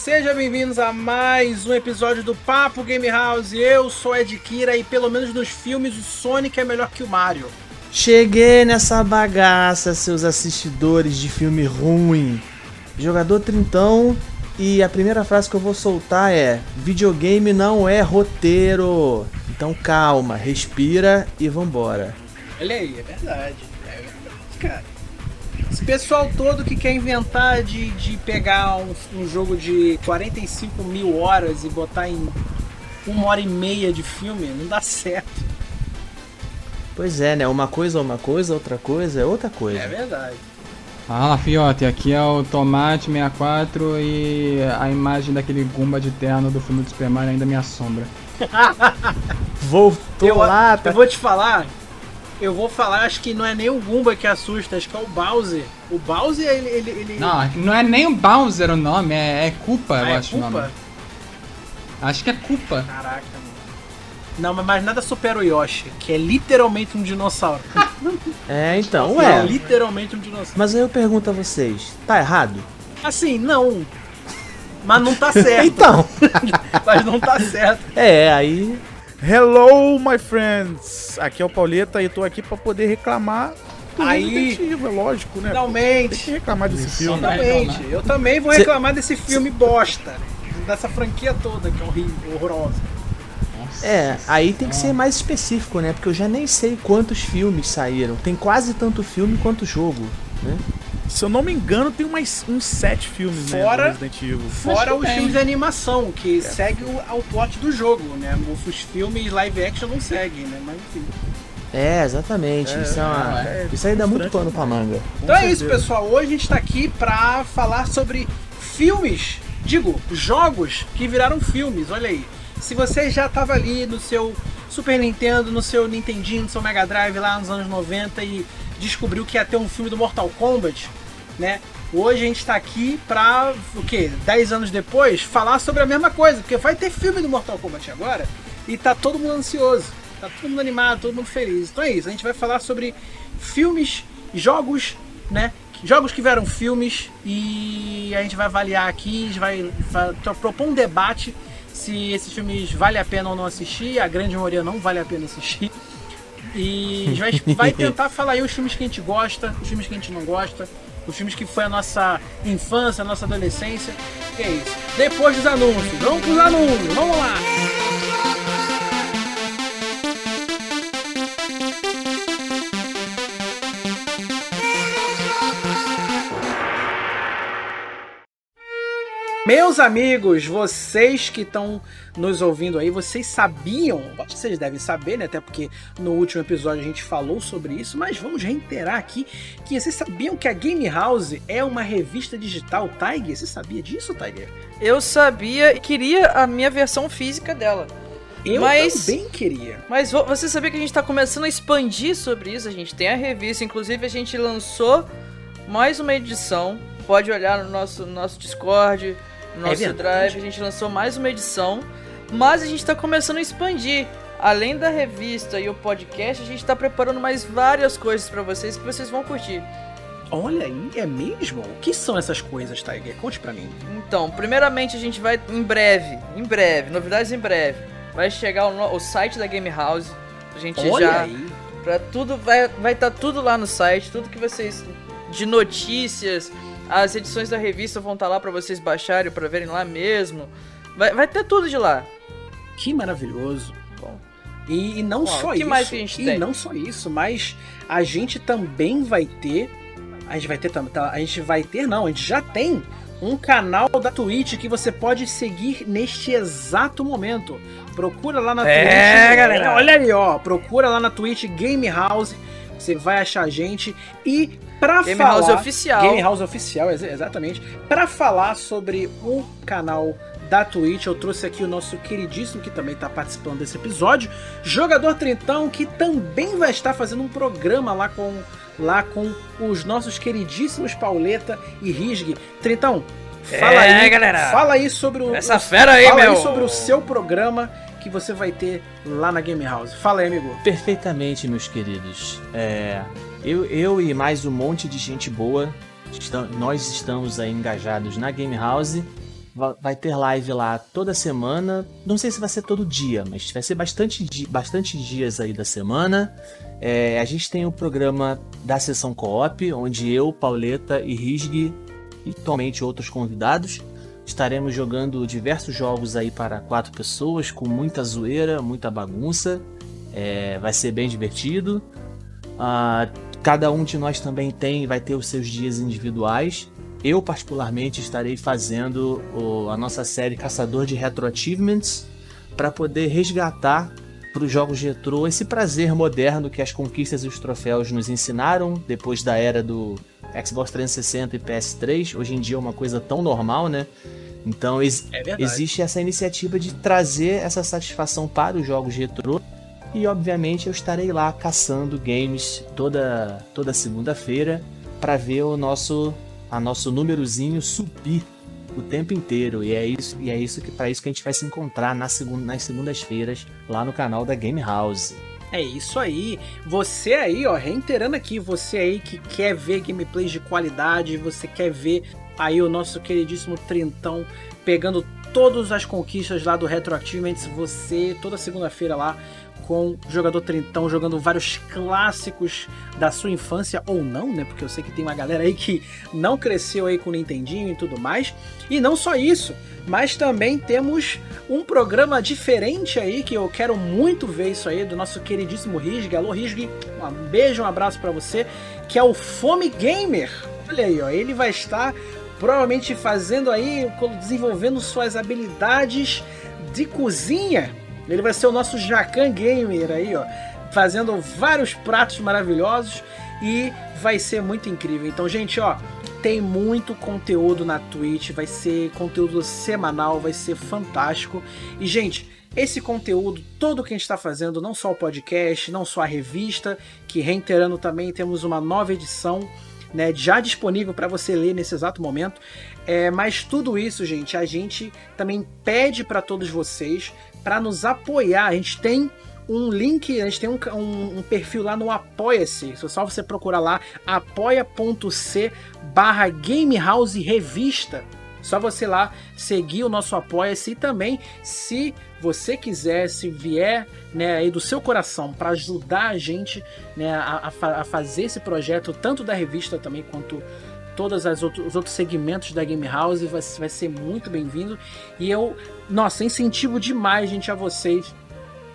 Sejam bem-vindos a mais um episódio do Papo Game House. Eu sou Ed Kira e pelo menos nos filmes o Sonic é melhor que o Mario. Cheguei nessa bagaça, seus assistidores de filme ruim. Jogador trintão e a primeira frase que eu vou soltar é: videogame não é roteiro. Então calma, respira e vambora. Olha aí, é verdade. É verdade, cara. Esse pessoal todo que quer inventar de, de pegar um, um jogo de 45 mil horas e botar em uma hora e meia de filme, não dá certo. Pois é, né? Uma coisa é uma coisa, outra coisa é outra coisa. É verdade. Fala, fiote, aqui é o Tomate 64 e a imagem daquele Gumba de terno do filme do Super Mario ainda me assombra. Voltou Eu, lá, tá? eu vou te falar, eu vou falar, acho que não é nem o Goomba que assusta, acho que é o Bowser. O Bowser, ele. ele, ele... Não, não é nem o Bowser o nome, é, é Culpa, Ah, eu é acho o culpa? nome. Acho que é Culpa. Caraca, mano. Não, mas- nada supera o Yoshi, que é literalmente um dinossauro. É, então, é ué. literalmente um dinossauro. Mas aí eu pergunto a vocês, tá errado? Assim, não. Mas não tá certo. Então, mas não tá certo. é, aí. Hello, my friends! Aqui é o Pauleta e tô aqui pra poder reclamar do Aí- Resident Evil, é lógico, né? Tem que Finalmente. reclamar desse filme. Finalmente. Eu também vou Cê- reclamar desse filme bosta. Dessa franquia toda, que é horrível, horrorosa. É, aí tem que ser mais específico, né? Porque eu já nem sei quantos filmes saíram. Tem quase tanto filme quanto jogo, né? Se eu não me engano, tem umas, uns sete filmes, né? Fora- do Resident Evil. Fora os tem. filmes de animação, que segue o, ao plot do jogo, né? Os filmes live action não seguem, né? Mas enfim. É, exatamente. isso, é uma- é isso aí dá muito frustrante pano pra manga. Então é certeza. isso, pessoal. Hoje a gente tá aqui pra falar sobre filmes, digo, jogos que viraram filmes. Olha aí. Se você já tava ali no seu Super Nintendo, no seu Nintendinho, no seu Mega Drive lá nos anos 90 e descobriu que ia ter um filme do Mortal Kombat, né? Hoje a gente tá aqui pra, o quê? 10 anos depois, falar sobre a mesma coisa, porque vai ter filme do Mortal Kombat agora e tá todo mundo ansioso, tá todo mundo animado, todo mundo feliz. Então é isso, a gente vai falar sobre filmes, jogos, né? Jogos que vieram filmes e a gente vai avaliar aqui, a gente vai, vai propor um debate se esses filmes vale a pena ou não assistir, a grande maioria não vale a pena assistir. E a gente vai, vai tentar falar aí os filmes que a gente gosta, os filmes que a gente não gosta, os filmes que foi a nossa infância, a nossa adolescência. E é isso. Depois dos anúncios, vamos pros anúncios, vamos lá! Meus amigos, vocês que estão nos ouvindo aí, vocês sabiam? Acho que vocês devem saber, né? Até porque no último episódio a gente falou sobre isso, mas vamos reiterar aqui que vocês sabiam que a Game House é uma revista digital, Tiger? Você sabia disso, Tiger? Eu sabia e queria a minha versão física dela. Eu Mas- também queria. Mas vo- você sabia que a gente tá começando a expandir sobre isso? A gente tem a revista, inclusive a gente lançou mais uma edição. Pode olhar no nosso, no nosso Discord, no É nosso verdade. Drive, a gente lançou mais uma edição. Mas a gente tá começando a expandir. Além da revista e o podcast, a gente tá preparando mais várias coisas pra vocês que vocês vão curtir. Olha aí, é mesmo? O que são essas coisas, Tiger? Conte pra mim. Então, primeiramente a gente vai em breve, em breve, novidades em breve. Vai chegar o, o site da Game House. A gente Olha já aí. Pra tudo, vai estar vai tá tudo lá no site, tudo que vocês. de notícias, as edições da revista vão estar lá pra vocês baixarem, pra verem lá mesmo. Vai, vai ter tudo de lá. Que maravilhoso. Bom. E, e não Bom, só o que isso. mais que a gente e tem? não só isso, mas a gente também vai ter. A gente vai ter tam- tá, A gente vai ter, não, a gente já tem um canal da Twitch que você pode seguir neste exato momento. Procura lá na É, Twitch. galera. Olha aí, ó. Procura lá na Twitch Game House. Você vai achar a gente. E pra Game falar. House Oficial. Game House Oficial, ex- exatamente. Pra falar sobre o canal da Twitch, eu trouxe aqui o nosso queridíssimo, que também tá participando desse episódio, Jogador Trintão, que também vai estar fazendo um programa lá com, lá com os nossos queridíssimos Pauleta e Risg. Trintão, fala É, aí, galera. fala aí sobre o, Essa fera aí, fala meu. aí sobre o seu programa que você vai ter lá na Game House. Fala aí, amigo. Perfeitamente, meus queridos. É, eu, eu e mais um monte de gente boa nós estamos aí engajados na Game House. Vai ter live lá toda semana. Não sei se vai ser todo dia, mas vai ser bastante, bastante dias aí da semana. É, a gente tem o programa da sessão co-op, onde eu, Pauleta e Risg e atualmente outros convidados estaremos jogando diversos jogos aí para quatro pessoas, com muita zoeira, muita bagunça. É, vai ser bem divertido. Uh, cada um de nós também tem, vai ter os seus dias individuais. Eu, particularmente, estarei fazendo o, a nossa série Caçador de Retro Achievements para poder resgatar para os jogos retrô esse prazer moderno que as conquistas e os troféus nos ensinaram depois da era do Xbox 360 e PS3. Hoje em dia é uma coisa tão normal, né? Então ex é existe essa iniciativa de trazer essa satisfação para os jogos retrô. E obviamente eu estarei lá caçando games toda, toda segunda-feira para ver o nosso a nosso númerozinho subir o tempo inteiro. E é isso, e é isso que para isso que a gente vai se encontrar na segunda, nas segundas-feiras lá no canal da Game House. É isso aí. Você aí, ó, reiterando aqui, você aí que quer ver gameplays de qualidade, você quer ver aí o nosso queridíssimo Trintão pegando todas as conquistas lá do Retro você toda segunda-feira lá com o jogador Trintão jogando vários clássicos da sua infância ou não, né? Porque eu sei que tem uma galera aí que não cresceu aí com o Nintendinho e tudo mais. E não só isso, mas também temos um programa diferente aí que eu quero muito ver isso aí do nosso queridíssimo Risg. Alô Risg, um beijo, um abraço para você, que é o Fome Gamer. Olha aí, ó, ele vai estar provavelmente fazendo aí, desenvolvendo suas habilidades de cozinha ele vai ser o nosso Jacan Gamer aí, ó, fazendo vários pratos maravilhosos e vai ser muito incrível. Então, gente, ó, tem muito conteúdo na Twitch, vai ser conteúdo semanal, vai ser fantástico. E, gente, esse conteúdo, todo que a gente está fazendo, não só o podcast, não só a revista, que reiterando também temos uma nova edição. Né, já disponível para você ler nesse exato momento. É, mas tudo isso, gente, a gente também pede para todos vocês para nos apoiar. A gente tem um link, a gente tem um, um, um perfil lá no Apoia-se. É só você procurar lá apoia.c barra Gamehouse Revista. Só você lá seguir o nosso Apoia-se e também, se você quiser, se vier né, aí do seu coração para ajudar a gente né, a, a, fazer esse projeto, tanto da revista também quanto todos os outros segmentos da Game House, vai, vai ser muito bem-vindo. E eu, nossa, incentivo demais, gente, a vocês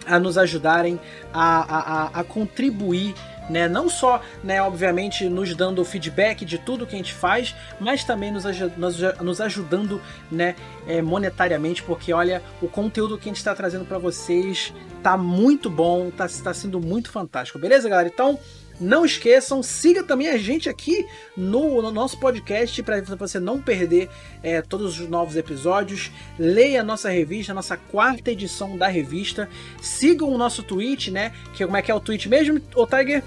a nos ajudarem a, a, a contribuir né? Não só, né, obviamente, nos dando feedback de tudo que a gente faz, mas também nos, nos, nos ajudando, né, é, monetariamente, porque olha, o conteúdo que a gente está trazendo para vocês tá muito bom, tá, tá sendo muito fantástico, beleza, galera? Então, não esqueçam, siga também a gente aqui no, no nosso podcast para você não perder é, todos os novos episódios. Leia a nossa revista, a nossa quarta edição da revista. Sigam o nosso tweet, né? Que como é que é o tweet mesmo, ô Tiger?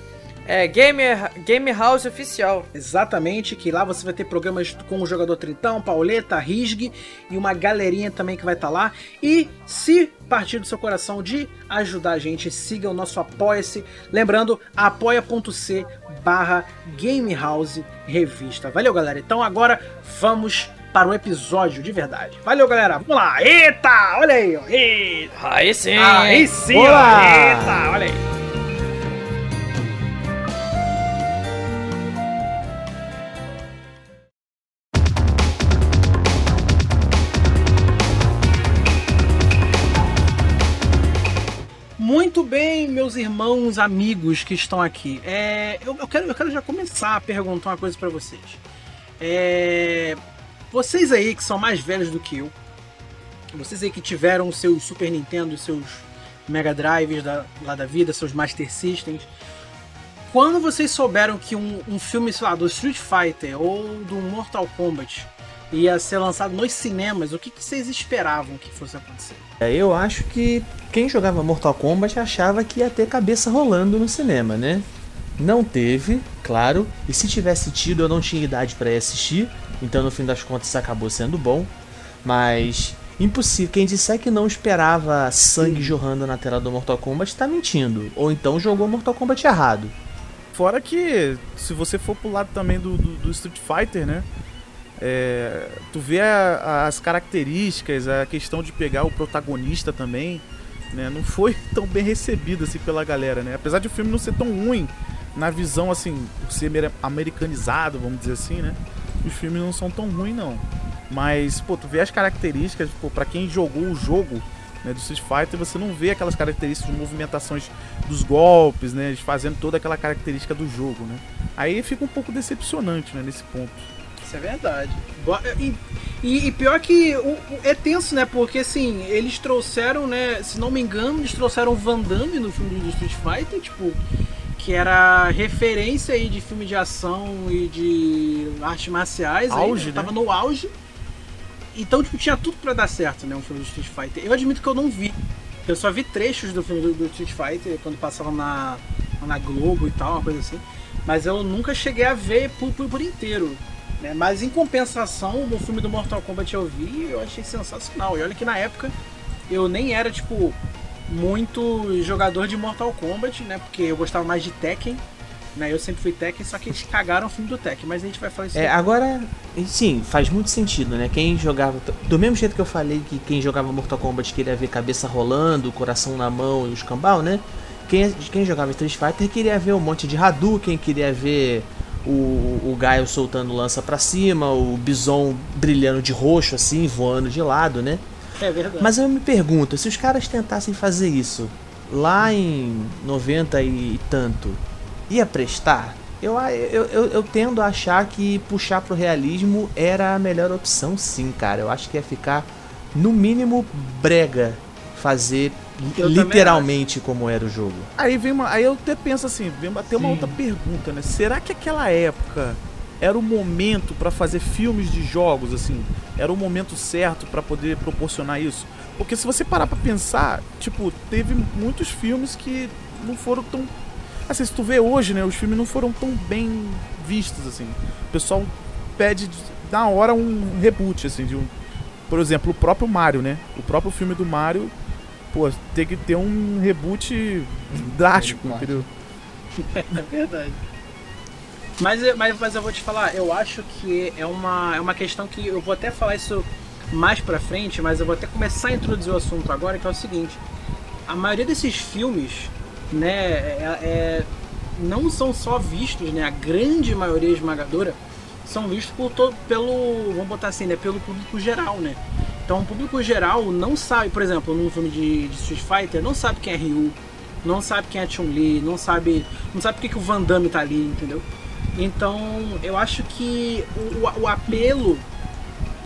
É, Game, Game House Oficial. Exatamente, que lá você vai ter programas com o jogador Trintão, Pauleta, Risg e uma galerinha também que vai estar tá lá. E se partir do seu coração de ajudar a gente, siga o nosso Apoia-se. Lembrando, apoia.c barra Game House Revista. Valeu, galera. Então agora vamos para o episódio de verdade. Valeu, galera. Vamos lá. Eita! Olha aí, ó. Eita. Aí sim. Aí sim, ó. Eita, olha aí. Meus irmãos, amigos que estão aqui. É, eu, eu, quero, eu quero já começar a perguntar uma coisa para vocês. É, vocês aí que são mais velhos do que eu, vocês aí que tiveram seus Super Nintendo, seus Mega Drives da, lá da vida, seus Master Systems, quando vocês souberam que um, um filme, sei lá, do Street Fighter ou do Mortal Kombat ia ser lançado nos cinemas, o que, que vocês esperavam que fosse acontecer? É, eu acho que quem jogava Mortal Kombat achava que ia ter cabeça rolando no cinema, né? Não teve, claro, e se tivesse tido eu não tinha idade para assistir, então no fim das contas acabou sendo bom, mas impossível. Quem disser que não esperava sangue jorrando na tela do Mortal Kombat está mentindo, ou então jogou Mortal Kombat errado. Fora que, se você for pro lado também do, do, do Street Fighter, né? É, tu vê a, a, as características, a questão de pegar o protagonista também, né? Não foi tão bem recebido assim pela galera, né? Apesar de o filme não ser tão ruim na visão assim, ser americanizado, vamos dizer assim, né? Os filmes não são tão ruins não. Mas, pô, tu vê as características, pô, pra quem jogou o jogo, né, do Street Fighter, você não vê aquelas características de movimentações dos golpes, né, fazendo toda aquela característica do jogo, né. Aí fica um pouco decepcionante, né, nesse ponto. Isso é verdade. E, e, e pior que o, o, é tenso, né? Porque assim, eles trouxeram, né? Se não me engano, eles trouxeram Van Damme no filme do Street Fighter, tipo, que era referência aí de filme de ação e de artes marciais. Auge, aí, né? Tava no auge. Então, tipo, tinha tudo para dar certo, né? Um filme do Street Fighter. Eu admito que eu não vi. Eu só vi trechos do filme do, do Street Fighter quando passava na, na Globo e tal, uma coisa assim. Mas eu nunca cheguei a ver por, por, por inteiro. Né? Mas em compensação, no filme do Mortal Kombat eu vi eu achei sensacional. E olha que na época eu nem era, tipo, muito jogador de Mortal Kombat, né? Porque eu gostava mais de Tekken. Né? Eu sempre fui Tekken, só que eles cagaram o filme do Tekken, mas a gente vai falar isso É, depois. agora, sim, faz muito sentido, né? Quem jogava. Do mesmo jeito que eu falei que quem jogava Mortal Kombat queria ver cabeça rolando, coração na mão e os cambal, né? Quem, quem jogava Street Fighter queria ver um monte de Hadouken, queria ver o, o Gaio soltando lança pra cima, o Bison brilhando de roxo, assim, voando de lado, né? É verdade. Mas eu me pergunto, se os caras tentassem fazer isso lá em 90 e tanto, ia prestar? Eu, eu, eu, eu tendo a achar que puxar pro realismo era a melhor opção, sim, cara. Eu acho que ia ficar, no mínimo, brega fazer Eu literalmente como era o jogo. Aí vem uma, aí eu até penso assim, vem até uma outra pergunta, né? Será que aquela época era o momento pra fazer filmes de jogos assim? Era o momento certo pra poder proporcionar isso? Porque se você parar pra pensar, tipo, teve muitos filmes que não foram tão assim, se tu vê hoje, né, os filmes não foram tão bem vistos assim. O pessoal pede na hora um reboot assim de um por exemplo, o próprio Mario, né? O próprio filme do Mario pô, tem que ter um reboot drástico, entendeu? É verdade. Mas, eu- mas, mas eu vou te falar, eu acho que é uma, é uma questão que eu vou até falar isso mais pra frente, mas eu vou até começar a introduzir o assunto agora, que é o seguinte. A maioria desses filmes, né, é, é- não são só vistos, né, a grande maioria esmagadora, são vistos por todo, pelo, vamos botar assim, né, pelo público geral, né. Então o público geral não sabe, por exemplo, num filme de, de Street Fighter, não sabe quem é Ryu, não sabe quem é Chun-Li, não sabe, não sabe por que, o Van Damme tá ali, entendeu? Então, eu acho que o, o- o apelo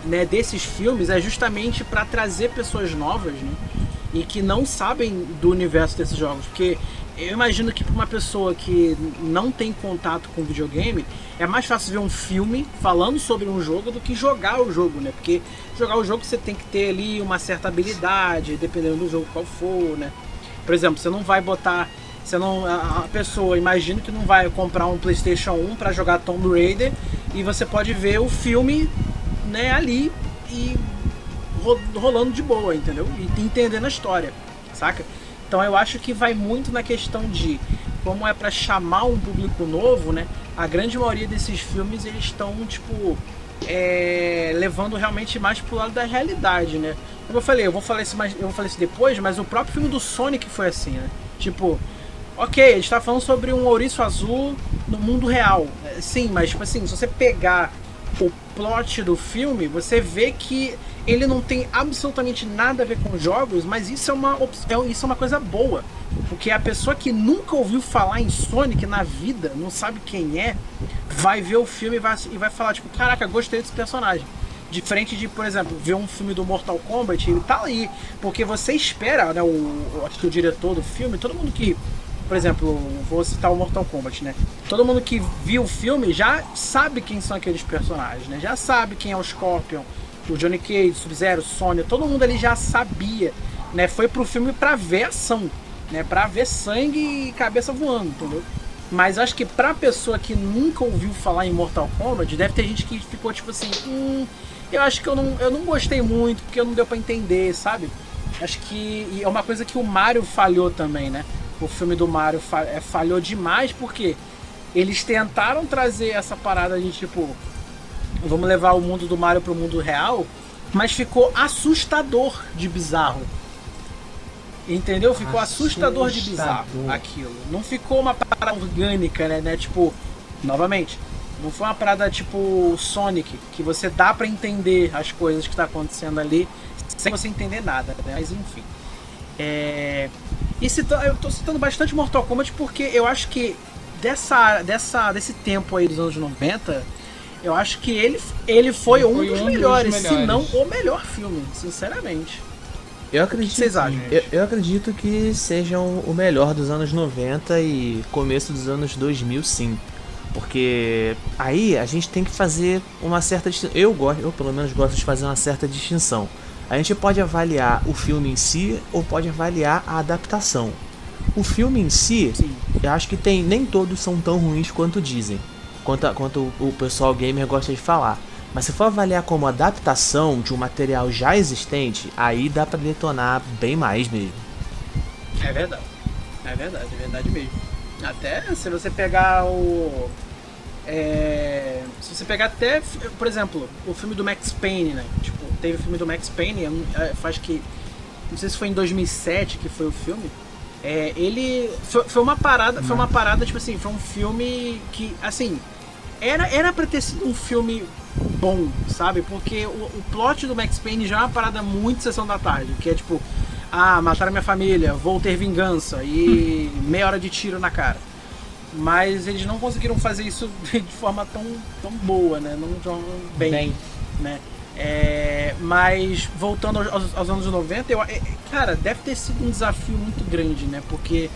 né, desses filmes é justamente para trazer pessoas novas né, e que não sabem do universo desses jogos. Porque eu imagino que para uma pessoa que não tem contato com videogame, é mais fácil ver um filme falando sobre um jogo do que jogar o jogo, né? Porque jogar o jogo você tem que ter ali uma certa habilidade, dependendo do jogo qual for, né? Por exemplo, você não vai botar. Você não, a pessoa, imagino que não vai comprar um PlayStation 1 para jogar Tomb Raider e você pode ver o filme né, ali e ro- rolando de boa, entendeu? E entendendo a história, saca? Então eu acho que vai muito na questão de como é para chamar um público novo, né? A grande maioria desses filmes eles estão tipo é, levando realmente mais pro lado da realidade, né? Como eu falei, eu vou falar isso mais, eu vou falar isso depois, mas o próprio filme do Sonic foi assim, né? Tipo, ok, a gente tá falando sobre um ouriço azul no mundo real. É, Sim, mas tipo assim, se você pegar o plot do filme, você vê que ele não tem absolutamente nada a ver com jogos, mas isso é uma, é- isso é uma coisa boa. Porque a pessoa que nunca ouviu falar em Sonic na vida, não sabe quem é, vai ver o filme e vai, e vai falar, tipo, caraca, gostei desse personagem. Diferente de, por exemplo, ver um filme do Mortal Kombat, ele tá aí. Porque você espera, né? O- acho que o diretor do filme, todo mundo que. Por exemplo, vou citar o Mortal Kombat, né? Todo mundo que viu o filme já sabe quem são aqueles personagens, né? Já sabe quem é o Scorpion, o Johnny Cage, Sub-Zero, Sonya, todo mundo ali já sabia, né? Foi pro filme pra ver ação, né? Pra ver sangue e cabeça voando, entendeu? Mas acho que pra pessoa que nunca ouviu falar em Mortal Kombat, deve ter gente que ficou tipo assim, hum, eu acho que eu não, eu não gostei muito, porque não deu pra entender, sabe? Acho que é uma coisa que o Mario falhou também, né? O filme do Mario é, falhou demais porque eles tentaram trazer essa parada de tipo, vamos levar o mundo do Mario pro mundo real, mas ficou assustador de bizarro. Entendeu? Ficou assustador, de bizarro Assustador. aquilo. Não ficou uma parada orgânica, né? né? Tipo, novamente, não foi uma parada tipo Sonic, que você dá pra entender as coisas que tá acontecendo ali sem você entender nada, né? Mas enfim. É... E cita- eu tô citando bastante Mortal Kombat porque eu acho que dessa, dessa, desse tempo aí dos anos 90, eu acho que ele, ele foi, Ele um, foi dos, um dos melhores, se melhores. não o melhor filme, sinceramente. Eu O que acredito, vocês acham? eu, eu acredito que sejam o melhor dos anos 90 e começo dos anos 2000, sim. Porque aí a gente tem que fazer uma certa distinção. Eu gosto, eu pelo menos gosto de fazer uma certa distinção. A gente pode avaliar o filme em si ou pode avaliar a adaptação. O filme em si, Sim. eu acho que tem nem todos são tão ruins quanto dizem, quanto, a- quanto o, o pessoal gamer gosta de falar. Mas se for avaliar como adaptação de um material já existente, aí dá pra detonar bem mais mesmo. É verdade. É verdade, é verdade mesmo. Até se você pegar o. é, se você pegar até, por exemplo, o filme do Max Payne, né? Tipo, teve o filme do Max Payne, é é, faz que. Não sei se foi em 2007 que foi o filme. É, ele. Foi, foi uma parada. Foi uma parada, tipo assim, foi um filme que, assim. Era, era pra ter sido um filme bom, sabe? Porque o, o plot do Max Payne já é uma parada muito sessão da tarde, que é tipo, ah, mataram minha família, vou ter vingança e meia hora de tiro na cara. Mas eles não conseguiram fazer isso de forma tão, tão boa, né? Não tão bem, Bem. né? É, mas voltando aos, aos- anos 90, eu, é, é, cara, deve ter sido um desafio muito grande, né? Porque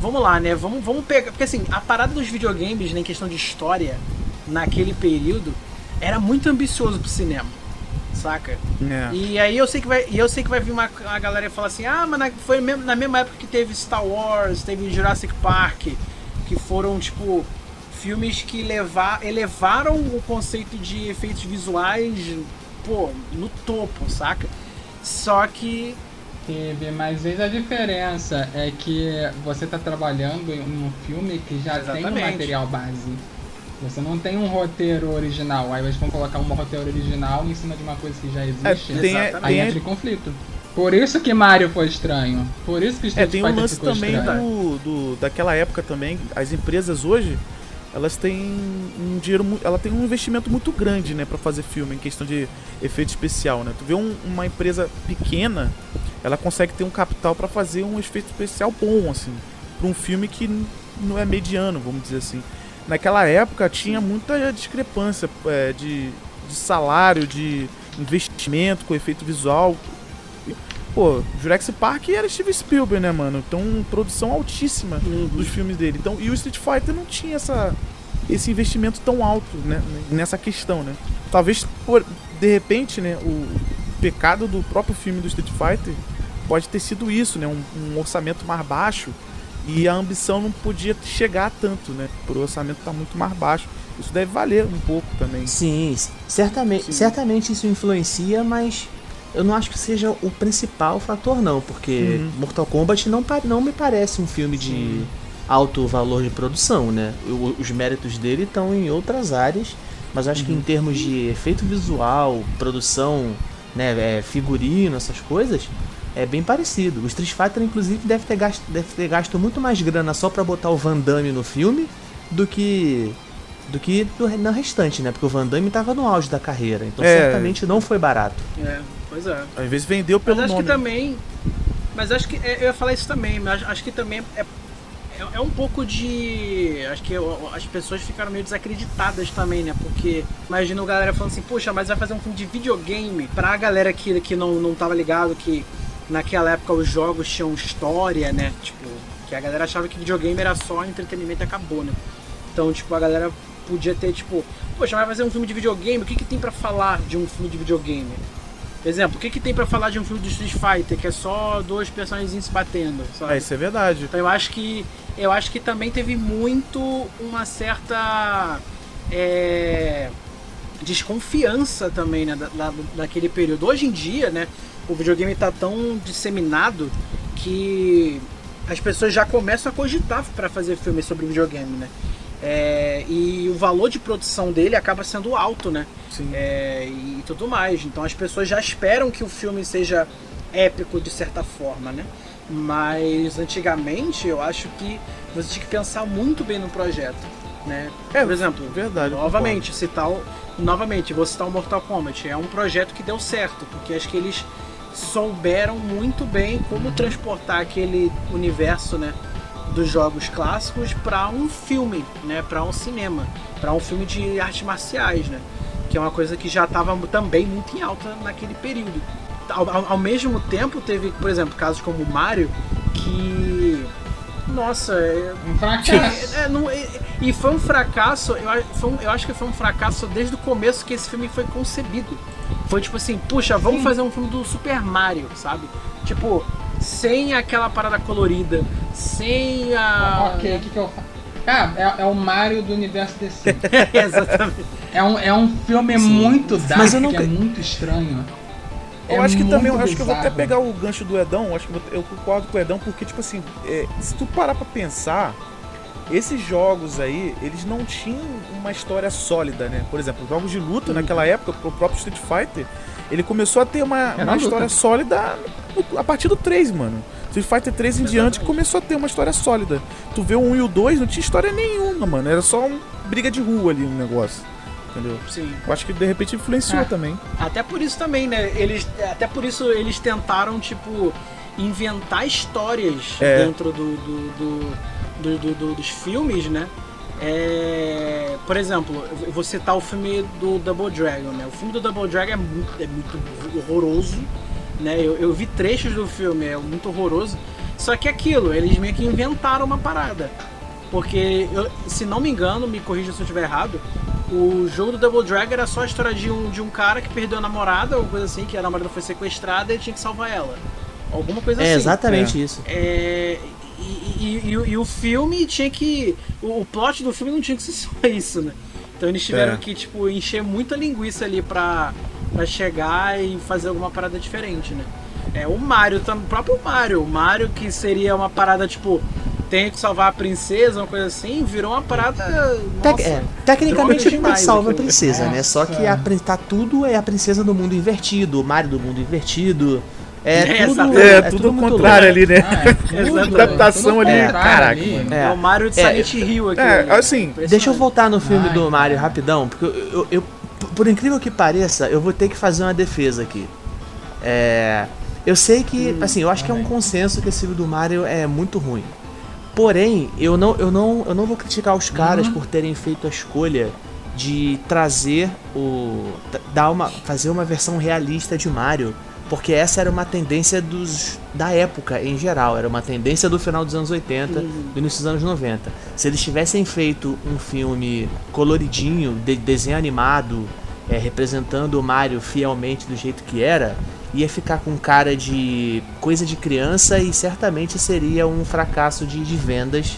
vamos lá, né? Vamos, vamos pegar. Porque assim, a parada dos videogames, né, em questão de história, naquele período, era muito ambicioso pro cinema. Saca? É. E aí eu sei que vai, e eu sei que vai vir uma a galera e falar assim: "Ah, mas na, foi mesmo- na mesma época que teve Star Wars, teve Jurassic Park, que foram tipo filmes que levar, elevaram o conceito de efeitos visuais, pô, no topo, saca? Só que Teve, mas veja a diferença é que você tá trabalhando em um filme que já tem um Exatamente. material base. Você não tem um roteiro original, aí eles vão colocar um roteiro original em cima de uma coisa que já É, existe. tem, Exatamente. Aí tem, entra em conflito. Por isso que Mario foi estranho. Por isso que É, Street tem um Fighter lance ficou também do, do- daquela época também. As empresas hoje, elas têm um dinheiro, ela tem um investimento muito grande, né, para fazer filme em questão de efeito especial, né? Tu vê um- uma empresa pequena, ela consegue ter um capital para fazer um efeito especial bom, assim, para um filme que não é mediano, vamos dizer assim. Naquela época tinha muita discrepância é, de, de salário, de investimento com efeito visual. Pô, Jurassic Park era Steven Spielberg, né, mano? Então, produção altíssima dos filmes dele. Então, e o Street Fighter não tinha essa, esse investimento tão alto, né, nessa questão, né? Talvez, por, de repente, né, o pecado do próprio filme do Street Fighter pode ter sido isso, né? Um, um orçamento mais baixo e a ambição não podia chegar tanto, né? Por o orçamento estar muito mais baixo. Isso deve valer um pouco também. Sim, certamente, Sim. certamente isso influencia, mas eu não acho que seja o principal fator não, porque Uhum. Mortal Kombat não, não me parece um filme de alto valor de produção, né? O- os méritos dele estão em outras áreas, mas acho que em termos de efeito visual, produção, né, é, figurino, essas coisas, é bem parecido. O Street Fighter, inclusive, deve ter gasto, deve ter gasto muito mais grana só pra botar o Van Damme no filme do que do que do, no restante, né? Porque o Van Damme tava no auge da carreira, então É. certamente não foi barato. É, pois é. Às vezes vendeu Mas pelo acho nome. que também. Mas acho que. é, Eu ia falar isso também, mas acho que também é, é, é um pouco de. Acho que eu- as pessoas ficaram meio desacreditadas também, né? Porque imagina a galera falando assim, puxa, mas vai fazer um filme de videogame pra galera que, que não, não tava ligado que naquela época os jogos tinham história, né? Tipo, que a galera achava que videogame era só entretenimento e acabou, né? Então, tipo, a galera podia ter, tipo, poxa, vai fazer um filme de videogame, o que, que tem pra falar de um filme de videogame? Exemplo, o que, que tem pra falar de um filme de Street Fighter, que é só dois personagens se batendo, sabe? É, isso é verdade. Então eu acho que eu acho que também teve muito uma certa é, desconfiança também né, da, da- daquele período. Hoje em dia, né, o videogame tá tão disseminado que as pessoas já começam a cogitar para fazer filmes sobre videogame, né? É, e o valor de produção dele acaba sendo alto, né? Sim. É, e, tudo mais. Então as pessoas já esperam que o filme seja épico de certa forma, né? Mas antigamente eu acho que você tinha que pensar muito bem no projeto, né? É, Por exemplo, verdade, novamente, citar o, novamente, vou citar o Mortal Kombat. É um projeto que deu certo, porque acho que eles souberam muito bem como transportar aquele universo, né, dos jogos clássicos para um filme, né, para um cinema, para um filme de artes marciais, né, que é uma coisa que já estava também muito em alta naquele período. Ao, ao- ao mesmo tempo teve, por exemplo, casos como o Mario, que nossa, é, Um fracasso. é, não- e- e foi um fracasso, eu, foi um- eu acho que foi um fracasso desde o começo que esse filme foi concebido. Foi tipo assim, puxa, vamos fazer um filme do Super Mario, sabe? Tipo, sem aquela parada colorida, sem a. Ok, o que, que eu faço? Cara, é, é o Mario do universo DC. Exatamente. É um, é um filme muito dark, Mas eu nunca- é muito estranho. Eu É acho que também, eu acho que eu vou até pegar o gancho do Edão, eu acho que eu, vou- eu concordo com o Edão, porque, tipo assim, é, se tu parar pra pensar, esses jogos aí, eles não tinham uma história sólida, né? Por exemplo, jogos de luta naquela época, o próprio Street Fighter, ele começou a ter uma, uma história sólida a partir do 3, mano. Street Fighter 3 em diante começou a ter uma história sólida. Tu vê o 1 e o 2, não tinha história nenhuma, mano. Era só uma briga de rua ali, um negócio. Entendeu? Sim. Eu acho que de repente influenciou Ah. também. Até por isso também, né? Eles, até por isso eles tentaram, tipo, inventar histórias É. dentro do, do- do- do- do- do- dos filmes, né? É, por exemplo, eu vou citar o filme do Double Dragon, né? O filme do Double Dragon é muito, é muito horroroso, né? Eu, eu vi trechos do filme, é muito horroroso. Só que é aquilo, eles meio que inventaram uma parada. Porque, eu- se não me engano, me corrija se eu estiver errado, o jogo do Double Dragon era só a história de um, de um cara que perdeu a namorada, ou coisa assim, que a namorada foi sequestrada e ele tinha que salvar ela. Alguma coisa É assim. exatamente isso. É, e, e- e o- e o filme tinha que. O, plot do filme não tinha que ser só isso, né? Então eles tiveram É. que, tipo, encher muita linguiça ali pra, pra chegar e fazer alguma parada diferente, né? É, o Mario, o próprio Mario. O Mario, que seria uma parada, tipo, tem que salvar a princesa, uma coisa assim, virou uma parada. Tec- nossa, é, tecnicamente ele salva a princesa, né? Só que a, Nossa. prin- tá tudo é a princesa do mundo invertido, o Mario do mundo invertido. É, É, tudo, exato. É, tudo contrário louco. ali, né? Ah, é tudo, Adaptação tudo ali, contrário caraca, ali. mano. É, o Mario de É, Silent Hill aqui. É, assim, Deixa eu voltar no filme Ai, do Mario rapidão, porque eu, eu- eu- por incrível que pareça, eu vou ter que fazer uma defesa aqui. É, eu sei que, assim, eu acho que é um consenso que esse filme do Mario é muito ruim. Porém, eu não, eu não, eu não vou criticar os caras por terem feito a escolha de trazer o dar uma fazer uma versão realista de Mario, porque essa era uma tendência dos da época em geral, era uma tendência do final dos anos 80, do início dos anos 90. Se eles tivessem feito um filme coloridinho, de desenho animado, é, representando o Mario fielmente do jeito que era, ia ficar com cara de coisa de criança e certamente seria um fracasso de, de vendas.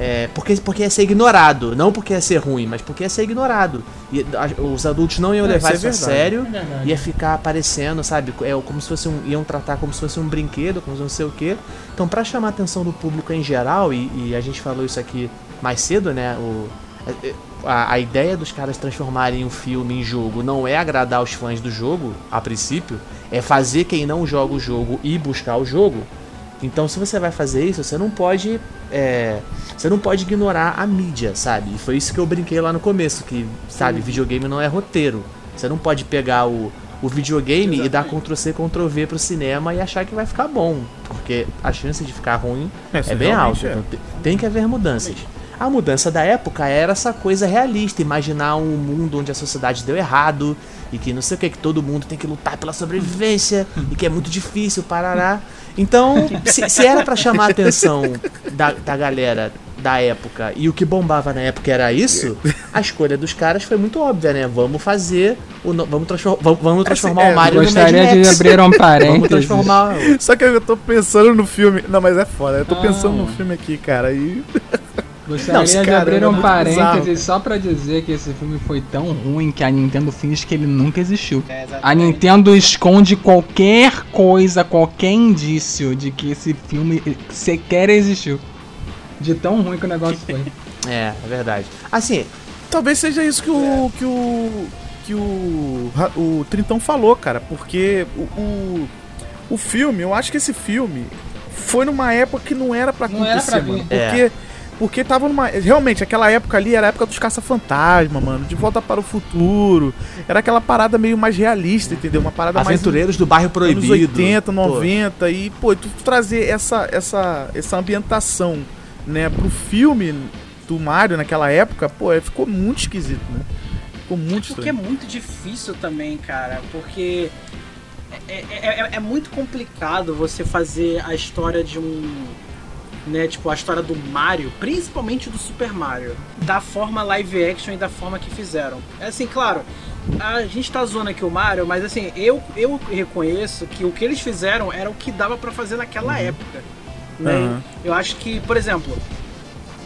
É, porque, porque ia ser ignorado, não porque ia ser ruim, mas porque ia ser ignorado. E a- os adultos não iam É, levar isso isso, é a sério, É ia ficar aparecendo, sabe? É como se fosse um, iam tratar como se fosse um brinquedo, como se não sei o quê. Então, pra chamar a atenção do público em geral, e, e a gente falou isso aqui mais cedo, né? O, a, a ideia dos caras transformarem um filme em jogo não é agradar os fãs do jogo, a princípio, é fazer quem não joga o jogo ir buscar o jogo. Então, se você vai fazer isso, você não pode. é, você não pode ignorar a mídia, sabe? E foi isso que eu brinquei lá no começo, que, sabe, videogame não é roteiro. Você não pode pegar o, o videogame e dar Ctrl C, Ctrl V pro cinema e achar que vai ficar bom. Porque a chance de ficar ruim É, é, isso bem alta. é. Então, te- tem que haver mudanças. A mudança da época era essa coisa realista, imaginar um mundo onde a sociedade deu errado e que não sei o que, que todo mundo tem que lutar pela sobrevivência e que é muito difícil, parará. Então, se, se era pra chamar a atenção da, da galera da época e o que bombava na época era isso, a escolha dos caras foi muito óbvia, né? Vamos fazer, o, no- vamos, transfor- vamos, vamos transformar é, o Mario no Mad Gostaria de abrir um Vamos parênteses. transformar. Só que eu tô pensando no filme. Não, mas é foda. Eu tô Ah. pensando no filme aqui, cara. E. Gostaria de cara abrir é um parênteses bizarro. só pra dizer que esse filme foi tão ruim que a Nintendo finge que ele nunca existiu. É. A Nintendo esconde qualquer coisa, qualquer indício de que esse filme sequer existiu. De tão ruim que o negócio foi. É, é verdade. Assim, Talvez seja isso que o. que o. que o. O Trintão falou, cara, porque o, o. o filme, eu acho que esse filme foi numa época que não era pra Não era acontecer, pra mano. É. Porque. Tava numa. Realmente, aquela época ali era a época dos caça-fantasma, mano. De volta para o futuro. Era aquela parada meio mais realista, entendeu? Uma parada mais. Aventureiros do Bairro Proibido. Anos 80, Pô, 90 e, pô, tu trazer essa, essa, essa ambientação, né, pro filme do Mario naquela época, pô, é, ficou muito esquisito, né? Ficou muito Porque é estranho. muito difícil também, cara. Porque é, é- é- é muito complicado você fazer a história de um. Né, tipo, a história do Mario, principalmente do Super Mario, da forma live action e da forma que fizeram. É assim, claro, a gente tá zoando aqui o Mario, mas assim, eu, eu reconheço que o que eles fizeram era o que dava pra fazer naquela época. Né? Aham. Eu acho que, por exemplo,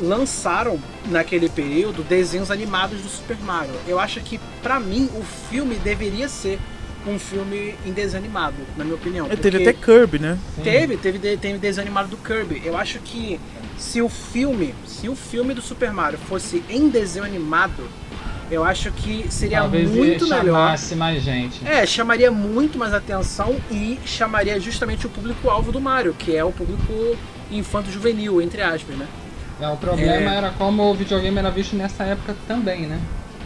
lançaram naquele período desenhos animados do Super Mario. Eu acho que, pra mim, o filme deveria ser um filme em desenho animado, na minha opinião. É, teve porque até Kirby, né? teve, teve, teve desenho animado do Kirby. Eu acho que se o filme, se o filme do Super Mario fosse em desenho animado, eu acho que seria Talvez muito melhor. chamasse mais gente. É, chamaria muito mais atenção e chamaria justamente o público-alvo do Mario, que é o público infanto-juvenil, entre aspas, né? É, o problema É. era como o videogame era visto nessa época também, né?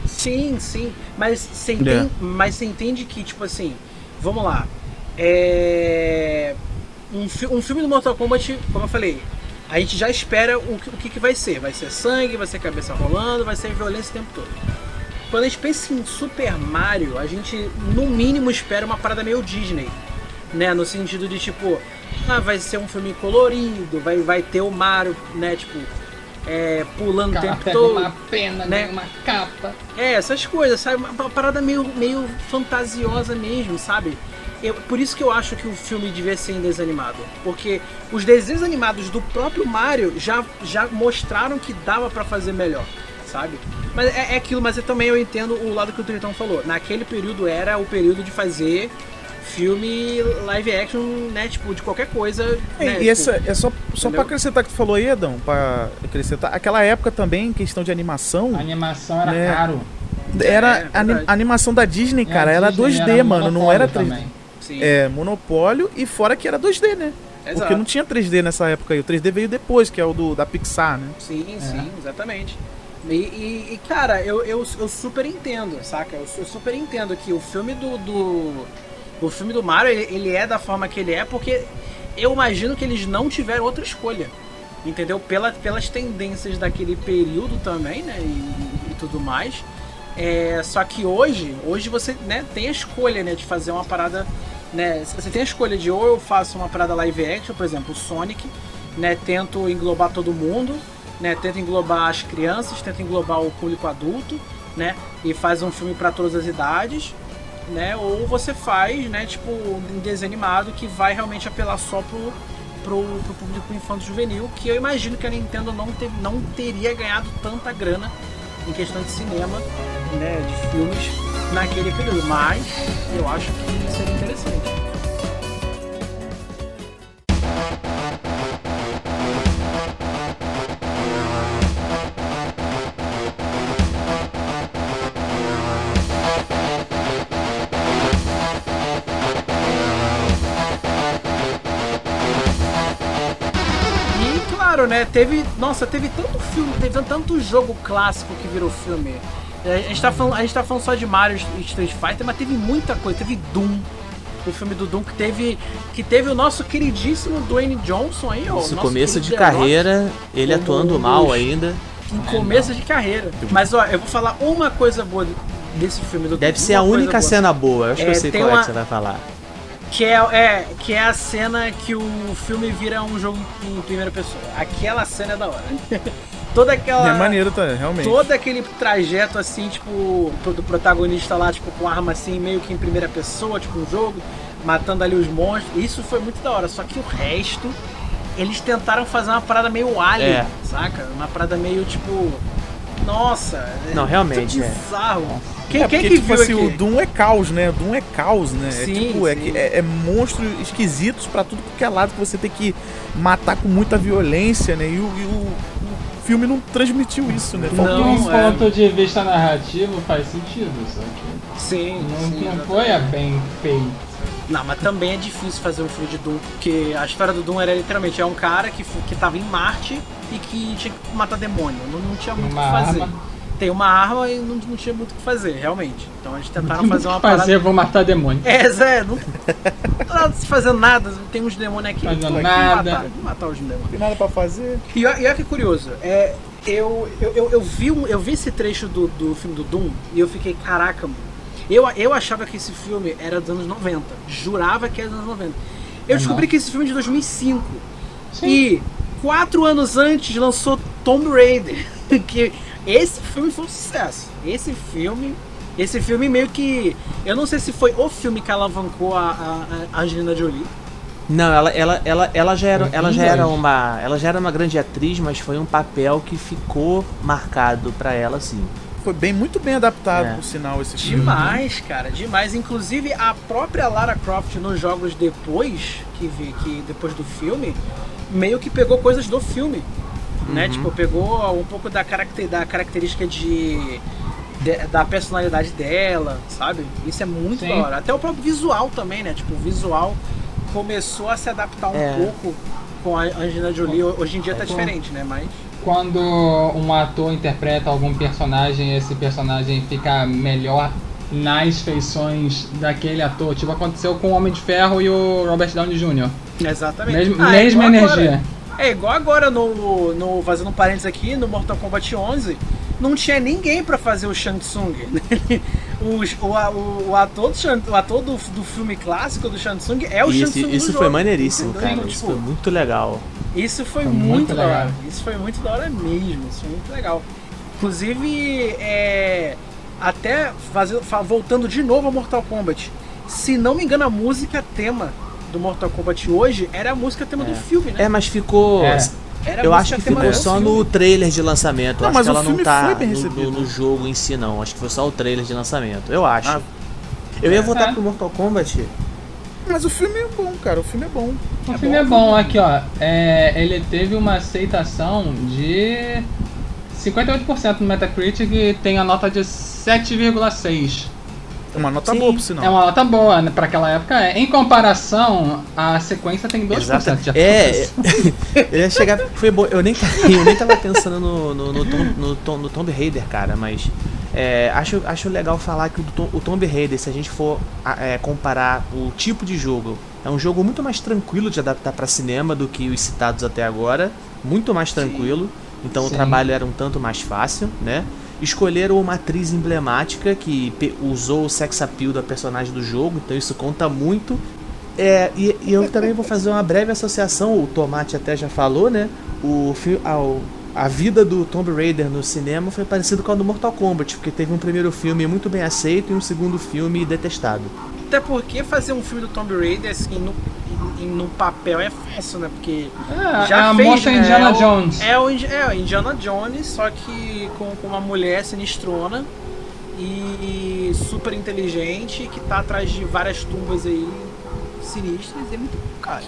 Sim, sim. Mas você É. entende, mas você entende que, tipo assim, vamos lá. É. Um, fi- um filme do Mortal Kombat, como eu falei, a gente já espera o, que- o que, que vai ser. Vai ser sangue, vai ser cabeça rolando, vai ser violência o tempo todo. Quando a gente pensa em Super Mario, a gente no mínimo espera uma parada meio Disney. Né? No sentido de tipo, ah, vai ser um filme colorido, vai, vai ter o Mario, né? Tipo, é, pulando O o tempo pega todo. uma pena, né? uma capa. É, essas coisas, sabe? Uma parada meio, meio fantasiosa mesmo, sabe? Eu, por isso que eu acho que o filme devia ser em desenho animado. Porque os desenhos animados do próprio Mario já, já mostraram que dava pra fazer melhor, sabe? Mas é, é aquilo, mas eu também eu entendo o lado que o Tritão falou. Naquele período era o período de fazer filme live action, né? Tipo, de qualquer coisa. É, né? e tipo, essa, é só, só pra acrescentar o que tu falou aí, Edão, pra acrescentar, aquela época também, questão de animação, A animação era Né? caro. era É, a verdade. a animação da Disney, a cara, era Disney 2D, mano, não era 3D. monopólio também. sim, É, monopólio e fora que era 2D, né? exato. Porque não tinha 3D nessa época aí. O 3D veio depois, que é o do, da Pixar, né? Sim, É. sim, exatamente. E, e- e, cara, eu, eu, eu super entendo, saca? Eu, eu super entendo que o filme do. do o filme do Mario, ele, ele é da forma que ele é, porque eu imagino que eles não tiveram outra escolha. Entendeu? Pela, pelas tendências daquele período também, né? E, e tudo mais. É, só que hoje, hoje você né, tem a escolha né, de fazer uma parada. Né, você tem a escolha de ou eu faço uma parada live action, por exemplo, o Sonic, né, tento englobar todo mundo, né, tento englobar as crianças, tento englobar o público adulto, né, e faz um filme para todas as idades, né, ou você faz, né, tipo, um desenho animado que vai realmente apelar só pro, pro, pro público infanto-juvenil, que eu imagino que a Nintendo não, te, não teria ganhado tanta grana em questão de cinema, né, de filmes naquele período, mas eu acho que seria interessante. Claro, né, teve. Nossa, teve tanto filme, teve tanto jogo clássico que virou filme. É, A gente tá falando, a gente tá falando só de Mario e Street Fighter, mas teve muita coisa. Teve Doom. O filme do Doom que teve. Que teve o nosso queridíssimo Dwayne Johnson aí, ó. Esse começo de The Rock, carreira, ele atuando mal ainda. Em começo de carreira. Mas ó, eu vou falar uma coisa boa desse filme do Deve Doom, ser a única boa. cena boa. Eu acho que É, eu sei tem qual é uma- que você vai falar. Que é, é, que é a cena que o filme vira um jogo em primeira pessoa. Aquela cena é da hora. Toda aquela. É maneiro, tá? Realmente. Todo aquele trajeto assim, tipo, do protagonista lá, tipo, com arma assim, meio que em primeira pessoa, tipo, um jogo, matando ali os monstros. Isso foi muito da hora. Só que o resto, eles tentaram fazer uma parada meio alien, É. saca? Uma parada meio tipo. Nossa, é Não, realmente, muito é. Quem, é quem porque, que tipo viu assim, aqui? o Doom é caos, né? O Doom é caos, né? Sim, é tipo, é, sim. que- é, é monstros esquisitos pra tudo que é lado que você tem que matar com muita violência, né? E o, e o- o filme não transmitiu isso, né? Faltou De Não, um é. ponto de vista narrativo faz sentido, só que Sim, não, sim, não foi a bem feito. Não, mas também é difícil fazer um filme de Doom, porque a história do Doom era literalmente é um cara que, que tava em Marte e que tinha que matar demônio. Não, não tinha muito o que fazer. arma. Tem uma arma e não, não tinha muito o que fazer, realmente. Então eles tentaram Não fazer uma o que fazer, parada. vou matar demônio. É, Zé, não, não tá se fazendo nada, tem uns demônios aqui. Fazendo nada. Matar, matar os demônios. Não tem nada pra fazer. E olha, e olha que curioso, é, eu, eu, eu, eu vi, um- eu vi esse trecho do, do filme do Doom e eu fiquei, caraca, mano. Eu, eu achava que esse filme era dos anos 90. Jurava que era dos anos 90. Eu É, descobri que esse filme é de 2005. Sim. E quatro anos antes lançou Tomb Raider. Que esse filme foi um sucesso. Esse filme. Esse filme meio que. Eu não sei se foi o filme que alavancou a, a, a Angelina Jolie. Não, ela, ela, ela, ela já era, ela já era uma, ela já era uma grande atriz, mas foi um papel que ficou marcado pra ela, sim. Foi bem, muito bem adaptado, É. por sinal, esse filme. Demais, cara, demais. Inclusive a própria Lara Croft nos jogos depois que vi, que depois do filme, meio que pegou coisas do filme, né? Tipo, pegou um pouco da, caracter, da característica de, de- da personalidade dela, sabe? Isso é muito Sim. da hora. Até o próprio visual também, né? Tipo, o visual começou a se adaptar um É. pouco com a Angelina Jolie. Hoje em dia tá com- diferente, né? Mas Quando um ator interpreta algum personagem, esse personagem fica melhor nas feições daquele ator. Tipo, aconteceu com o Homem de Ferro e o Robert Downey Jr. exatamente. Mesmo, Ah, é mesma igual agora. É igual agora no, no. Fazendo um parênteses aqui, no Mortal Kombat 11, não tinha ninguém pra fazer o Shang Tsung. O, a- o, o ator, do, Shang- o ator do, do filme clássico do Shang Tsung é o E Shang isso, Tsung. do isso jogo, foi maneiríssimo, entendeu? cara. Então, Isso tipo, foi muito legal. Isso foi, Foi muito, muito da hora. legal. Isso foi muito da hora mesmo. Isso foi muito legal. Inclusive, é, até fazer, fa- voltando de novo ao Mortal Kombat. Se não me engano, a música tema do Mortal Kombat hoje era a música tema do filme, né? É, mas ficou. É. Eu acho que ficou só filme. no trailer de lançamento. Não, acho mas que o ela não filme tá foi bem no- recebido. no, jogo em si, não. Acho que foi só o trailer de lançamento. Eu acho. Ah. Eu ia voltar É. pro Mortal Kombat. Mas o filme é bom, cara. O filme é bom. O filme é bom, aqui ó. É, ele teve uma aceitação de 58% no Metacritic e tem a nota de 7,6. É uma nota Sim. boa, por sinal. É uma nota boa, né? Pra aquela época é. Em comparação, a sequência tem 2% Exato. de É, eu ia chegar. Foi bom. Eu nem, eu nem tava pensando no, no, no, Tom, no, Tom- no Tomb Raider, cara, mas. é, acho, acho legal falar que o, Tom- o Tomb Raider, se a gente for é, comparar o tipo de jogo, é um jogo muito mais tranquilo de adaptar pra cinema do que os citados até agora. Muito mais tranquilo. Então o Sim. trabalho era um tanto mais fácil, né? Escolheram uma atriz emblemática que usou o sex appeal da personagem do jogo, então isso conta muito. É, e, e eu também vou fazer uma breve associação, o Tomate até já falou, né? O, ao- a vida do Tomb Raider no cinema foi parecido com a do Mortal Kombat, porque teve um primeiro filme muito bem aceito e um segundo filme detestado. Até porque fazer um filme do Tomb Raider assim, no, no papel é fácil, né? Porque É, já é a fez, moça né? Indiana é o- Jones. É o, é o Indiana Jones, só que com, com uma mulher sinistrona e super inteligente que tá atrás de várias tumbas aí sinistras e é muito legal.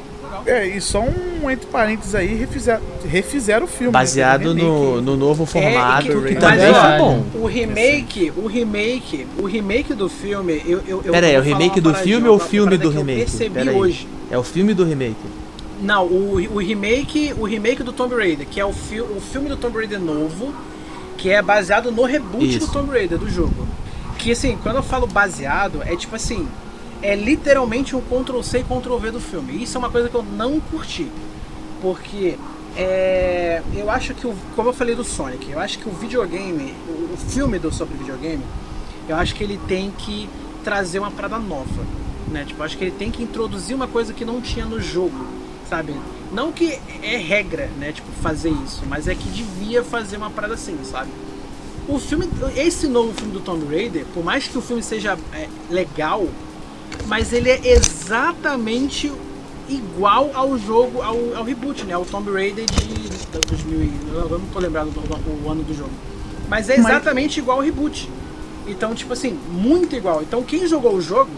É, e só um entre parênteses aí, refizeram, refizeram o filme. Baseado né? no, Remake. no novo formato, que- que, mas também foi bom. O remake, o remake, o remake do filme, eu eu eu Pera aí, é o remake do filme ou o filme do que eu remake? percebi Pera aí. hoje. É o filme do remake. Não, o, o remake, o remake do Tomb Raider, que é o, fi o filme do Tomb Raider novo, que é baseado no reboot Isso. do Tomb Raider do jogo. Que assim, quando eu falo baseado, é tipo assim, é literalmente um Ctrl C e Ctrl V do filme. Isso é uma coisa que eu não curti. Porque é, eu acho que, o, como eu falei do Sonic, eu acho que o videogame, o, filme do sobre videogame, eu acho que ele tem que trazer uma parada nova, né? Tipo, eu acho que ele tem que introduzir uma coisa que não tinha no jogo, sabe? Não que é regra, né? Tipo, fazer isso, mas é que devia fazer uma parada assim, sabe? O filme, esse novo filme do Tomb Raider, por mais que o filme seja é, legal, mas ele é exatamente igual ao jogo, ao, ao reboot, né? Ao Tomb Raider de, de 2000, e- eu não tô lembrado do, do- do ano do jogo. Mas é exatamente igual ao reboot. Então, tipo assim, muito igual. Então, quem jogou o jogo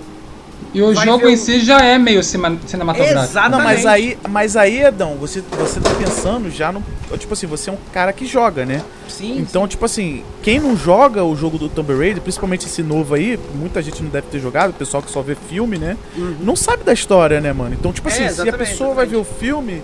E o jogo em o- si já é meio cinematográfico. Exatamente. Não, mas aí, mas aí, Edão, você, você tá pensando já no. Tipo assim, você é um cara que joga, né? Sim, Então, tipo assim, quem não joga o jogo do Tomb Raider, principalmente esse novo aí, muita gente não deve ter jogado, o pessoal que só vê filme, né? Não sabe da história, né, mano? Então, tipo Uhum. É, assim, se a exatamente, pessoa vai ver o filme,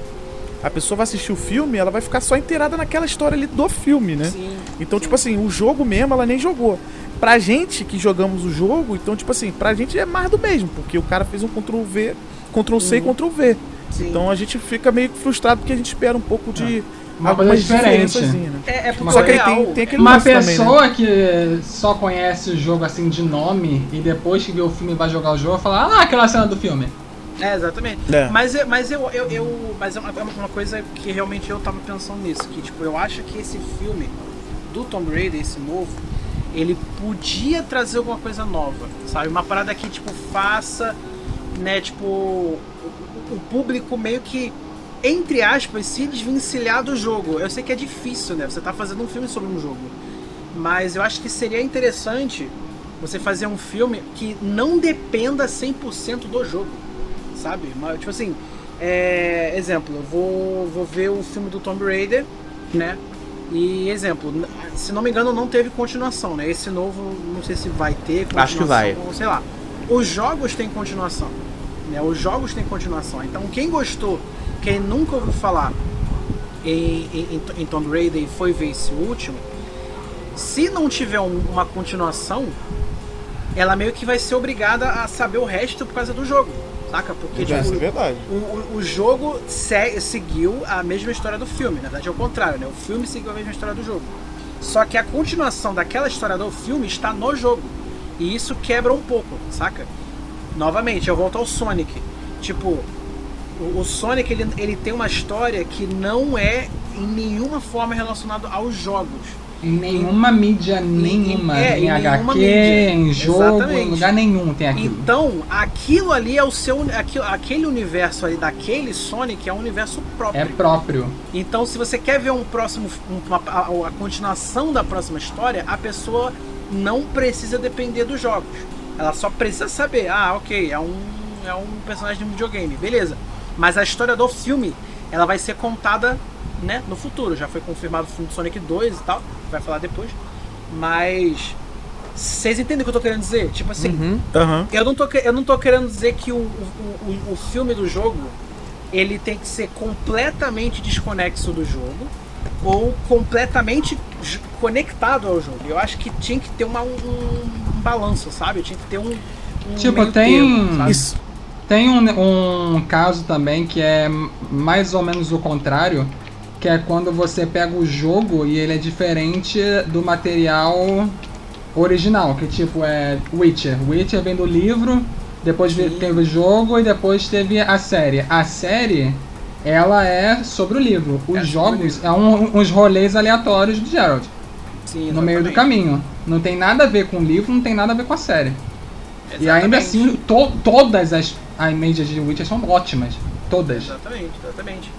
a pessoa vai assistir o filme, ela vai ficar só inteirada naquela história ali do filme, né? sim. Então, tipo assim, o jogo mesmo ela nem jogou. Pra gente que jogamos o jogo, então, tipo assim, pra gente é mais do mesmo, porque o cara fez um Ctrl V, Ctrl C e Ctrl V. Sim. Então a gente fica meio frustrado porque a gente espera um pouco de Uma coisa algumas diferente. né? É, é porque Só que aí real. tem, tem aquele Uma lance também, né? pessoa que só conhece o jogo assim de nome e depois que vê o filme vai jogar o jogo, fala, ah, aquela cena do filme. É, exatamente. É. Mas, eu- mas eu, eu, eu- mas é uma, é uma coisa que realmente eu tava pensando nisso, que tipo, eu acho que esse filme do Tomb Raider, esse novo, ele podia trazer alguma coisa nova, sabe? Uma parada que tipo faça, né, tipo, o, público meio que entre aspas se desvencilhar do jogo. Eu sei que é difícil, né? Você tá fazendo um filme sobre um jogo. Mas eu acho que seria interessante você fazer um filme que não dependa 100% do jogo, sabe? Tipo assim, é, exemplo, eu vou, vou ver o filme do Tomb Raider, né? E exemplo, se não me engano não teve continuação, né? Esse novo, não sei se vai ter continuação, Acho que vai. ou sei lá. Os jogos têm continuação, né? Os jogos têm continuação. Então quem gostou, quem nunca ouviu falar em, em, em Tomb Raider e foi ver esse último, se não tiver um- uma continuação, ela meio que vai ser obrigada a saber o resto por causa do jogo, saca? Porque Isso é tipo, verdade. o, o, o jogo se- seguiu a mesma história do filme, na verdade é o contrário, né? O filme seguiu a mesma história do jogo. Só que a continuação daquela história do filme está no jogo. E isso quebra um pouco, saca? Novamente, eu volto ao Sonic. Tipo, o, o Sonic ele, ele tem uma história que não é em nenhuma forma relacionada aos jogos. Em nenhuma mídia nenhuma, é, em nenhuma HQ, em jogo, Exatamente. em lugar nenhum tem aquilo. Então, aquilo ali é o seu. Aquilo, aquele universo ali daquele Sonic é um universo próprio. É próprio. Então, se você quer ver um próximo, um- uma, a, a continuação da próxima história, a pessoa não precisa depender dos jogos. Ela só precisa saber, ah, ok, é um, é um personagem de um videogame, beleza. Mas a história do filme, ela vai ser contada, né, no futuro. Já foi confirmado o filme do Sonic 2 e tal, vai falar depois. Mas vocês entendem o que eu tô querendo dizer? Tipo assim, Uhum. Aham. eu não tô, eu não tô querendo dizer que o, o, o, o filme do jogo ele tem que ser completamente desconexo do jogo ou completamente conectado ao jogo. Eu acho que tinha que ter uma, um, um balanço, sabe? Tinha que ter um. um Tipo, tem- termo? Isso. Tem um, um caso também que é mais ou menos o contrário, que é quando você pega o jogo e ele é diferente do material original, que tipo é Witcher. Witcher vem do livro, depois Sim. teve o jogo e depois teve a série. A série, ela é sobre o livro. Os É jogos é um- uns rolês aleatórios do Geralt, Sim, no meio do exatamente. caminho. Não tem nada a ver com o livro, não tem nada a ver com a série. E ainda Exatamente. assim, to- todas as, as mídias de Witcher são ótimas. Todas. Exatamente, exatamente.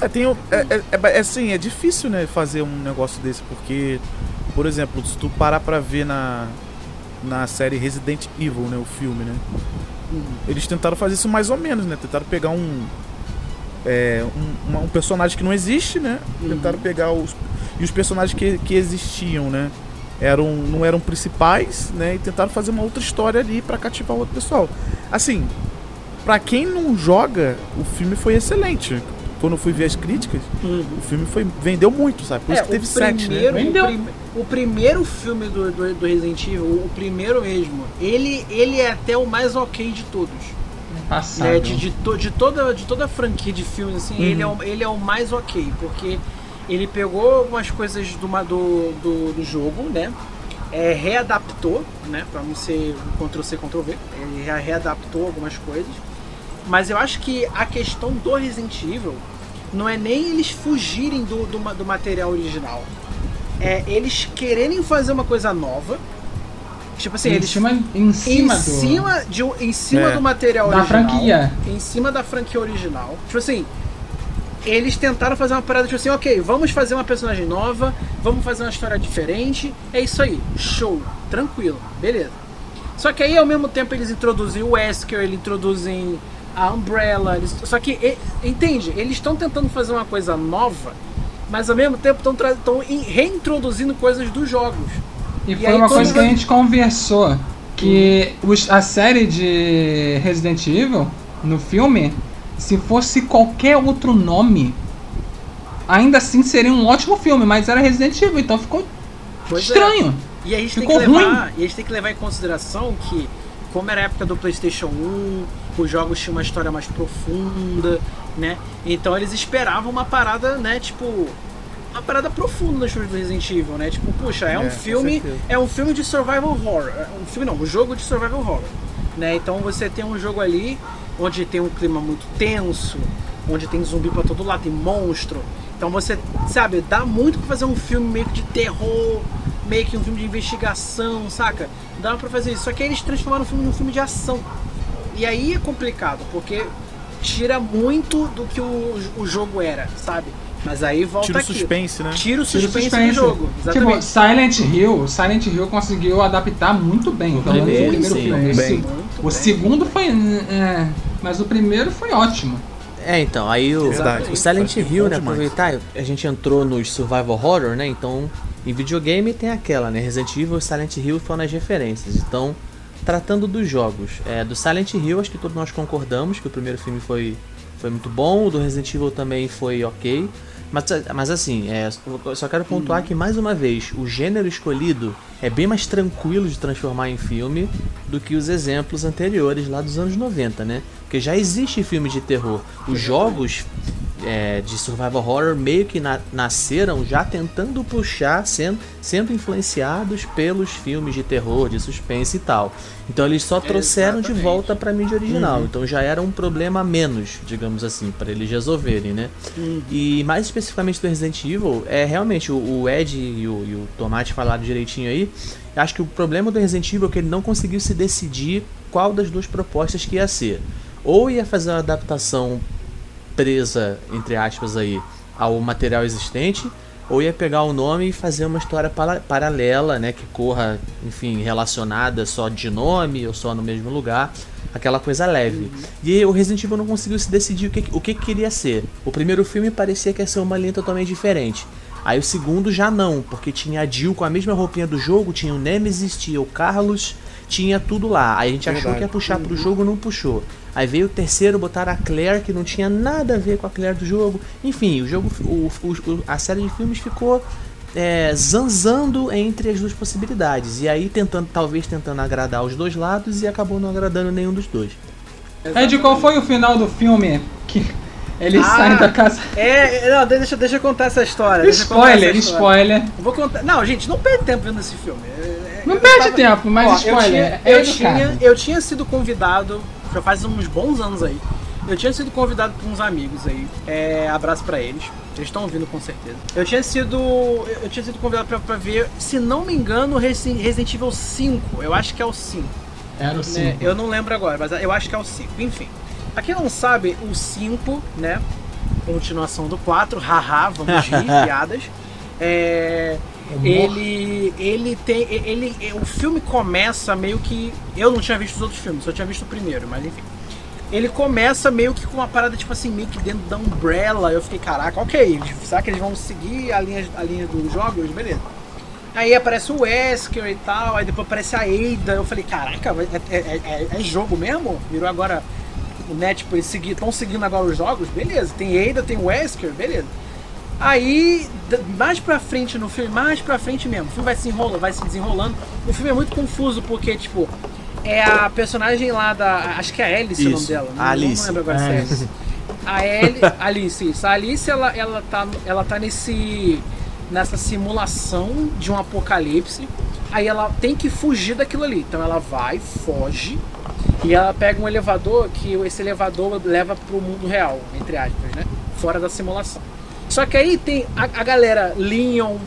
É, tem, é, é, é, é assim, é difícil, né, fazer um negócio desse, porque, por exemplo, se tu parar pra ver na, na série Resident Evil, né, o filme, né, eles tentaram fazer isso mais ou menos, né, tentaram pegar um, é, um, uma- um personagem que não existe, né, tentaram pegar os, e os personagens que, que existiam, né, eram, não eram principais, né, e tentaram fazer uma outra história ali pra cativar o outro pessoal. Assim, pra quem não joga, o filme foi excelente. Quando eu fui ver as críticas, o filme foi vendeu muito, sabe? Por isso que É, teve sete, né? o, prim- o primeiro filme do, do, do Resident Evil, o primeiro mesmo, ele, ele é até o mais ok de todos. Passado. né, de, de, to- de toda, de toda a franquia de filmes, assim, Uhum. ele, é o, ele é o mais ok, porque ele pegou algumas coisas do, ma- do, do, do jogo, né? É, readaptou, né? Pra não ser Ctrl-C, Ctrl-V. Ele rea- readaptou algumas coisas. Mas eu acho que a questão do Resident Evil não é nem eles fugirem do, do, do material original. É eles quererem fazer uma coisa nova. Tipo assim, em, eles cima, em cima em do. cima, de, em cima É. do material Da original. franquia. Em cima da franquia original. Tipo assim, eles tentaram fazer uma parada tipo assim, ok, vamos fazer uma personagem nova, vamos fazer uma história diferente. É isso aí, show, tranquilo, beleza. Só que aí ao mesmo tempo eles introduzem o Wesker, eles introduzem a Umbrella. Eles, só que, e- entende? Eles estão tentando fazer uma coisa nova, mas ao mesmo tempo estão reintroduzindo coisas dos jogos. E, E foi aí, uma coisa que a gente conversou. Que os- a série de Resident Evil, no filme, se fosse qualquer outro nome, ainda assim seria um ótimo filme, mas era Resident Evil, então ficou Pois é. estranho. E a gente tem Ficou que levar, e a gente tem que levar em consideração que como era a época do PlayStation 1, os jogos tinham uma história mais profunda, né? Então eles esperavam uma parada, né, tipo uma parada profunda nos filmes do Resident Evil, né? Tipo, puxa, é, É, um filme, é um filme de survival horror, é um filme não, um jogo de survival horror, né? Então você tem um jogo ali onde tem um clima muito tenso, onde tem zumbi pra todo lado, tem monstro. Então você, sabe, dá muito pra fazer um filme meio que de terror, meio que um filme de investigação, saca? Dá pra fazer isso. Só que aí eles transformaram o filme num filme de ação. E aí é complicado, porque tira muito do que o, o jogo era, sabe? Mas aí volta Tira o aqui. suspense, né? Tira o Tira o suspense, suspense. do jogo. Tipo, Exatamente. Silent Hill, Silent Hill conseguiu adaptar muito bem, pelo menos o primeiro, primeiro sim, filme. bem. O bem. segundo foi. É, mas o primeiro foi ótimo. É, então, aí o, Verdade. o Silent Hill, né, aproveitar, a gente entrou nos survival horror, né, então em videogame tem aquela, né, Resident Evil e Silent Hill foram as referências, então tratando dos jogos, é, do Silent Hill acho que todos nós concordamos que o primeiro filme foi, foi muito bom, o do Resident Evil também foi ok, mas, mas assim, é, eu só quero pontuar que mais uma vez, o gênero escolhido é bem mais tranquilo de transformar em filme do que os exemplos anteriores lá dos anos 90, né? Porque já existe filme de terror. Os jogos é, de survival horror meio que na- nasceram já tentando puxar, sendo, sendo influenciados pelos filmes de terror, de suspense e tal. Então eles só trouxeram de Exatamente. volta pra mídia original. Então já era um problema a menos, digamos assim, para eles resolverem, né? E mais especificamente do Resident Evil, é realmente o, o Ed e o, e o Tomate falaram direitinho aí. Acho que o problema do Resident Evil é que ele não conseguiu se decidir qual das duas propostas que ia ser. Ou ia fazer uma adaptação presa, entre aspas, aí, ao material existente, ou ia pegar o nome e fazer uma história para- paralela, né, que corra, enfim, relacionada só de nome ou só no mesmo lugar, aquela coisa leve. E o Resident Evil não conseguiu se decidir o que, o que que queria ser. O primeiro filme parecia que ia ser uma linha totalmente diferente. Aí o segundo já não, porque tinha a Jill com a mesma roupinha do jogo, tinha o Nemesis, tinha o Carlos, tinha tudo lá. Aí a gente achou Verdade. que ia puxar pro jogo, não puxou. Aí veio o terceiro, botaram a Claire, que não tinha nada a ver com a Claire do jogo. Enfim, o jogo, o, o- a série de filmes ficou é, zanzando entre as duas possibilidades. E aí tentando, talvez tentando agradar os dois lados e acabou não agradando nenhum dos dois. Ed, qual foi o final do filme? Que eles Ah, saem da casa. É, não, deixa, deixa eu contar essa história. contar Spoiler, essa história. spoiler. Eu Vou contar. Não, gente, não perde tempo vendo esse filme. É- é- Não eu perde tava- tempo, mas Ó, eu spoiler. tinha, é eu, educado. tinha, eu tinha sido convidado, já faz uns bons anos aí. Eu tinha sido convidado por uns amigos aí. É, abraço pra eles. Eles estão ouvindo com certeza. Eu tinha sido. Eu eu tinha sido convidado pra, pra ver, se não me engano, Resi- Resident Evil 5. Eu acho que é o 5. Era o né? 5. Eu não lembro agora, mas eu acho que é o 5. Enfim. Pra quem não sabe, o 5, né? Continuação do 4, haha, vamos rir, piadas. É, ele, ele tem. Ele, o filme começa meio que. Eu não tinha visto os outros filmes, só tinha visto o primeiro, mas enfim. Ele começa meio que com uma parada, tipo assim, meio que dentro da Umbrella. Eu fiquei, caraca, ok. Será que eles vão seguir a linha, a linha dos jogos? Beleza. Aí aparece o Wesker e tal, aí depois aparece a Ada. Eu falei, caraca, vai- é, é- é- é jogo mesmo? Virou agora, né? Tipo, estão seguindo agora os jogos? Beleza. Tem Ada, tem Wesker, beleza. Aí, mais pra frente no filme, mais pra frente mesmo, o filme vai se enrolando, vai se desenrolando. O filme é muito confuso porque, tipo, é a personagem lá da. Acho que é a Alice o nome Isso, dela. Não, a Alice. Não lembro agora se é Alice. Alice. A Ellie, Alice, isso. A Alice, ela, ela, tá, ela tá nesse. nessa simulação de um apocalipse. Aí ela tem que fugir daquilo ali. Então ela vai, foge. E ela pega um elevador que esse elevador leva pro mundo real, entre aspas, né? Fora da simulação. Só que aí tem a, a galera Leon,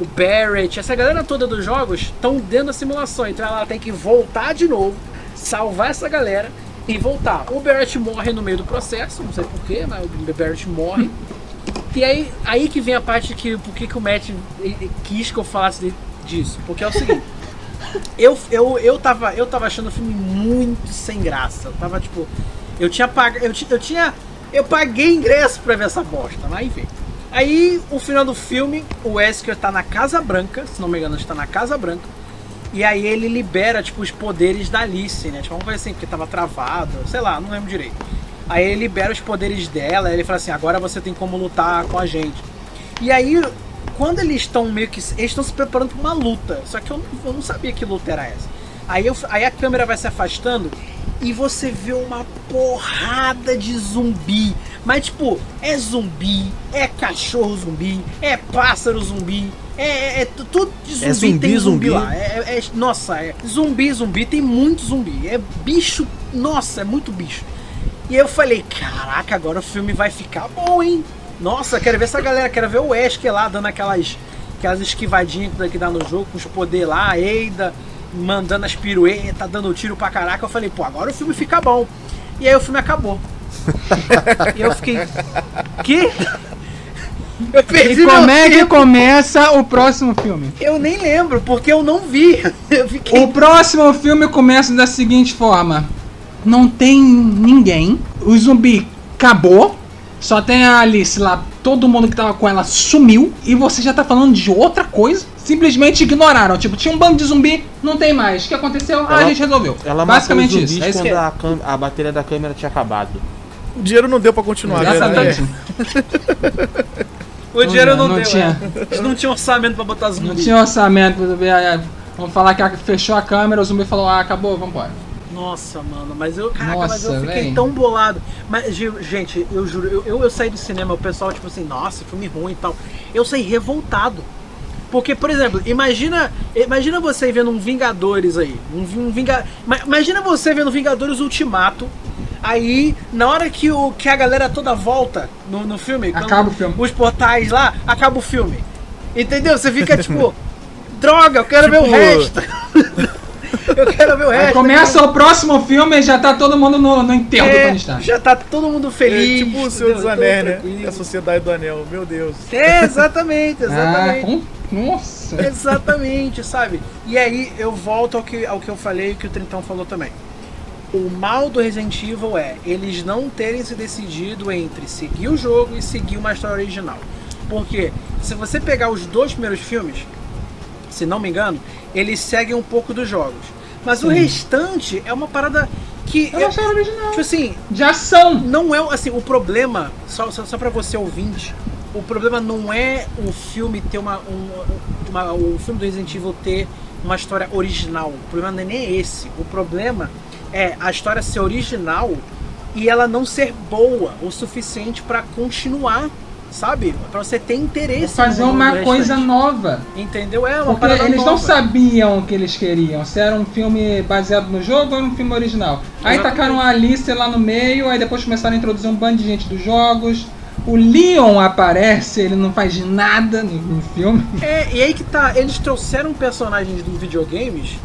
o Barrett, essa galera toda dos jogos estão dentro da simulação. Então ela tem que voltar de novo, salvar essa galera e voltar. O Barrett morre no meio do processo, não sei porquê, mas o Barrett morre. E aí, aí que vem a parte que por que o Matt quis que eu falasse disso. Porque é o seguinte. Eu, eu, eu, tava, eu tava achando o filme muito sem graça. Eu tava tipo. Eu tinha pagado. Eu, eu tinha. Eu paguei ingresso pra ver essa bosta, mas enfim. Aí, o final do filme, o Wesker tá na Casa Branca, se não me engano, está na Casa Branca. E aí ele libera, tipo, os poderes da Alice, né? Tipo, uma coisa assim, porque tava travado, sei lá, não lembro direito. Aí ele libera os poderes dela, ele fala assim, agora você tem como lutar com a gente. E aí, quando eles estão meio que. Eles estão se preparando pra uma luta. Só que eu eu não sabia que luta era essa. Aí, eu, aí a câmera vai se afastando e você vê uma porrada de zumbi. Mas tipo, é zumbi, é cachorro zumbi, é pássaro zumbi, é, é- é tu- tudo de zumbi, É zumbi, tem zumbi, zumbi. lá. É, é- é- nossa, é zumbi, zumbi, tem muito zumbi. É bicho, nossa, é muito bicho. E eu falei, caraca, agora o filme vai ficar bom, hein? Nossa, quero ver essa galera, quero ver o Wesker lá dando aquelas, aquelas esquivadinhas que dá no jogo, com os poderes lá, a Eida mandando as piruetas, dando tiro pra caraca. Eu falei, pô, agora o filme fica bom. E aí o filme acabou. e eu fiquei, que? Eu perdi E como é que começa o próximo filme? Eu nem lembro, porque eu não vi. Eu fiquei. O próximo filme começa da seguinte forma: não tem ninguém, o zumbi acabou, só tem a Alice lá, todo mundo que tava com ela sumiu e você já tá falando de outra coisa. Simplesmente ignoraram. Tipo, tinha um bando de zumbi, não tem mais. O que aconteceu? ah, a Ela- gente resolveu. Ela Basicamente matou os isso. É isso que quando é. a, a bateria da câmera tinha acabado. O dinheiro não deu pra continuar, né? Exatamente. O dinheiro não, não deu. tinha. é. Eles não tinham orçamento pra botar zumbi. Não tinha orçamento Vamos falar que a- fechou a câmera, o zumbi falou, ah, acabou, vambora. Nossa, mano, mas eu, caraca, mas Nossa, eu fiquei véi. tão bolado. Mas, gente, eu juro, eu, eu, eu saí do cinema, o pessoal, tipo assim, nossa, filme ruim e tal. Eu saí revoltado. Porque, por exemplo, imagina, imagina você vendo um Vingadores aí. Um, um Vinga, ma- imagina você vendo Vingadores Ultimato. Aí, na hora que, o, que a galera toda volta no, no filme, Acaba o filme. os portais lá, acaba o filme. Entendeu? Você fica tipo, droga, eu quero ver o Tipo, resto. eu quero ver o Aí resto. começa o próximo filme e já tá todo mundo no, no enterro do É, Tony Stark. já tá todo mundo É, feliz. tipo o Senhor dos entendeu? Anéis, né? tranquilo. É a Sociedade do Anel, meu Deus. É, exatamente, Ah, exatamente. com... Nossa. Exatamente, sabe? E aí eu volto ao que, ao que eu falei e que o Trintão falou também. O mal do Resident Evil é eles não terem se decidido entre seguir o jogo e seguir uma história original. Porque se você pegar os dois primeiros filmes, se não me engano, eles seguem um pouco dos jogos. Mas o restante é uma parada que. É uma história original. tipo assim, De ação. não é assim, o problema, só, só, só para você ouvinte, o problema não é o filme ter uma, um, uma- O filme do Resident Evil ter uma história original. O problema não é nem esse. O problema é a história ser original e ela não ser boa o suficiente para continuar, sabe? Pra você ter interesse Fazer no- no uma restante. coisa nova. Entendeu? É uma Porque eles não nova. sabiam o que eles queriam. Se era um filme baseado no jogo ou era um filme original. Aí Exatamente. tacaram a Alice lá no meio, aí depois começaram a introduzir um bando de gente dos jogos. O Leon aparece, ele não faz nada no, no filme. É, e aí que tá, eles trouxeram personagens dos videogames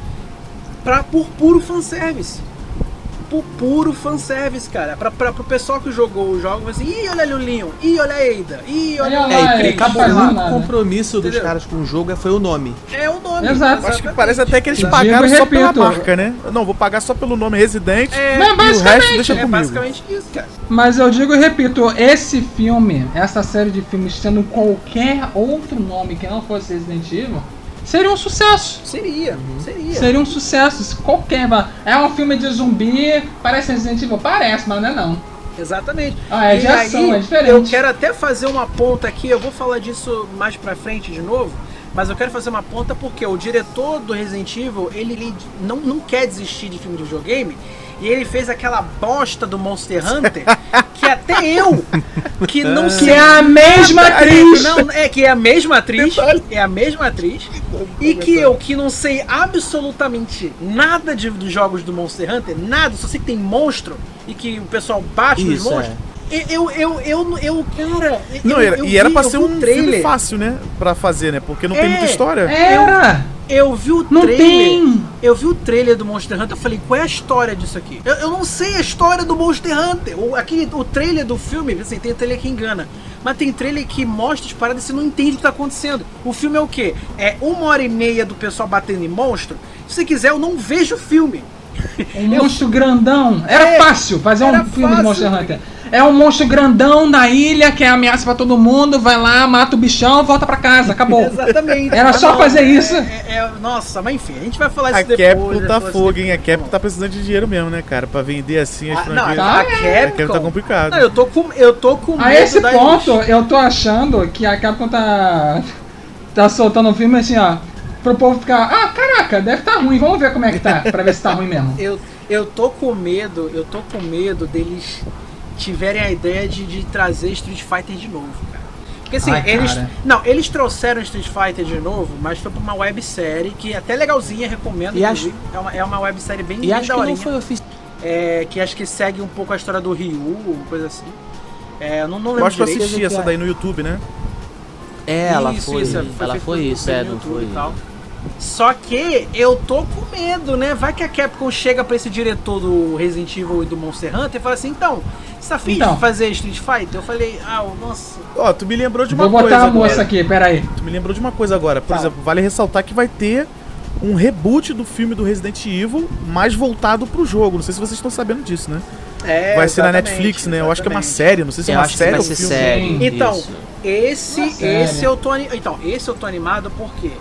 pra, por puro fanservice. Por puro fanservice, cara. Pra, pra, pro pessoal que jogou o jogo, assim, ih, olha ali o Leon, ih, olha a Ada, ih, olha a É, e acabou o compromisso dos caras com o jogo foi o nome. É o nome. Exato. Acho que parece até que eles pagaram só pela marca, né? Não, vou pagar só pelo nome Resident É, Mas e o resto deixa é comigo. basicamente isso, cara. Mas eu digo e repito, esse filme, essa série de filmes, sendo qualquer outro nome que não fosse Resident Evil, seria um sucesso. Seria, seria. Seria um sucesso, qualquer. É um filme de zumbi, parece Resident Evil? Parece, mas não é não. Exatamente. Ah, é de E ação, aí, é diferente. Eu quero até fazer uma ponta aqui, eu vou falar disso mais pra frente de novo, mas eu quero fazer uma ponta porque o diretor do Resident Evil, ele, ele não, não quer desistir de filme de videogame, e ele fez aquela bosta do Monster Hunter, que até eu, que não sei Que é a mesma atriz. não, é que é a mesma atriz, Detalhe. é a mesma atriz, e que eu que não sei absolutamente nada de, dos jogos do Monster Hunter, nada, só sei que tem monstro e que o pessoal bate nos Isso, monstros. Eu, eu, eu, eu, cara. Não, eu, era- eu e era vi- pra eu ser um filme trailer. fácil, né? Pra fazer, né? Porque não É, tem muita história. Era! Eu vi o Não trailer. tem! Eu vi o trailer do Monster Hunter, eu falei, qual é a história disso aqui? Eu, eu não sei a história do Monster Hunter. O, aquele, o trailer do filme, assim, tem trailer que engana. Mas tem trailer que mostra as paradas e você não entende o que tá acontecendo. O filme é o quê? É uma hora e meia do pessoal batendo em monstro. Se quiser, eu não vejo o filme. Um monstro grandão. Era É, fácil fazer era um filme fácil. de Monster Hunter. É um monstro grandão na ilha que é ameaça pra todo mundo. Vai lá, mata o bichão, volta pra casa. Acabou. Exatamente. Era só Não, fazer isso. é- é- nossa, mas enfim, a gente vai falar isso A depois. Capcom tá falar isso fogo, hein? A. Capcom tá precisando de dinheiro mesmo, né, cara? Pra vender assim as Ah, não, a Tá, A Capcom tá Capcom. complicado. Não, eu tô com, eu tô com A esse ponto, eu tô achando que a Capcom tá. tá soltando um filme assim, ó. Pro povo ficar, ah, caraca, deve tá ruim, vamos ver como é que tá, pra ver se tá ruim mesmo. Eu, eu tô com medo, eu tô com medo deles tiverem a ideia de, de trazer Street Fighter de novo, cara. Porque assim, Ai, eles. cara. Não, eles trouxeram Street Fighter de novo, mas foi pra uma websérie que é até legalzinha, recomendo. E acho-. É uma, é uma websérie bem, E acho que não foi oficial. É, que acho que segue um pouco a história do Ryu, coisa assim. É, eu não, não Eu lembro acho que eu assisti essa daí no YouTube, né? É, ela Isso, foi. isso, ela feito foi isso, é, no não YouTube foi. e tal. Só que eu tô com medo, né? Vai que a Capcom chega pra esse diretor do Resident Evil e do Monster Hunter e fala assim: então, você tá afim Então. de fazer Street Fighter? Eu falei: ah, nossa. Ó, tu me lembrou de uma Vou botar coisa a moça agora. aqui, peraí. Tu me lembrou de uma coisa agora. Por Fala. exemplo, vale ressaltar que vai ter um reboot do filme do Resident Evil, mais voltado pro jogo. Não sei se vocês estão sabendo disso, né? É, vai ser na Netflix, né? Eu acho que é uma série, não sei se é Eu uma acho que série vai ou ser filme. série. Então, isso. esse, Uma série. esse eu tô Então, esse eu tô animado porque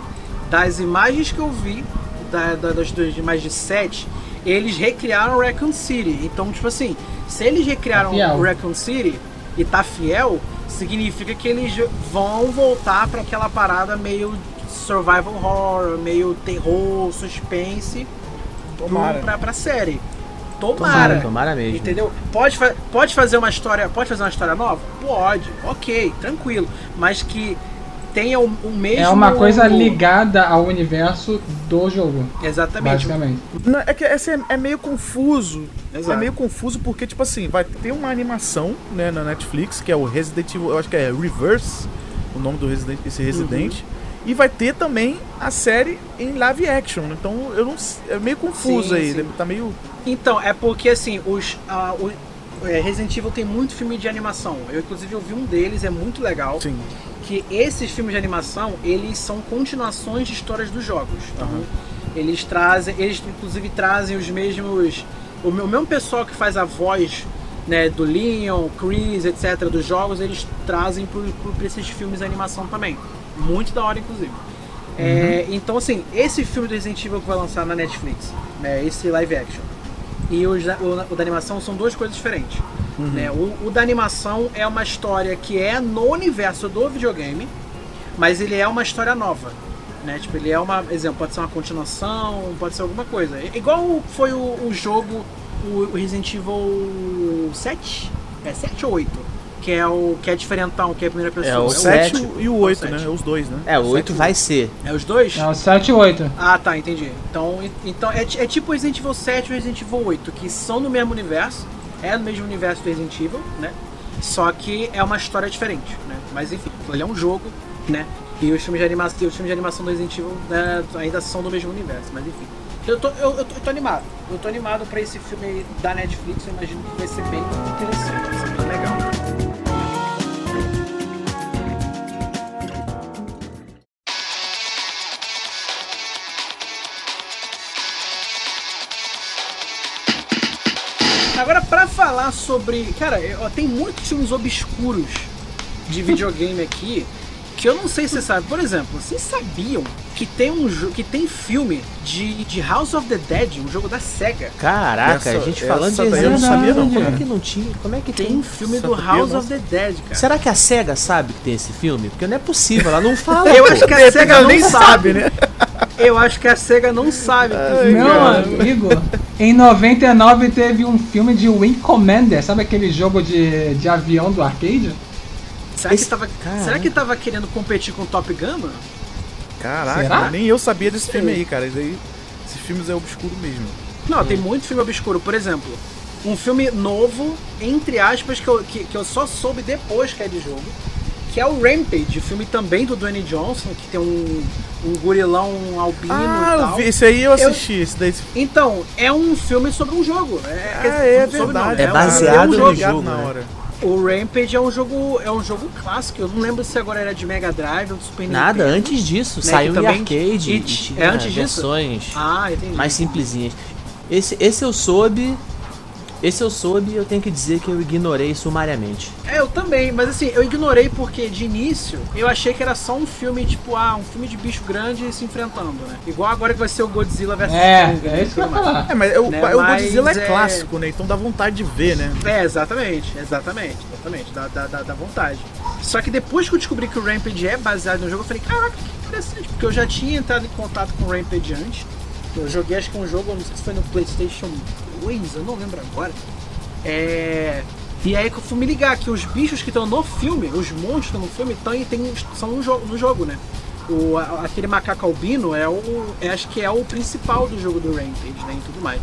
das imagens que eu vi, da, da- das, das imagens de set, eles recriaram Raccoon City. Então, tipo assim, se eles recriaram Tá. Raccoon City e tá fiel, significa que eles vão voltar pra aquela parada meio survival horror, meio terror, suspense Tomara. pra, pra série. Tomara. Tomara, tomara mesmo. Entendeu? Pode, fa- pode fazer uma história, pode fazer uma história nova? Pode, ok, tranquilo. Mas que tenha o, o mesmo. É uma coisa ligada ao universo do jogo, Exatamente. basicamente. Não, é que esse é, é meio confuso. Exato. É meio confuso porque, tipo assim, vai ter uma animação né, na Netflix, que é o Resident Evil, eu acho que é Reverse, o nome do Resident, esse Resident. Uhum. E vai ter também a série em live action. Então eu não É meio confuso Sim, aí. sim. Tá meio. Então, é porque assim, os. ah, o, é, Resident Evil tem muito filme de animação. Eu, inclusive, eu vi um deles, é muito legal. Sim. Que esses filmes de animação, eles são continuações de histórias dos jogos. Aham. eles trazem, eles inclusive trazem os mesmos, o mesmo pessoal que faz a voz, né, do Leon, Chris, etc, dos jogos, eles trazem para esses filmes de animação também. Muito da hora, inclusive. É, então, assim, esse filme do Resident Evil que vai lançar na Netflix, né, esse live action, e os da- o, o da animação são duas coisas diferentes. né? O, o da animação é uma história que é no universo do videogame, mas ele é uma história nova. Né? Tipo, ele é uma. Exemplo, pode ser uma continuação, pode ser alguma coisa. I- Igual foi o, o jogo, o, o Resident Evil 7? É 7 ou 8? Que é o que é diferentão, que é a primeira pessoa. É o O o 7 sete. e o 8, sete. né? Os dois, né? É, o Sete 8 e vai ser. É os dois? É o 7 e 8. Ah, tá, entendi. Então, então é, é tipo Resident Evil 7 e Resident Evil 8, que são no mesmo universo, é no mesmo universo do Resident Evil, né? Só que é uma história diferente, né? Mas enfim, ele é um jogo, né? E os filmes de animação, os filmes de animação do Resident Evil né, ainda são do mesmo universo, mas enfim. Eu tô, eu, eu tô, eu tô animado. Eu tô animado pra esse filme aí da Netflix, eu imagino que vai ser bem interessante, vai ser bem legal. Falar sobre. Cara, ó, tem muitos filmes obscuros de videogame aqui que eu não sei se você sabe. Por exemplo, vocês sabiam que tem um que tem filme de, de House of the Dead, um jogo da SEGA? Caraca, Essa- a gente falando de eu não sabia, não, Como é que não tinha? Como é que Tem tem? um filme do House of the Dead, cara. Será que a SEGA sabe que tem esse filme? Porque não é possível, ela não fala. Eu pô. acho que a SEGA não nem sabe. sabe, né? Eu acho que a SEGA não sabe. Meu cara. amigo, em 99 teve um filme de Wing Commander, sabe aquele jogo de, de avião do arcade? Será, Esse- que tava, será que tava querendo competir com Top Gun, mano? Caraca, Será? nem eu sabia desse filme aí, cara. Esses filmes é obscuro mesmo. Não, tem muito filme obscuro. Por exemplo, um filme novo, entre aspas, que eu, que, que eu só soube depois que é de jogo, que é o Rampage, filme também do Dwayne Johnson, que tem um, um gorilão albino Ah, e eu tal. vi, esse aí eu Eu- assisti. Esse daí, Então, é um filme sobre um jogo. É, Ah, dizer, é sobre não, verdade. É um- baseado um no jogo. na né? hora. O Rampage é um jogo é um jogo clássico. Eu não lembro se agora era de Mega Drive ou do Super Nada, Nintendo. antes disso. Né, saiu em também- arcade. e e tinha é antes disso? versões Ah, entendi. mais simplesinhas. Esse, esse eu soube. Esse eu soube e eu tenho que dizer que eu ignorei sumariamente. É, eu também, mas assim, eu ignorei porque de início eu achei que era só um filme, tipo, ah, um filme de bicho grande se enfrentando, né? Igual agora que vai ser o Godzilla vs É, Kong, né, é isso que eu falar. É, mas o, Né, o mas Godzilla é, é- clássico, né? Então dá vontade de ver, né? É, exatamente, exatamente, exatamente, dá, dá, dá, dá vontade. Só que depois que eu descobri que o Rampage é baseado no jogo, eu falei, caraca, que interessante, porque eu já tinha entrado em contato com o Rampage antes. Eu joguei acho que um jogo, eu não sei se foi no Playstation 2, eu não lembro agora. É. E aí que eu fui me ligar que os bichos que estão no filme, os monstros no filme, tão, tem, são no jogo, no jogo, né? O, aquele macaco albino é o. é, acho que é o principal do jogo do Rampage, né? E tudo mais.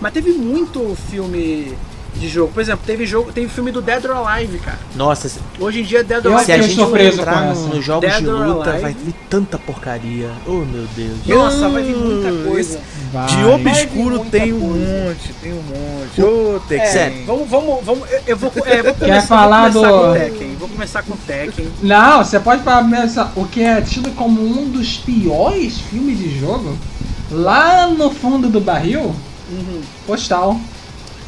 Mas teve muito filme de jogo. Por exemplo, teve jogo, teve filme do Dead or Alive, cara. Nossa, Hoje em dia Dead or Eu se Alive a gente for surpreso entrar com no- nos jogos Dead de luta, Alive. vai vir tanta porcaria. Oh meu Deus. Nossa, vai vir muita coisa. Vai. De obscuro tem um coisa. monte, tem um monte. Ô, É, Tekken. vamos, vamos, vamos. eu- Eu vou, é, vou começar, Quer falar vou começar do- com Tekken. Vou começar com Tekken. Não, você pode falar mesmo o que é tido como um dos piores filmes de jogo? Lá no fundo do barril, Uhum. Postal.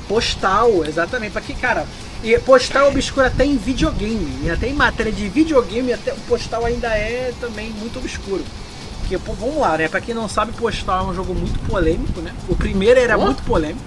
Postal, exatamente. Pra que, cara, e postal obscuro até em videogame. E até em matéria de videogame, até o postal ainda é também muito obscuro. Porque, pô, vamos lá, né? Pra quem não sabe, postal é um jogo muito polêmico, né? O primeiro era Oh. muito polêmico,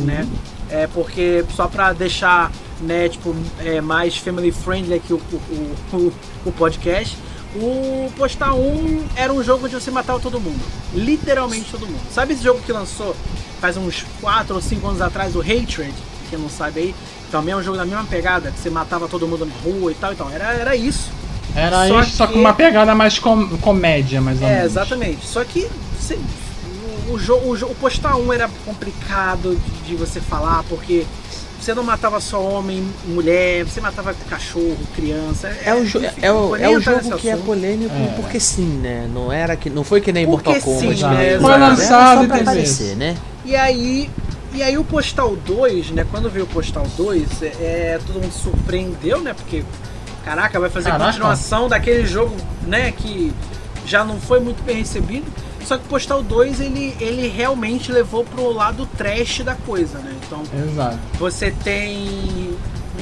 né? É porque, só pra deixar, né, tipo, é, mais family friendly aqui o, o, o, o podcast, o Postal 1 era um jogo onde você matava todo mundo. Literalmente todo mundo. Sabe esse jogo que lançou faz uns 4 ou 5 anos atrás, o Hatred? Quem não sabe aí. Também é um jogo da mesma pegada, que você matava todo mundo na rua e tal. Então, era, era isso. Era Só isso, só que- com uma pegada mais com- comédia, mais ou É, menos. exatamente. Só que você- o, o, jo- o, o Postal 1 era complicado de, de você falar, porque você não matava só homem, mulher, você matava cachorro, criança. É o, jo- enfim, é o, é o jogo que é assunto. polêmico É. porque sim, né? Não, era que, não foi que nem Porque Mortal Kombat. sim, né? né? Foi lançado e aparecer, né? E aí, e aí o Postal 2, né? Quando veio o Postal 2, é, é, todo mundo se surpreendeu, né? Porque, caraca, vai fazer Caraca. continuação daquele jogo, né? Que já não foi muito bem recebido. Só que o Postal 2, ele, ele realmente levou pro lado trash da coisa, né? Então, Exato. você tem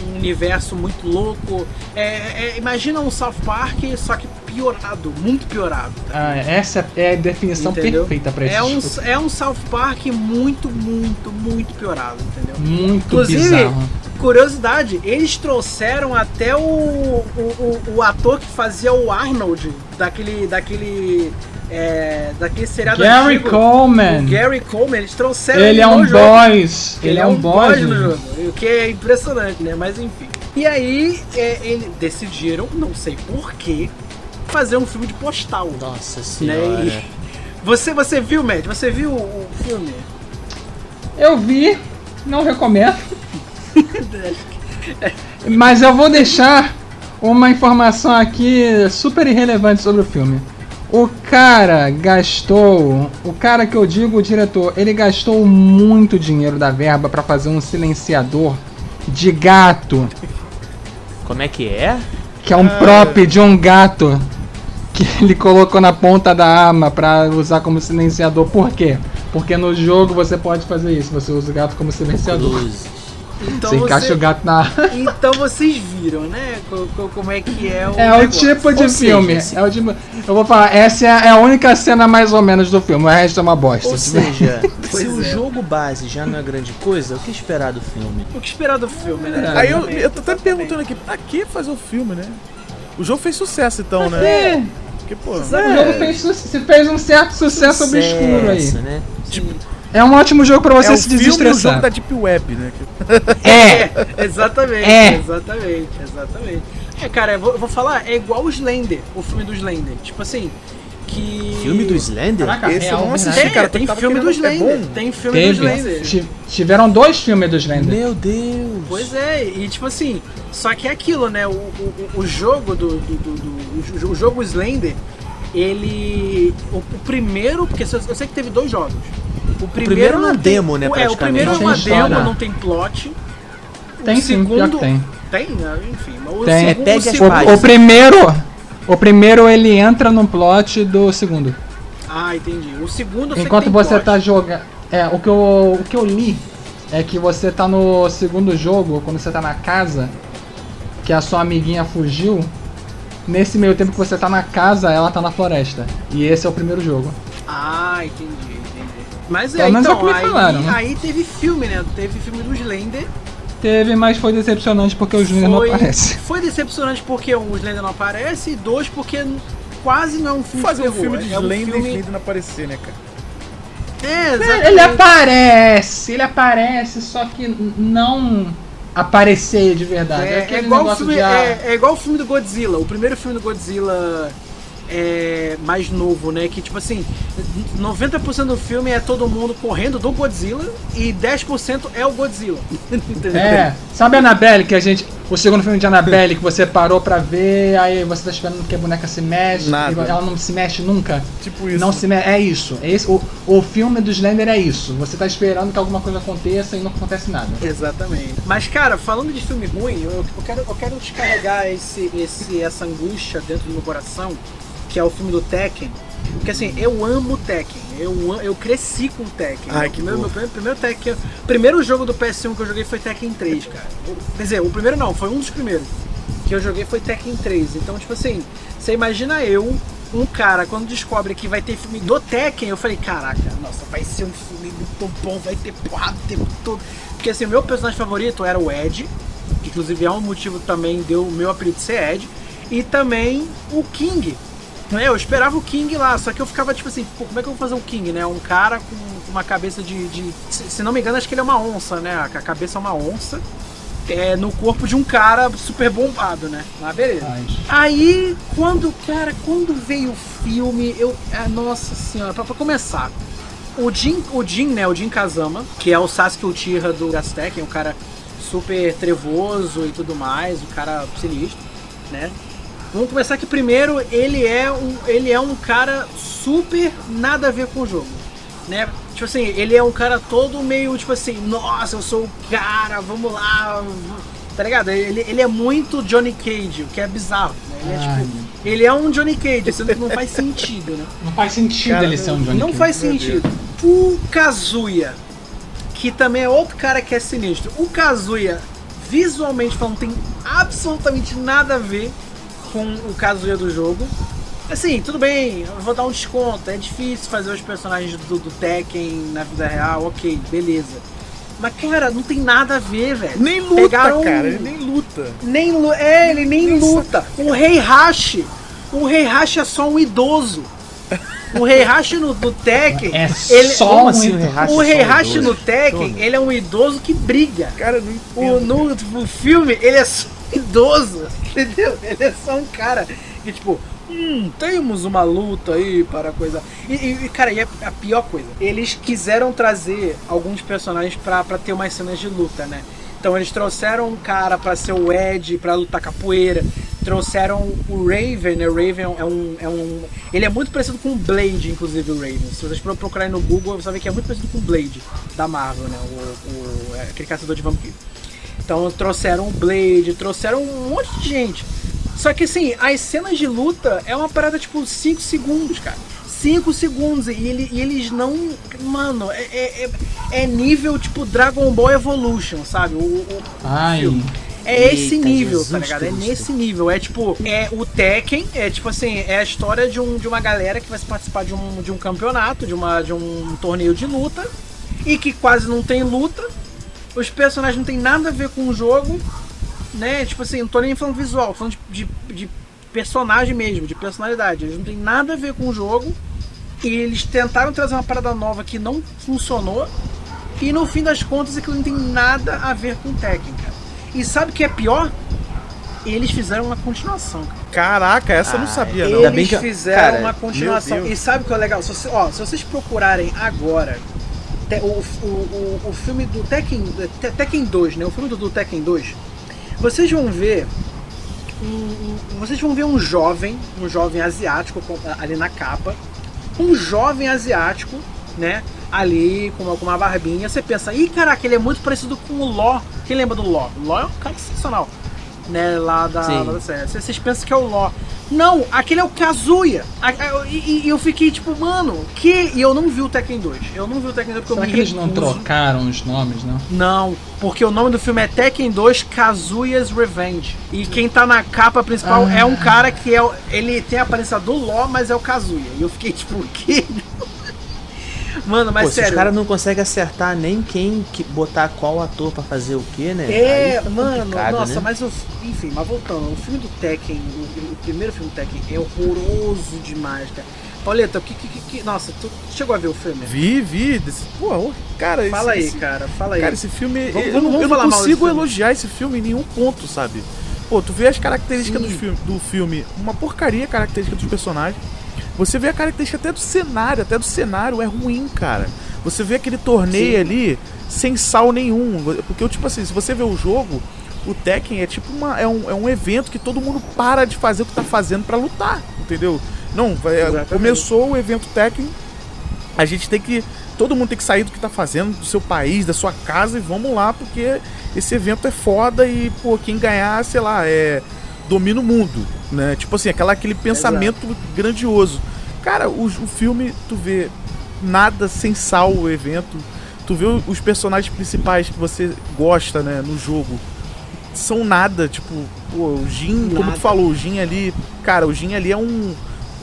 um universo muito louco. É, é, imagina um South Park, só que piorado, muito piorado. Ah, essa é a definição Entendeu? perfeita pra É um, é um South Park muito, muito, muito piorado, entendeu? Muito Inclusive, bizarro. curiosidade, eles trouxeram até o, o, o, o ator que fazia o Arnold daquele. daquele. É, daquele seriado Gary antigo, Coleman. O Gary Coleman, eles trouxeram Ele é no um jogo. boss. Ele é um boss. no jogo. O que é impressionante, né? Mas enfim. E aí, é, eles decidiram, não sei porquê, fazer um filme de postal. Nossa Né? senhora. E você, você viu, Matt? Você viu o filme? Eu vi, não recomendo. Mas eu vou deixar uma informação aqui super irrelevante sobre o filme. O cara gastou, o cara que eu digo, o diretor, ele gastou muito dinheiro da verba pra fazer um silenciador de gato, Como é que é? que é um prop de um gato que ele colocou na ponta da arma pra usar como silenciador. Por quê? Porque no jogo você pode fazer isso, você usa o gato como silenciador. Então, Você encaixa o gato na então vocês viram, né? co- co- Como é que é o. É o negócio. tipo de Ou seja, filme. esse- É o tipo... Eu vou falar, essa é a- é a única cena mais ou menos do filme, o resto é uma bosta. Ou seja, Pois se o é. jogo base já não é grande coisa, o que esperar do filme? O que esperar do filme, né? Aí eu, eu tô até me perguntando aqui, pra que fazer o filme, né? O jogo fez sucesso então, né? É, Porque, pô. o jogo fez, fez um certo sucesso, obscuro aí. Sucesso, né? É um ótimo jogo pra você é se filme e o desestressar. jogo da Deep Web, né? É! É, exatamente, É. exatamente, exatamente. É, cara, eu vou, eu vou falar, é igual o Slender, o filme do Slender. Tipo assim, que. Filme do Slender? Caraca, Esse eu real, não verdade. assisti, Tem, cara, tem tava filme do é Slender. tem filme do Teve. Slender. Ti- Tiveram dois filmes do Slender. Meu Deus! Pois é, e tipo assim, só que é aquilo, né? O, o, o jogo do, do, do- do- o jogo Slender, ele. O, o primeiro, porque eu sei que teve dois jogos. O primeiro, primeiro é uma não tem- demo, né, o- É, o primeiro é praticamente. uma Não tem demo, história. não tem plot. Tem sim, pior segundo. que tem. Tem, né? enfim. mas O Tem. segundo, É, o segundo-. O, o primeiro. O primeiro ele entra no plot do segundo. Ah, entendi. O segundo Enquanto tem você plot. tá jogando. É, o que, eu, o que eu li é que você tá no segundo jogo, quando você tá na casa, que a sua amiguinha fugiu. Nesse meio tempo que você tá na casa, ela tá na floresta. E esse é o primeiro jogo. Ah, entendi. Mas é, é então, o que me aí, falaram, né? aí teve filme, né? Teve filme do Slender. Teve, mas foi decepcionante porque o Júnior não aparece. foi decepcionante porque um, o Slender não aparece e dois porque quase não é um filme Fazer de um terror. filme de é um Slender e filme... Slender não aparecer, né, cara? É, exatamente. Ele aparece, ele aparece, só que não aparecer de verdade. É, É, é igual o filme, de. ah, é, é igual o filme do Godzilla. O primeiro filme do Godzilla é mais novo, né? Que tipo assim, 90% do filme é todo mundo correndo do Godzilla e 10% é o Godzilla. Entendeu? É, sabe a Annabelle que a gente. O segundo filme de Annabelle que você parou pra ver, aí você tá esperando que a boneca se mexe, Nada. e ela não se mexe nunca. Tipo isso. Não se mexe. É isso. É esse, o, o filme do Slender é isso. Você tá esperando que alguma coisa aconteça e não acontece nada. Exatamente. Mas, cara, falando de filme ruim, eu, eu quero, eu quero descarregar esse, esse, essa angústia dentro do meu coração, que é o filme do Tekken. Porque assim, eu amo Tekken. Eu, eu cresci com Tekken. Ai, O que meu, meu primeiro, Tekken. Primeiro jogo do PS1 que eu joguei foi Tekken 3, cara. Quer dizer, o primeiro não, foi um dos primeiros. Que eu joguei foi Tekken 3. Então, tipo assim, você imagina eu, um cara, quando descobre que vai ter filme do Tekken, eu falei, caraca, nossa, vai ser um filme muito bom, vai ter porrada o tempo todo. Porque assim, o meu personagem favorito era o Ed, que inclusive é um motivo também deu o meu apelido ser Ed, e também o King. Né, Eu esperava o King lá, só que eu ficava tipo assim, pô, como é que eu vou fazer o King, né? Um cara com uma cabeça de. de- se, se não me engano, acho que ele é uma onça, né? A cabeça é uma onça. É, no corpo de um cara super bombado, né? Mas beleza. Aí, quando, cara, quando veio o filme, eu. ah, nossa senhora, pra, pra começar. O Jin, o Jin, né? O Jin Kazama, que é o Sasuke Uchiha do Gasteken, um cara super trevoso e tudo mais, um cara sinistro, né? Vamos começar que primeiro ele é um, ele é um cara super nada a ver com o jogo, né? Tipo assim, ele é um cara todo meio tipo assim, nossa, eu sou o cara, vamos lá, tá ligado? Ele, ele é muito Johnny Cage, o que é bizarro, né? Ele é, Ai, tipo, ele é um Johnny Cage, que não faz sentido, né? Não faz sentido Cara, ele ser um Johnny Não Cage. faz sentido. O Kazuya, que também é outro cara que é sinistro. O Kazuya, visualmente falando, tem absolutamente nada a ver com o Kazuya do jogo. Assim, tudo bem, eu vou dar um desconto. É difícil fazer os personagens do, do Tekken na vida real, ok, beleza. Mas, cara, não tem nada a ver, velho. Nem luta, Pegaram cara. Ele nem luta. Nem lu- é, ele nem luta. O Rei Hashi, o Rei Hashi é só um idoso. O Rei Hashi no, do Tekken, É ele, só um assim o o é Rei um Hashi idoso? no Tekken, ele é um idoso que briga. Cara, não O, entendo. no, no filme, ele é só um idoso, entendeu? Ele é só um cara que, tipo, hum, temos uma luta aí para coisa. E, e, cara, e a, a pior coisa, eles quiseram trazer alguns personagens pra, pra ter umas cenas de luta, né? Então eles trouxeram um cara pra ser o Ed, pra lutar capoeira. Trouxeram o Raven, né? O Raven é um, é um. Ele é muito parecido com o Blade, inclusive, o Raven. Se vocês procurarem no Google, você vai ver que é muito parecido com o Blade da Marvel, né? O, o- é aquele caçador de vampiro. Então trouxeram o Blade, trouxeram um monte de gente. Só que assim, as cenas de luta é uma parada tipo 5 segundos, cara. 5 segundos. E, ele- e eles não. Mano, é, é, é- é nível tipo Dragon Ball Evolution, sabe? O, o- Ai, filme. É esse Eita, nível, Jesus tá ligado? É Cristo. nesse nível. É tipo, é o Tekken, é tipo assim, é a história de, um, de uma galera que vai participar de um, de um campeonato, de, uma, de um torneio de luta, e que quase não tem luta. Os personagens não tem nada a ver com o jogo, né? Tipo assim, não tô nem falando visual, tô falando de, de, de personagem mesmo, de personalidade. Eles não tem nada a ver com o jogo. E eles tentaram trazer uma parada nova que não funcionou. E no fim das contas aquilo não tem nada a ver com cara. E sabe o que é pior? Eles fizeram uma continuação, cara. Caraca, essa eu não Ah, sabia, Ainda não. Eles bem que eu- fizeram cara, uma continuação. E sabe o que é legal? Se, você- ó, se vocês procurarem agora o, o, o, filme do Tekken, Te- Tekken 2, né? O filme do, do Tekken 2, vocês vão ver. um- vocês vão ver um jovem, um jovem asiático ali na capa. Um jovem asiático, né? ali com uma, com uma barbinha. Você pensa, ih, caraca, ele é muito parecido com o Ló. Quem lembra do Ló? Ló é um cara sensacional, né? Lá da, lá da série. Vocês pensam que é o Ló. Não, aquele é o Kazuya. E, eu fiquei tipo, mano, que. E eu não vi o Tekken 2. Eu não vi o Tekken 2 porque Será eu que me eles não trocaram os nomes, não? Não, porque o nome do filme é Tekken 2 Kazuya's Revenge. E quem tá na capa principal Ah. é um cara que é. Ele tem a aparência do Ló, mas é o Kazuya. E eu fiquei tipo, o quê? Mano, mas Pô, se os sério. caras não conseguem acertar nem quem que botar qual ator pra fazer o que, né? É, Aí fica mano, complicado, nossa, né? mas o, enfim, mas voltando, o filme do Tekken, o, o primeiro filme do Tekken é horroroso demais, cara. Pauleta, o que, que, que- que- Nossa, tu chegou a ver o filme? Vi, vi. desse- Pô, cara, Fala esse, aí, esse- cara, fala aí. Cara, esse filme. Vamos- eu, não- eu não consigo elogiar esse filme em nenhum ponto, sabe? Pô, tu vê as características do filme, do filme, uma porcaria a característica dos personagens. Você vê a característica até do cenário, até do cenário é ruim, cara. Você vê aquele torneio Sim. ali sem sal nenhum. Porque, tipo assim, se você vê o jogo, o Tekken é tipo uma, é, um, é um evento que todo mundo para de fazer o que tá fazendo pra lutar, entendeu? Não, Exatamente. começou o evento Tekken, a gente tem que. Todo mundo tem que sair do que tá fazendo, do seu país, da sua casa e vamos lá, porque esse evento é foda e, pô, quem ganhar, sei lá, é. Domina o mundo, né? Tipo assim, aquela, aquele pensamento grandioso. Cara, o, o filme, tu vê nada sem sal o evento. Tu vê os personagens principais que você gosta, né, no jogo. São nada, tipo, pô, o Jin, como tu falou, o Jin ali. Cara, o Jin ali é um,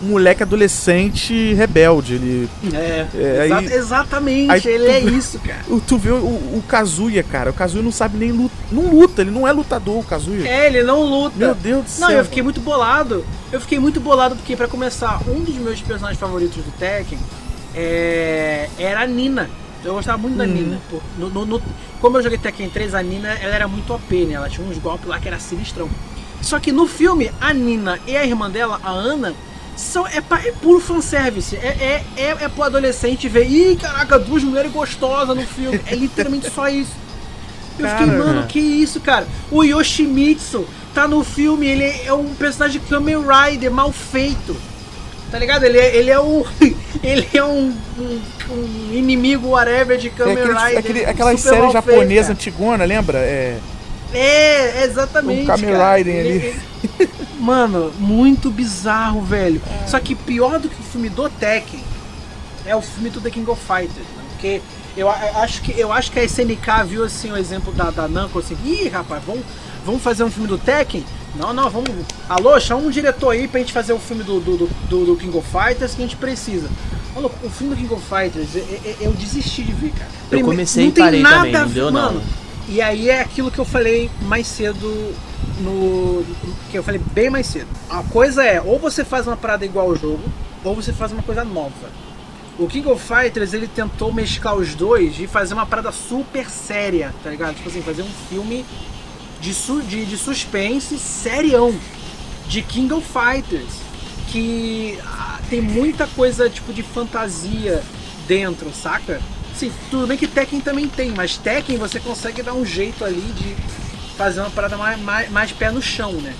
um moleque adolescente rebelde. Ele, É, É, exa- aí- exatamente, aí ele tu- é isso, cara. tu vê o, o Kazuya, cara. O Kazuya não sabe nem luta. Não luta, ele não é lutador, o Kazuya. É, ele não luta. Meu Deus do céu. Não, eu fiquei muito bolado. Eu fiquei muito bolado porque, pra começar, um dos meus personagens favoritos do Tekken é... era a Nina. Eu gostava muito da Uhum. Nina. No- no- no- Como eu joguei Tekken 3, a Nina ela era muito OP, né? Ela tinha uns golpes lá que era sinistrão. Só que no filme, a Nina e a irmã dela, a Ana, são, é, é puro fanservice. É, é, é, é pro adolescente ver, ih, caraca, duas mulheres gostosas no filme. É literalmente só isso. Eu fiquei, Cara. mano, que isso, cara? O Yoshimitsu tá no filme, ele é um personagem Kamen Rider mal feito. Tá ligado? Ele é, ele é um. Ele é um, um, um inimigo whatever de É Kamen aquele, Rider. aquele, aquelas séries japonesas antigona, lembra? É. É, exatamente. O Kamen. Rider Ele- ali. ele- Mano, muito bizarro, velho. Só que pior do que o filme do Tekken é o filme do The King of Fighters, né? Porque eu acho que, eu acho que a SNK viu assim o exemplo da, da Namco assim, ih, rapaz, vamos, vamos fazer um filme do Tekken? Não, não, vamos. Alô, chama um diretor aí pra gente fazer o filme do, do, do, do King of Fighters que a gente precisa. Mano, o filme do King of Fighters, eu, eu- eu desisti de ver, cara. Prime- comecei não e tem parei nada também, não deu não. E aí é aquilo que eu falei mais cedo no. Que eu falei bem mais cedo. A coisa é, ou você faz uma parada igual ao jogo, ou você faz uma coisa nova. O King of Fighters ele tentou mesclar os dois e fazer uma parada super séria, tá ligado? Tipo assim, fazer um filme de, su de, de suspense serião. De King of Fighters. Que ah, tem muita coisa tipo de fantasia dentro, saca? Sim, tudo bem que Tekken também tem, mas Tekken você consegue dar um jeito ali de fazer uma parada mais, mais, mais pé no chão, né?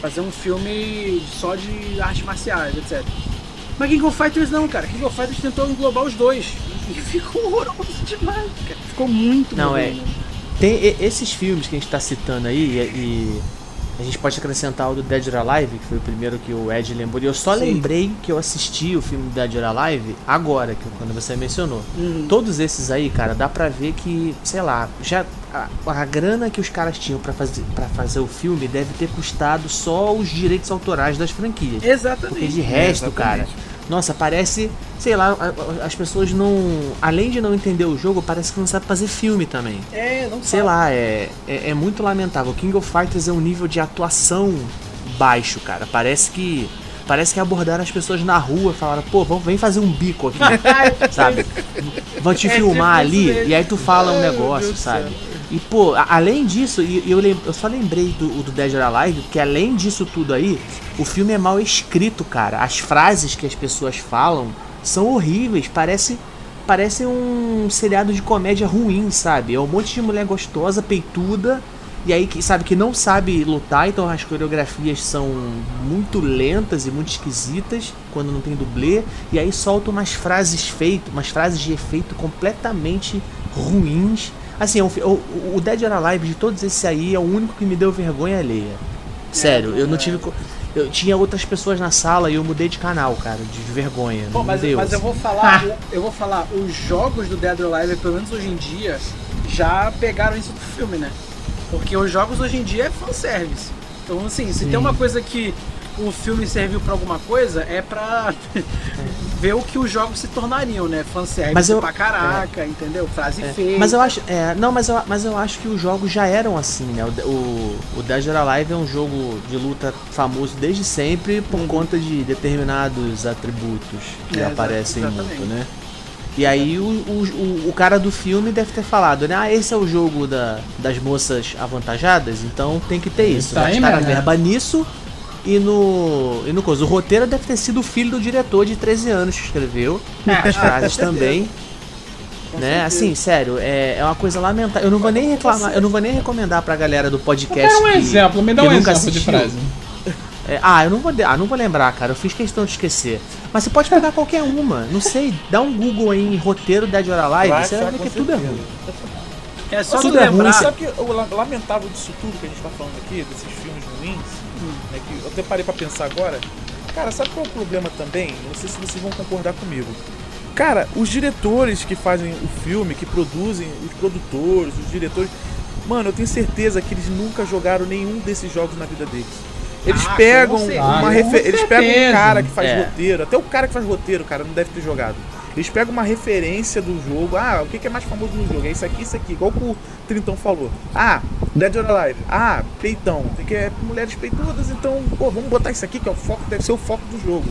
Fazer um filme só de artes marciais, etc. Mas King of Fighters não, cara. King of Fighters tentou englobar os dois. E ficou horroroso demais, cara. Ficou muito Não, ruim, é. né? Tem esses filmes que a gente tá citando aí, e, e a gente pode acrescentar o do Dead or Alive, que foi o primeiro que o Ed lembrou. E eu só Sim. lembrei que eu assisti o filme Dead or Alive agora, que, quando você mencionou. Uhum. Todos esses aí, cara, dá pra ver que, sei lá, já a, a grana que os caras tinham pra fazer, pra fazer o filme deve ter custado só os direitos autorais das franquias. Exatamente. Porque de resto, cara. Nossa, parece, sei lá, as pessoas não, além de não entender o jogo, parece que não sabe fazer filme também. É, não Sei sabe. lá, é, é, é muito lamentável. King of Fighters é um nível de atuação baixo, cara. Parece que parece que abordaram as pessoas na rua, falaram, pô, vamos, vem fazer um bico aqui, sabe? Vão te É filmar tipo ali mesmo. e aí tu fala um negócio, sabe? E pô, além disso, e eu, eu só lembrei do, do Dead or Alive, que além disso tudo aí, o filme é mal escrito, cara. As frases que as pessoas falam são horríveis, parece parece um seriado de comédia ruim, sabe? É um monte de mulher gostosa, peituda, e aí que sabe que não sabe lutar, então as coreografias são muito lentas e muito esquisitas quando não tem dublê, e aí solta umas frases feitas, umas frases de efeito completamente ruins. Assim, o, o, o Dead or Alive de todos esses aí é o único que me deu vergonha alheia. Sério, eu não tive. Eu tinha outras pessoas na sala e eu mudei de canal, cara, de vergonha. Pô, mas, mas eu vou falar, eu vou falar, os jogos do Dead or Alive, pelo menos hoje em dia, já pegaram isso do filme, né? Porque os jogos hoje em dia é fanservice. Então, assim, se tem uma coisa que o filme serviu pra alguma coisa, é pra ver o que os jogos se tornariam, né? Fanservice Mas eu- pra caraca, entendeu? Frase É, feia. Mas eu acho, é, não, mas eu, mas eu acho que os jogos já eram assim, né? O, o, o Dead or Alive é um jogo de luta famoso desde sempre por conta de determinados atributos que Uhum. É, aparecem exatamente. muito, né? E aí o, o, o- cara do filme deve ter falado, né? Ah, esse é o jogo da, das moças avantajadas, então tem que ter isso. Tá aí Gastaram a né? verba nisso e no, e no coisa. O roteiro deve ter sido o filho do diretor de 13 anos que escreveu. As frases também. Com Né? certeza. Assim, sério, é, é uma coisa lamentável. Eu não vou nem reclamar, eu não vou nem recomendar pra galera do Eu podcast. quero um que- exemplo, me dá um exemplo de assistiu. frase. É, ah, eu não vou, de- ah, não vou lembrar, cara. Eu fiz questão de esquecer. Mas você pode pegar qualquer uma. Não sei, dá um Google aí em roteiro Dead or Alive, Vai você vai ver que tudo é ruim. É só Tudo tu é ruim, lembrar. Sabe que o la- lamentável disso tudo que a gente tá falando aqui, desses filmes ruins, né, que eu até parei pra pensar agora. Cara, sabe qual é o problema também? Não sei se vocês vão concordar comigo. Cara, os diretores que fazem o filme, que produzem, os produtores, os diretores. Mano, eu tenho certeza que eles nunca jogaram nenhum desses jogos na vida deles. Eles Ah, pegam uma refer... Eles pegam um cara que faz É. roteiro, até o cara que faz roteiro, cara, não deve ter jogado. Eles pegam uma referência do jogo. Ah, o que é mais famoso no jogo? É isso aqui, isso aqui. Igual que o Trintão falou. Ah, Dead or Alive. Ah, peitão. Que é mulheres peitudas, então, pô, vamos botar isso aqui que é o foco, deve ser o foco do jogo.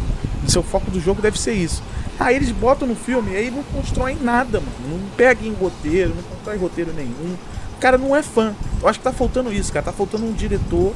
O seu foco do jogo deve ser isso. Aí eles botam no filme e aí não constroem nada, mano. Não pega em roteiro, não constrói roteiro nenhum. O cara não é fã. Eu acho que tá faltando isso, cara. Tá faltando um diretor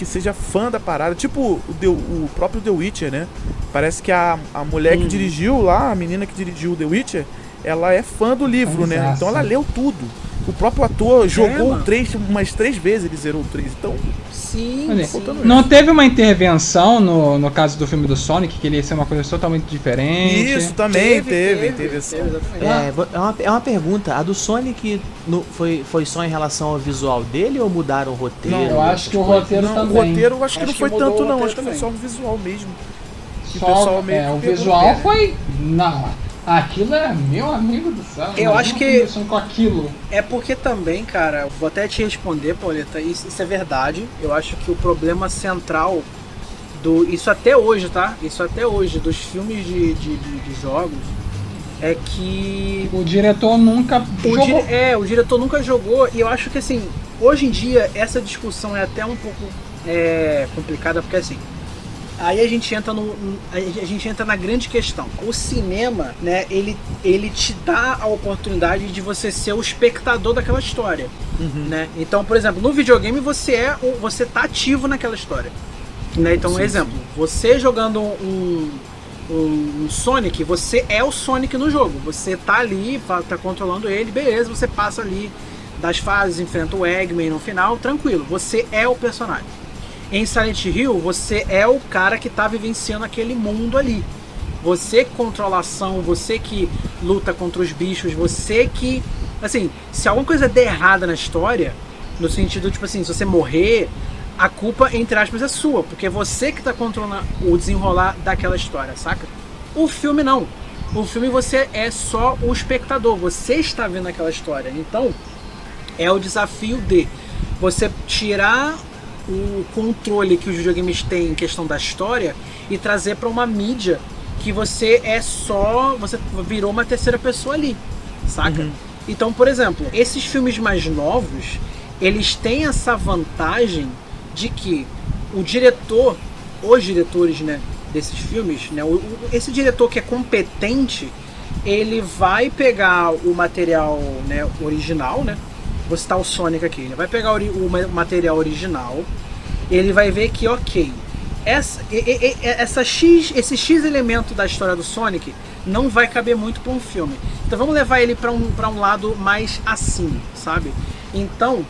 que seja fã da parada. Tipo o, The- o próprio The Witcher, né? Parece que a, a mulher que dirigiu lá, a menina que dirigiu The Witcher, ela é fã do livro, né? Fãzaça. Então ela leu tudo. O próprio ator jogou o mano. 3 umas três vezes, ele zerou o 3. Então, Sim, Olha, sim. Não teve uma intervenção no, no caso do filme do Sonic, que ele ia ser uma coisa totalmente diferente. isso também teve, intervenção. teve, exatamente. É, vo- é uma, é uma pergunta. A do Sonic no- foi, foi só em relação ao visual dele ou mudaram o roteiro? Não, eu acho que o roteiro Não, também. o roteiro eu acho que Acho não que foi mudou tanto o não, acho que foi só o visual mesmo. Que o Só- pessoal meio é, que o visual foi. Não, aquilo é meu amigo do céu. Eu acho que- com aquilo. É porque também, cara, vou até te responder, Pauleta, isso, isso é verdade. Eu acho que o problema central do. Isso até hoje, tá? Isso até hoje, dos filmes de, de, de- de jogos, é que. O diretor nunca O jogou. dire- é, o diretor nunca jogou, e eu acho que assim, hoje em dia essa discussão é até um pouco é, complicada, porque assim. Aí a gente entra no, a gente entra na grande questão. O cinema, né, ele, ele te dá a oportunidade de você ser o espectador daquela história, né? Então, por exemplo, no videogame você é você tá ativo naquela história, né? Então, Sim, exemplo, você jogando um, um, Sonic, você é o Sonic no jogo. Você tá ali, tá controlando ele, beleza, você passa ali das fases, enfrenta o Eggman no final, tranquilo. Você é o personagem. Em Silent Hill, você é o cara que tá vivenciando aquele mundo ali. Você que controla a ação, você que luta contra os bichos, você que. Assim, se alguma coisa der errada na história, no sentido, tipo assim, se você morrer, a culpa, entre aspas, é sua, porque é você que tá controlando o desenrolar daquela história, saca? O filme não. O filme você é só o espectador, você está vendo aquela história. Então, é o desafio de você tirar o controle que os videogames têm em questão da história e trazer para uma mídia que você é só. Você virou uma terceira pessoa ali, saca? Então, por exemplo, esses filmes mais novos, eles têm essa vantagem de que o diretor, os diretores, né, desses filmes, né, o- o- esse diretor que é competente, ele vai pegar o material, né, original, né? Vou citar o Sonic aqui. Ele vai pegar o, o ma- material original, ele vai ver que, ok, essa, essa X, esse X elemento da história do Sonic não vai caber muito para um filme. Então vamos levar ele para um, pra um lado mais assim, sabe? Então,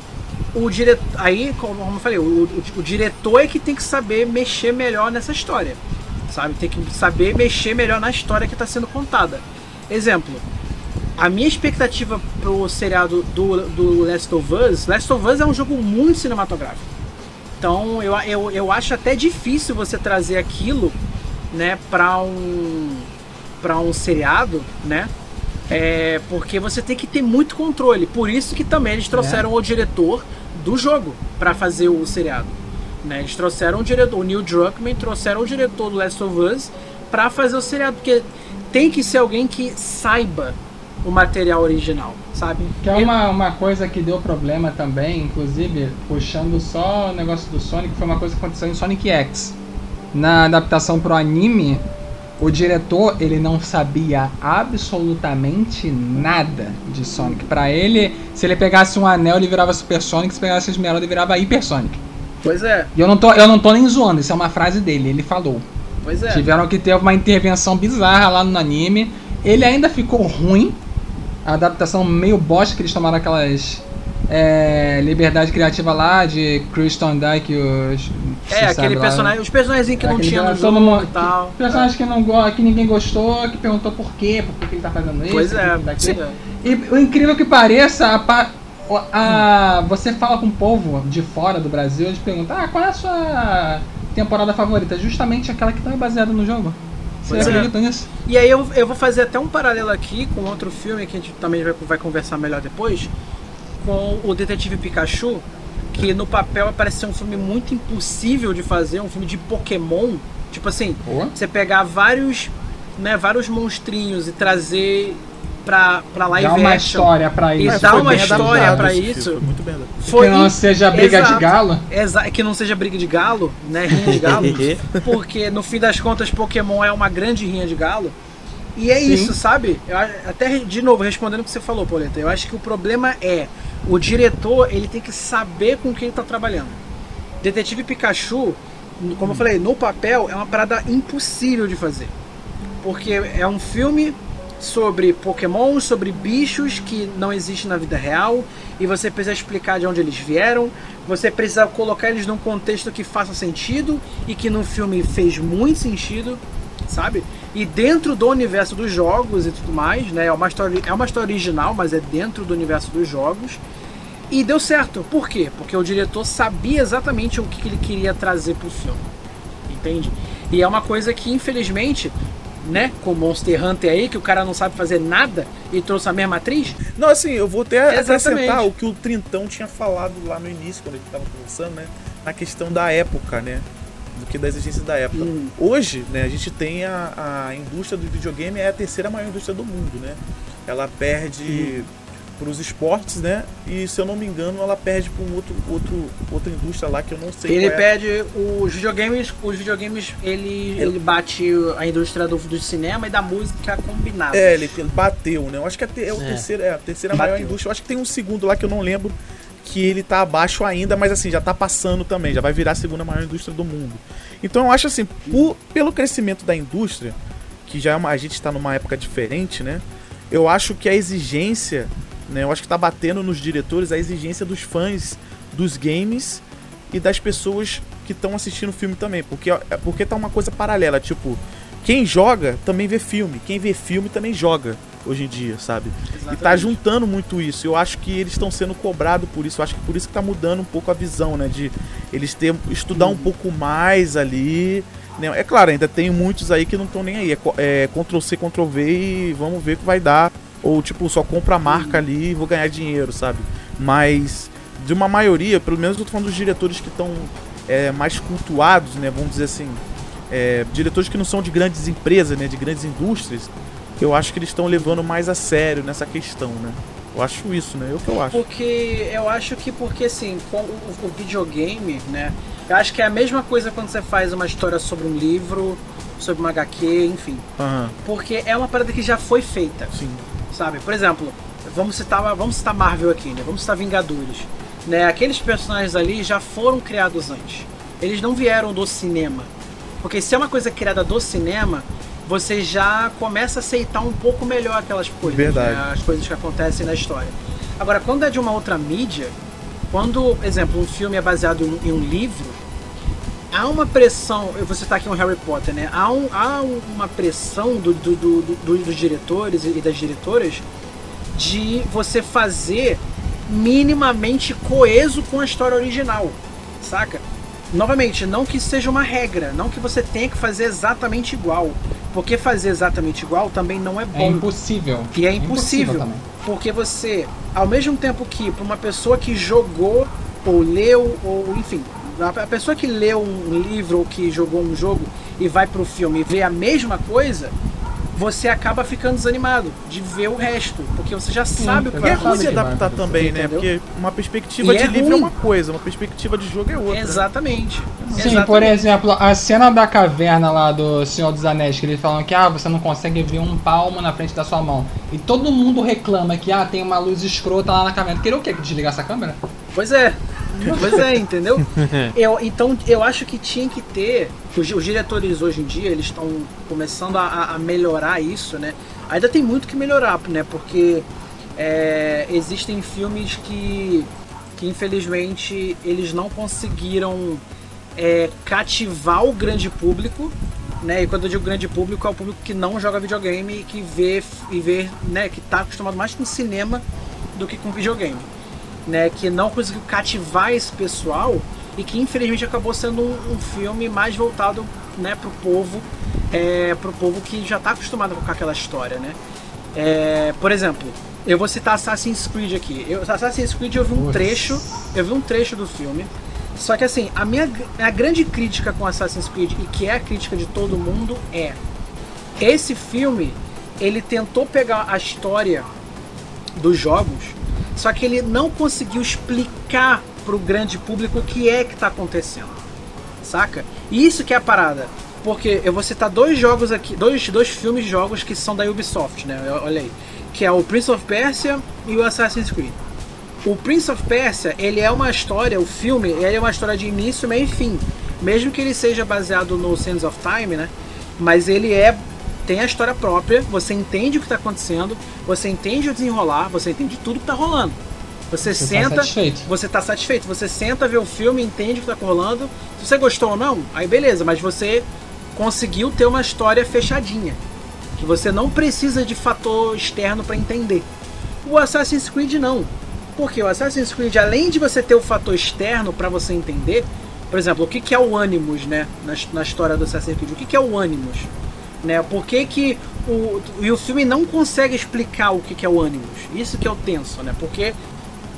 o diretor. Aí, como eu falei, o, o, o, diretor é que tem que saber mexer melhor nessa história. Sabe? Tem que saber mexer melhor na história que está sendo contada. Exemplo. A minha expectativa pro seriado do, do Last of Us, Last of Us é um jogo muito cinematográfico. Então eu, eu, eu acho até difícil você trazer aquilo, né, para um para um seriado, né? É, porque você tem que ter muito controle. Por isso que também eles trouxeram é. o diretor do jogo para fazer o seriado. Né? Eles trouxeram o diretor, o Neil Druckmann, trouxeram o diretor do Last of Us para fazer o seriado, porque tem que ser alguém que saiba o material original, sabe? Que é uma, uma coisa que deu problema também, inclusive, puxando só o negócio do Sonic, foi uma coisa que aconteceu em Sonic X. Na adaptação pro anime, o diretor, ele não sabia absolutamente nada de Sonic. Para ele, se ele pegasse um anel, ele virava Super Sonic, se pegasse a esmeralda, ele virava Hyper Sonic. Pois é. E eu não tô, eu não tô nem zoando, isso é uma frase dele, ele falou. Pois é. Tiveram que ter uma intervenção bizarra lá no anime. Ele ainda ficou ruim. A adaptação meio bosta que eles tomaram aquelas é, liberdade criativa lá de Kristen Dyke os é aquele personagem os personagens que não tinha no jogo e tal. personagens que não que ninguém gostou que perguntou por quê por que ele tá fazendo isso pois é, e o incrível que pareça a, a, você fala com o povo de fora do Brasil eles perguntam ah qual é a sua temporada favorita? Justamente aquela que tá baseada no jogo pois é. E aí eu, eu vou fazer até um paralelo aqui com outro filme que a gente também vai, vai conversar melhor depois, com o Detetive Pikachu, que no papel parece ser um filme muito impossível de fazer, um filme de Pokémon. Tipo assim, você pegar vários, né, vários monstrinhos e trazer pra, pra live dá uma história pra isso. E dá uma história pra isso. Foi muito bem foi que não seja briga exato, de galo. Exato, que não seja briga de galo, né? Rinha de galo. porque no fim das contas, Pokémon é uma grande rinha de galo. E é Sim. isso, sabe? Eu, até de novo, respondendo o que você falou, Pauleta, eu acho que o problema é o diretor ele tem que saber com quem está trabalhando. Detetive Pikachu, como eu falei, no papel é uma parada impossível de fazer. Porque é um filme sobre Pokémon, sobre bichos que não existem na vida real, e você precisa explicar de onde eles vieram, você precisa colocar eles num contexto que faça sentido e que no filme fez muito sentido, sabe? E dentro do universo dos jogos e tudo mais, né? É uma história, é uma história original, mas é dentro do universo dos jogos. E deu certo. Por quê? Porque o diretor sabia exatamente o que ele queria trazer pro filme. Entende? E é uma coisa que, infelizmente, né, com Monster Hunter aí, que o cara não sabe fazer nada e trouxe a mesma atriz. Não, assim, eu vou até acrescentar o que o Trintão tinha falado lá no início, quando ele estava conversando, né? Na questão da época, né? do que da exigência da época. Uhum. Hoje, né, a gente tem a, a indústria do videogame é a terceira maior indústria do mundo, né? Ela perde uhum. Para os esportes, né? E se eu não me engano, ela perde para um outro, outro outra indústria lá que eu não sei. Ele é. perde os videogames, os videogames ele, ele bate a indústria do, do cinema e da música combinada. É, ele bateu, né? Eu acho que é, é, o é. Terceiro, é a terceira bateu. maior indústria. Eu acho que tem um segundo lá que eu não lembro que ele tá abaixo ainda, mas assim, já tá passando também, já vai virar a segunda maior indústria do mundo. Então eu acho assim, por, pelo crescimento da indústria, que já é uma, a gente está numa época diferente, né? Eu acho que a exigência, né? Eu acho que tá batendo nos diretores a exigência dos fãs dos games e das pessoas que estão assistindo o filme também, porque porque tá uma coisa paralela, tipo, quem joga também vê filme, quem vê filme também joga hoje em dia, sabe? Exatamente. E tá juntando muito isso. Eu acho que eles estão sendo cobrados por isso. Eu acho que por isso que tá mudando um pouco a visão, né? De eles ter, estudar um pouco mais ali. Né? É claro, ainda tem muitos aí que não estão nem aí. É, é Ctrl C, Ctrl V e vamos ver o que vai dar. Ou tipo, só compra a marca ali e vou ganhar dinheiro, sabe? Mas de uma maioria, pelo menos eu tô falando dos diretores que estão é, mais cultuados, né? Vamos dizer assim. É, diretores que não são de grandes empresas, né? De grandes indústrias eu acho que eles estão levando mais a sério nessa questão, né? Eu acho isso, né? É o que eu acho. Porque eu acho que porque assim, com o, o, videogame, né? Eu acho que é a mesma coisa quando você faz uma história sobre um livro, sobre uma HQ, enfim. Uhum. Porque é uma parada que já foi feita. Sim. Sabe? Por exemplo, vamos citar, vamos citar Marvel aqui, né? Vamos citar Vingadores. Né? Aqueles personagens ali já foram criados antes. Eles não vieram do cinema. Porque se é uma coisa criada do cinema, você já começa a aceitar um pouco melhor aquelas coisas. Né? as coisas que acontecem na história. Agora, quando é de uma outra mídia, quando, exemplo, um filme é baseado em um livro, há uma pressão. Eu vou citar aqui um Harry Potter, né? Há, um, há uma pressão do, do, do, do, dos diretores e das diretoras de você fazer minimamente coeso com a história original, saca? Novamente, não que seja uma regra, não que você tenha que fazer exatamente igual, porque fazer exatamente igual também não é bom. É impossível. E é impossível, também. porque você, ao mesmo tempo que para uma pessoa que jogou ou leu ou enfim, a pessoa que leu um livro ou que jogou um jogo e vai pro filme e vê a mesma coisa, você acaba ficando desanimado de ver o resto, porque você já sabe o que E vai é ruim acontecer. de adaptar também, né? Entendeu? Porque uma perspectiva E de é livro é ruim. uma coisa, uma perspectiva de jogo é outra. Exatamente. Sim, Exatamente. por exemplo, a cena da caverna lá do Senhor dos Anéis, que eles falam que ah, você não consegue ver um palmo na frente da sua mão. E todo mundo reclama que ah, tem uma luz escrota lá na caverna. Queria o quê? Que desligar essa câmera? Pois é. Pois é, entendeu? Eu, então eu acho que tinha que ter. Os, os diretores hoje em dia eles estão começando a, a melhorar isso, né? Ainda tem muito que melhorar, né? Porque é, existem filmes que, que infelizmente eles não conseguiram é, cativar o grande público. Né? E quando eu digo grande público, é o público que não joga videogame e que vê, e vê né? que está acostumado mais com cinema do que com videogame né, que não conseguiu cativar esse pessoal e que infelizmente acabou sendo um, um filme mais voltado né, pro povo, é, pro povo que já está acostumado com aquela história, né? É, por exemplo, eu vou citar Assassin's Creed aqui. Eu, Assassin's Creed eu vi um Nossa. trecho, eu vi um trecho do filme. Só que assim, a minha a grande crítica com Assassin's Creed e que é a crítica de todo mundo é esse filme ele tentou pegar a história dos jogos, só que ele não conseguiu explicar pro grande público o que é que tá acontecendo. Saca? E isso que é a parada. Porque eu vou citar dois jogos aqui, dois, dois filmes jogos que são da Ubisoft, né? Olha aí. Que é o Prince of Persia e o Assassin's Creed. O Prince of Persia, ele é uma história, o filme, ele é uma história de início, meio e fim. Mesmo que ele seja baseado no Sands of Time, né? Mas ele é tem a história própria, você entende o que está acontecendo, você entende o desenrolar, você entende tudo que está rolando. Você, Você tá senta, satisfeito. você tá satisfeito, você senta, vê o filme, entende o que tá rolando. Se você gostou ou não, aí beleza, mas você conseguiu ter uma história fechadinha. Que você não precisa de fator externo para entender. O Assassin's Creed não. Porque o Assassin's Creed, além de você ter o fator externo para você entender, por exemplo, o que, que é o Animus, né? Na, na história do Assassin's Creed, o que, que é o Animus? Né? Por que, que o, e o filme não consegue explicar o que, que é o Animus? Isso que é o tenso, né? Porque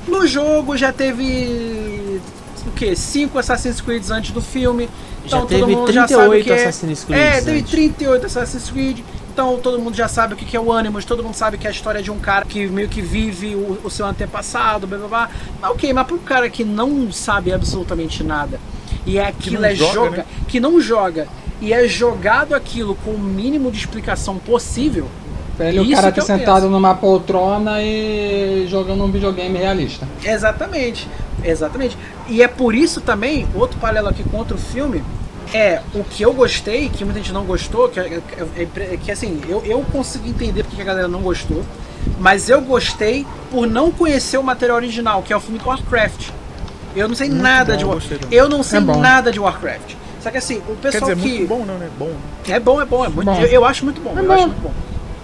no jogo já teve o que? Cinco Assassin's Creed antes do filme. Já Então teve todo mundo já sabe o 38 que é. Assassin's Creed É, teve antes. 38 Assassin's Creed. Então todo mundo já sabe o que que é o Animus, todo mundo sabe que é a história de um cara que meio que vive o, o seu antepassado, blá blá blá. Mas, ok, mas para um cara que não sabe absolutamente nada e é aquilo é joga, joga, né? que não joga e é jogado aquilo com o mínimo de explicação possível, Pra ele, o cara que tá sentado penso. numa poltrona e jogando um videogame realista. Exatamente, exatamente. E é por isso também, outro paralelo aqui com outro filme, é o que eu gostei, que muita gente não gostou, que, é, é- é- que assim, eu, eu consigo entender porque que a galera não gostou, mas eu gostei por não conhecer o material original, que é o filme do Warcraft. Eu não sei nada bom, de Warcraft. Eu não sei É nada de Warcraft. Só que assim, o Quer pessoal dizer, que. muito bom, não, né? Bom. É bom, é bom, é muito. Bom. Eu, eu acho muito bom. É eu bom. acho muito bom.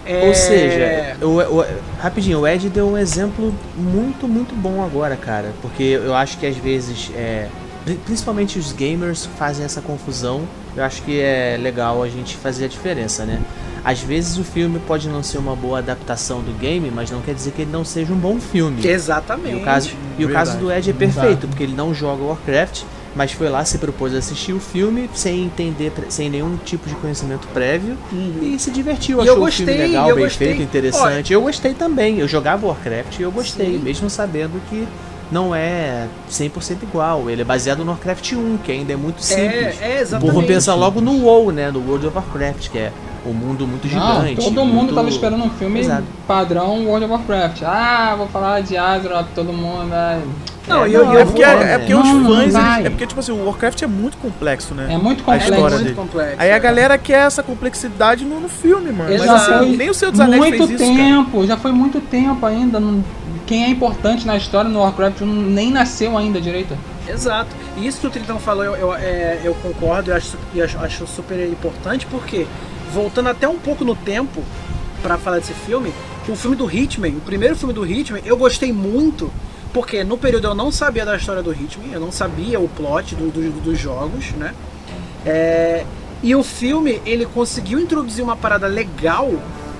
É, Ou seja, o, o- rapidinho, o Ed deu um exemplo muito, muito bom agora, cara. Porque eu acho que às vezes, é, pri- principalmente os gamers fazem essa confusão. Eu acho que é legal a gente fazer a diferença, né? Às vezes o filme pode não ser uma boa adaptação do game, mas não quer dizer que ele não seja um bom filme. Exatamente. E o caso, e o caso do Ed é perfeito, porque ele não joga Warcraft, mas foi lá, se propôs a assistir o filme sem entender, sem nenhum tipo de conhecimento prévio Uhum. e se divertiu, E achou eu o filme gostei, legal, bem gostei. feito, interessante. Eu gostei também. Eu jogava Warcraft e eu gostei, Sim. mesmo sabendo que não é 100% igual. Ele é baseado no Warcraft 1, que ainda é muito simples. É, é exatamente. povo pensa logo no WoW, né, no World of Warcraft, que é um mundo muito Não, gigante. todo mundo muito- tava esperando um filme Exato. padrão World of Warcraft. Ah, vou falar de Azeroth, todo mundo. ai. Não, É, eu, não, eu É porque, é, porque Não, os fãs. eles- é porque, tipo assim, o Warcraft é muito complexo, né? É muito A complexo. É história muito dele. complexo. Aí a é. galera quer essa complexidade no, no filme, mano. Exato. Mas assim, nem o Senhor dos Anéis muito fez isso, cara. tempo, já foi muito tempo ainda. quem é importante na história no Warcraft nem nasceu ainda direito. Exato. E isso que o Tritão falou, eu, eu, é, eu concordo e acho, e acho, acho super importante, porque, voltando até um pouco no tempo, para falar desse filme, o filme do Hitman, o primeiro filme do Hitman, eu gostei muito, porque no período eu não sabia da história do Hitman, eu não sabia o plot do, do, dos jogos, né? É, e o filme, ele conseguiu introduzir uma parada legal,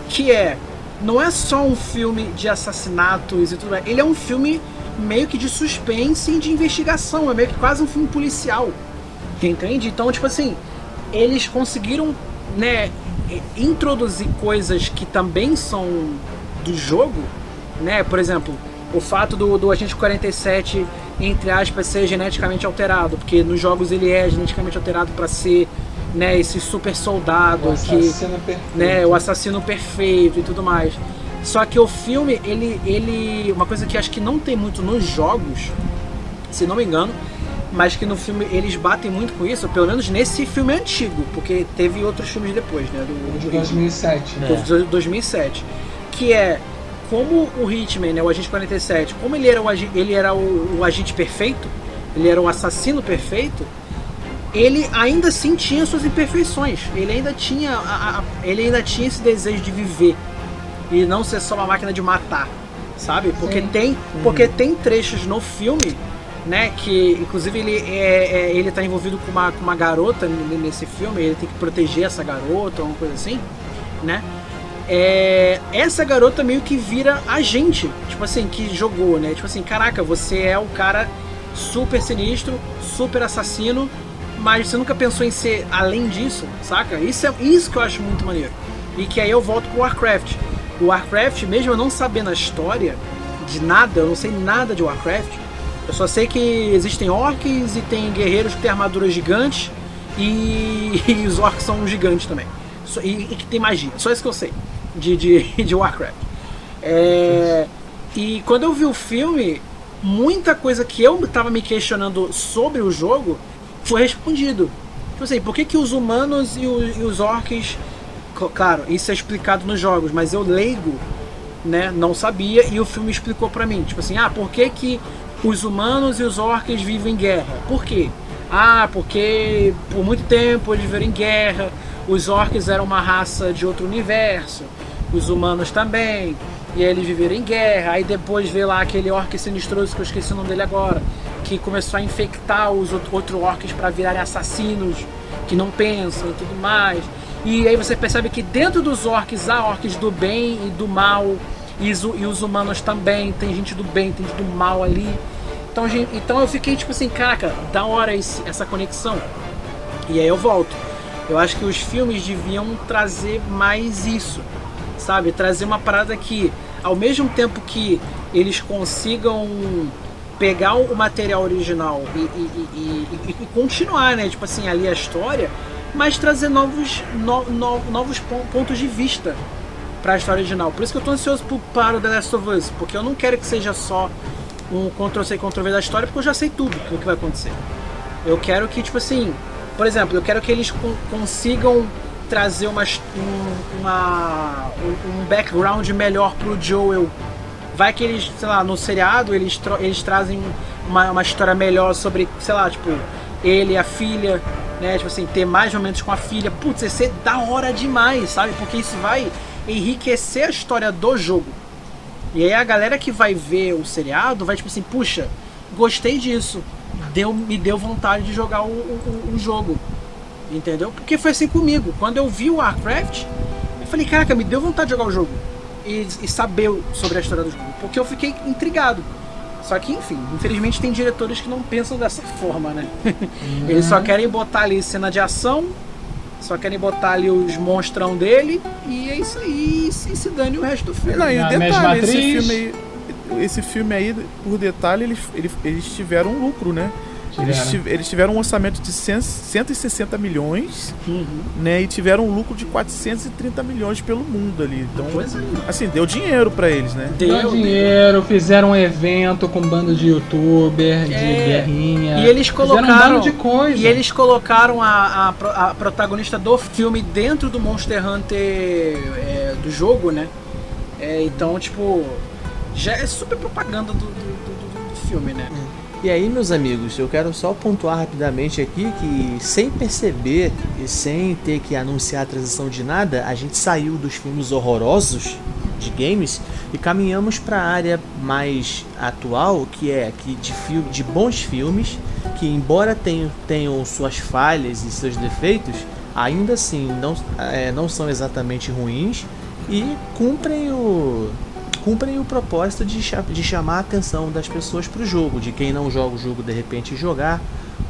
que é, não é só um filme de assassinatos e tudo mais, ele é um filme meio que de suspense e de investigação, é meio que quase um filme policial, entende? Então, tipo assim, eles conseguiram, né, introduzir coisas que também são do jogo, né? Por exemplo, o fato do, do agente 47 entre aspas ser geneticamente alterado, porque nos jogos ele é geneticamente alterado para ser né, esse super soldado O que assassino perfeito. né, o assassino perfeito e tudo mais. Só que o filme, ele, ele. Uma coisa que acho que não tem muito nos jogos, se não me engano, mas que no filme eles batem muito com isso, pelo menos nesse filme antigo, porque teve outros filmes depois, né? Do, De do- 2007. do- do 2007. Que é como o Hitman, né, o agente 47, como ele era o, ele era o, o agente perfeito, ele era o assassino perfeito, ele ainda assim tinha suas imperfeições. Ele ainda tinha, a- a- ele ainda tinha esse desejo de viver e não ser só uma máquina de matar, sabe? Porque Sim. tem, porque tem trechos no filme, né, que inclusive ele é, é- ele tá envolvido com uma, com uma garota nesse filme, ele tem que proteger essa garota, uma coisa assim, né? É, essa garota meio que vira a gente, tipo assim, que jogou, né? Tipo assim, caraca, você é o cara super sinistro, super assassino, mas você nunca pensou em ser além disso, saca? Isso é isso que eu acho muito maneiro. E que aí eu volto pro Warcraft. O Warcraft, mesmo eu não sabendo a história de nada, eu não sei nada de Warcraft, eu só sei que existem orcs e tem guerreiros que têm armaduras gigantes e, e os orcs são gigantes também. E, e que tem magia. Só isso que eu sei de, de, de Warcraft. É, e quando eu vi o filme, muita coisa que eu tava me questionando sobre o jogo foi respondido. Tipo assim, por que, que os humanos e, o- e os orcs. cl- Claro, isso é explicado nos jogos, mas eu leigo, né, não sabia e o filme explicou pra mim. Tipo assim, ah, por que, que os humanos e os orcs vivem em guerra? Por quê? Ah, porque por muito tempo eles viveram em guerra, os orcs eram uma raça de outro universo, os humanos também, e aí eles viveram em guerra, aí depois vê lá aquele orc sinistroso que eu esqueci o nome dele agora, que começou a infectar os outros outro orcs para virarem assassinos que não pensam e tudo mais. E aí você percebe que dentro dos orcs há orcs do bem e do mal, e os, e os humanos também, tem gente do bem, tem gente do mal ali. Então, gente, então eu fiquei tipo assim, caraca, da hora esse- essa conexão. E aí eu volto. Eu acho que os filmes deviam trazer mais isso, sabe? Trazer uma parada que, ao mesmo tempo que eles consigam pegar o material original e, e- e- e- continuar, né? Tipo assim, ali a história, mas trazer novos, no- no- novos pon- pontos de vista para a história original. Por isso que eu tô ansioso pro- para o The Last of Us, porque eu não quero que seja só um Ctrl-C, Ctrl-V da história, porque eu já sei tudo o que vai acontecer. Eu quero que, tipo assim, por exemplo, eu quero que eles con- consigam trazer uma, um, uma- um- background melhor pro Joel. Vai que eles, sei lá, no seriado eles, eles trazem uma, uma história melhor sobre, sei lá, tipo, ele e a filha, né? Tipo assim, ter mais momentos com a filha. Putz, ia ser da hora demais, sabe? Porque isso vai enriquecer a história do jogo. E aí a galera que vai ver o seriado vai tipo assim, puxa, gostei disso. Deu, me deu vontade de jogar o, o, o jogo. Entendeu? Porque foi assim comigo. Quando eu vi o Warcraft, eu falei, caraca, me deu vontade de jogar o jogo. E, e saber sobre a história do jogo. Porque eu fiquei intrigado. Só que, enfim, infelizmente tem diretores que não pensam dessa forma, né? Eles só querem botar ali cena de ação, só querem botar ali os monstrão dele, e é isso aí, e se, se dane o resto do filme. Não, e o detalhe, esse filme aí, esse filme aí, por detalhe, eles, eles, eles tiveram um lucro, né? Eles, eles tiveram um orçamento de 100 160 milhões, Uhum. né? E tiveram um lucro de 430 milhões pelo mundo ali. Então, é. assim, deu dinheiro pra eles, né? Deu Deu, dinheiro, fizeram um evento com um bando de youtuber, de É. guerrinha. E eles um colocaram. coisa. E eles colocaram a, a, a protagonista do filme dentro do Monster Hunter é, do jogo, né? É, então, tipo, já é super propaganda do, do, do, do filme, né? E aí, meus amigos, eu quero só pontuar rapidamente aqui que, sem perceber e sem ter que anunciar a transição de nada, a gente saiu dos filmes horrorosos de games e caminhamos para a área mais atual, que é aqui de, de bons filmes que, embora tenham, tenham suas falhas e seus defeitos, ainda assim não, é, não são exatamente ruins e cumprem o, cumprem o propósito de, de chamar a atenção das pessoas para o jogo, de quem não joga o jogo de repente jogar,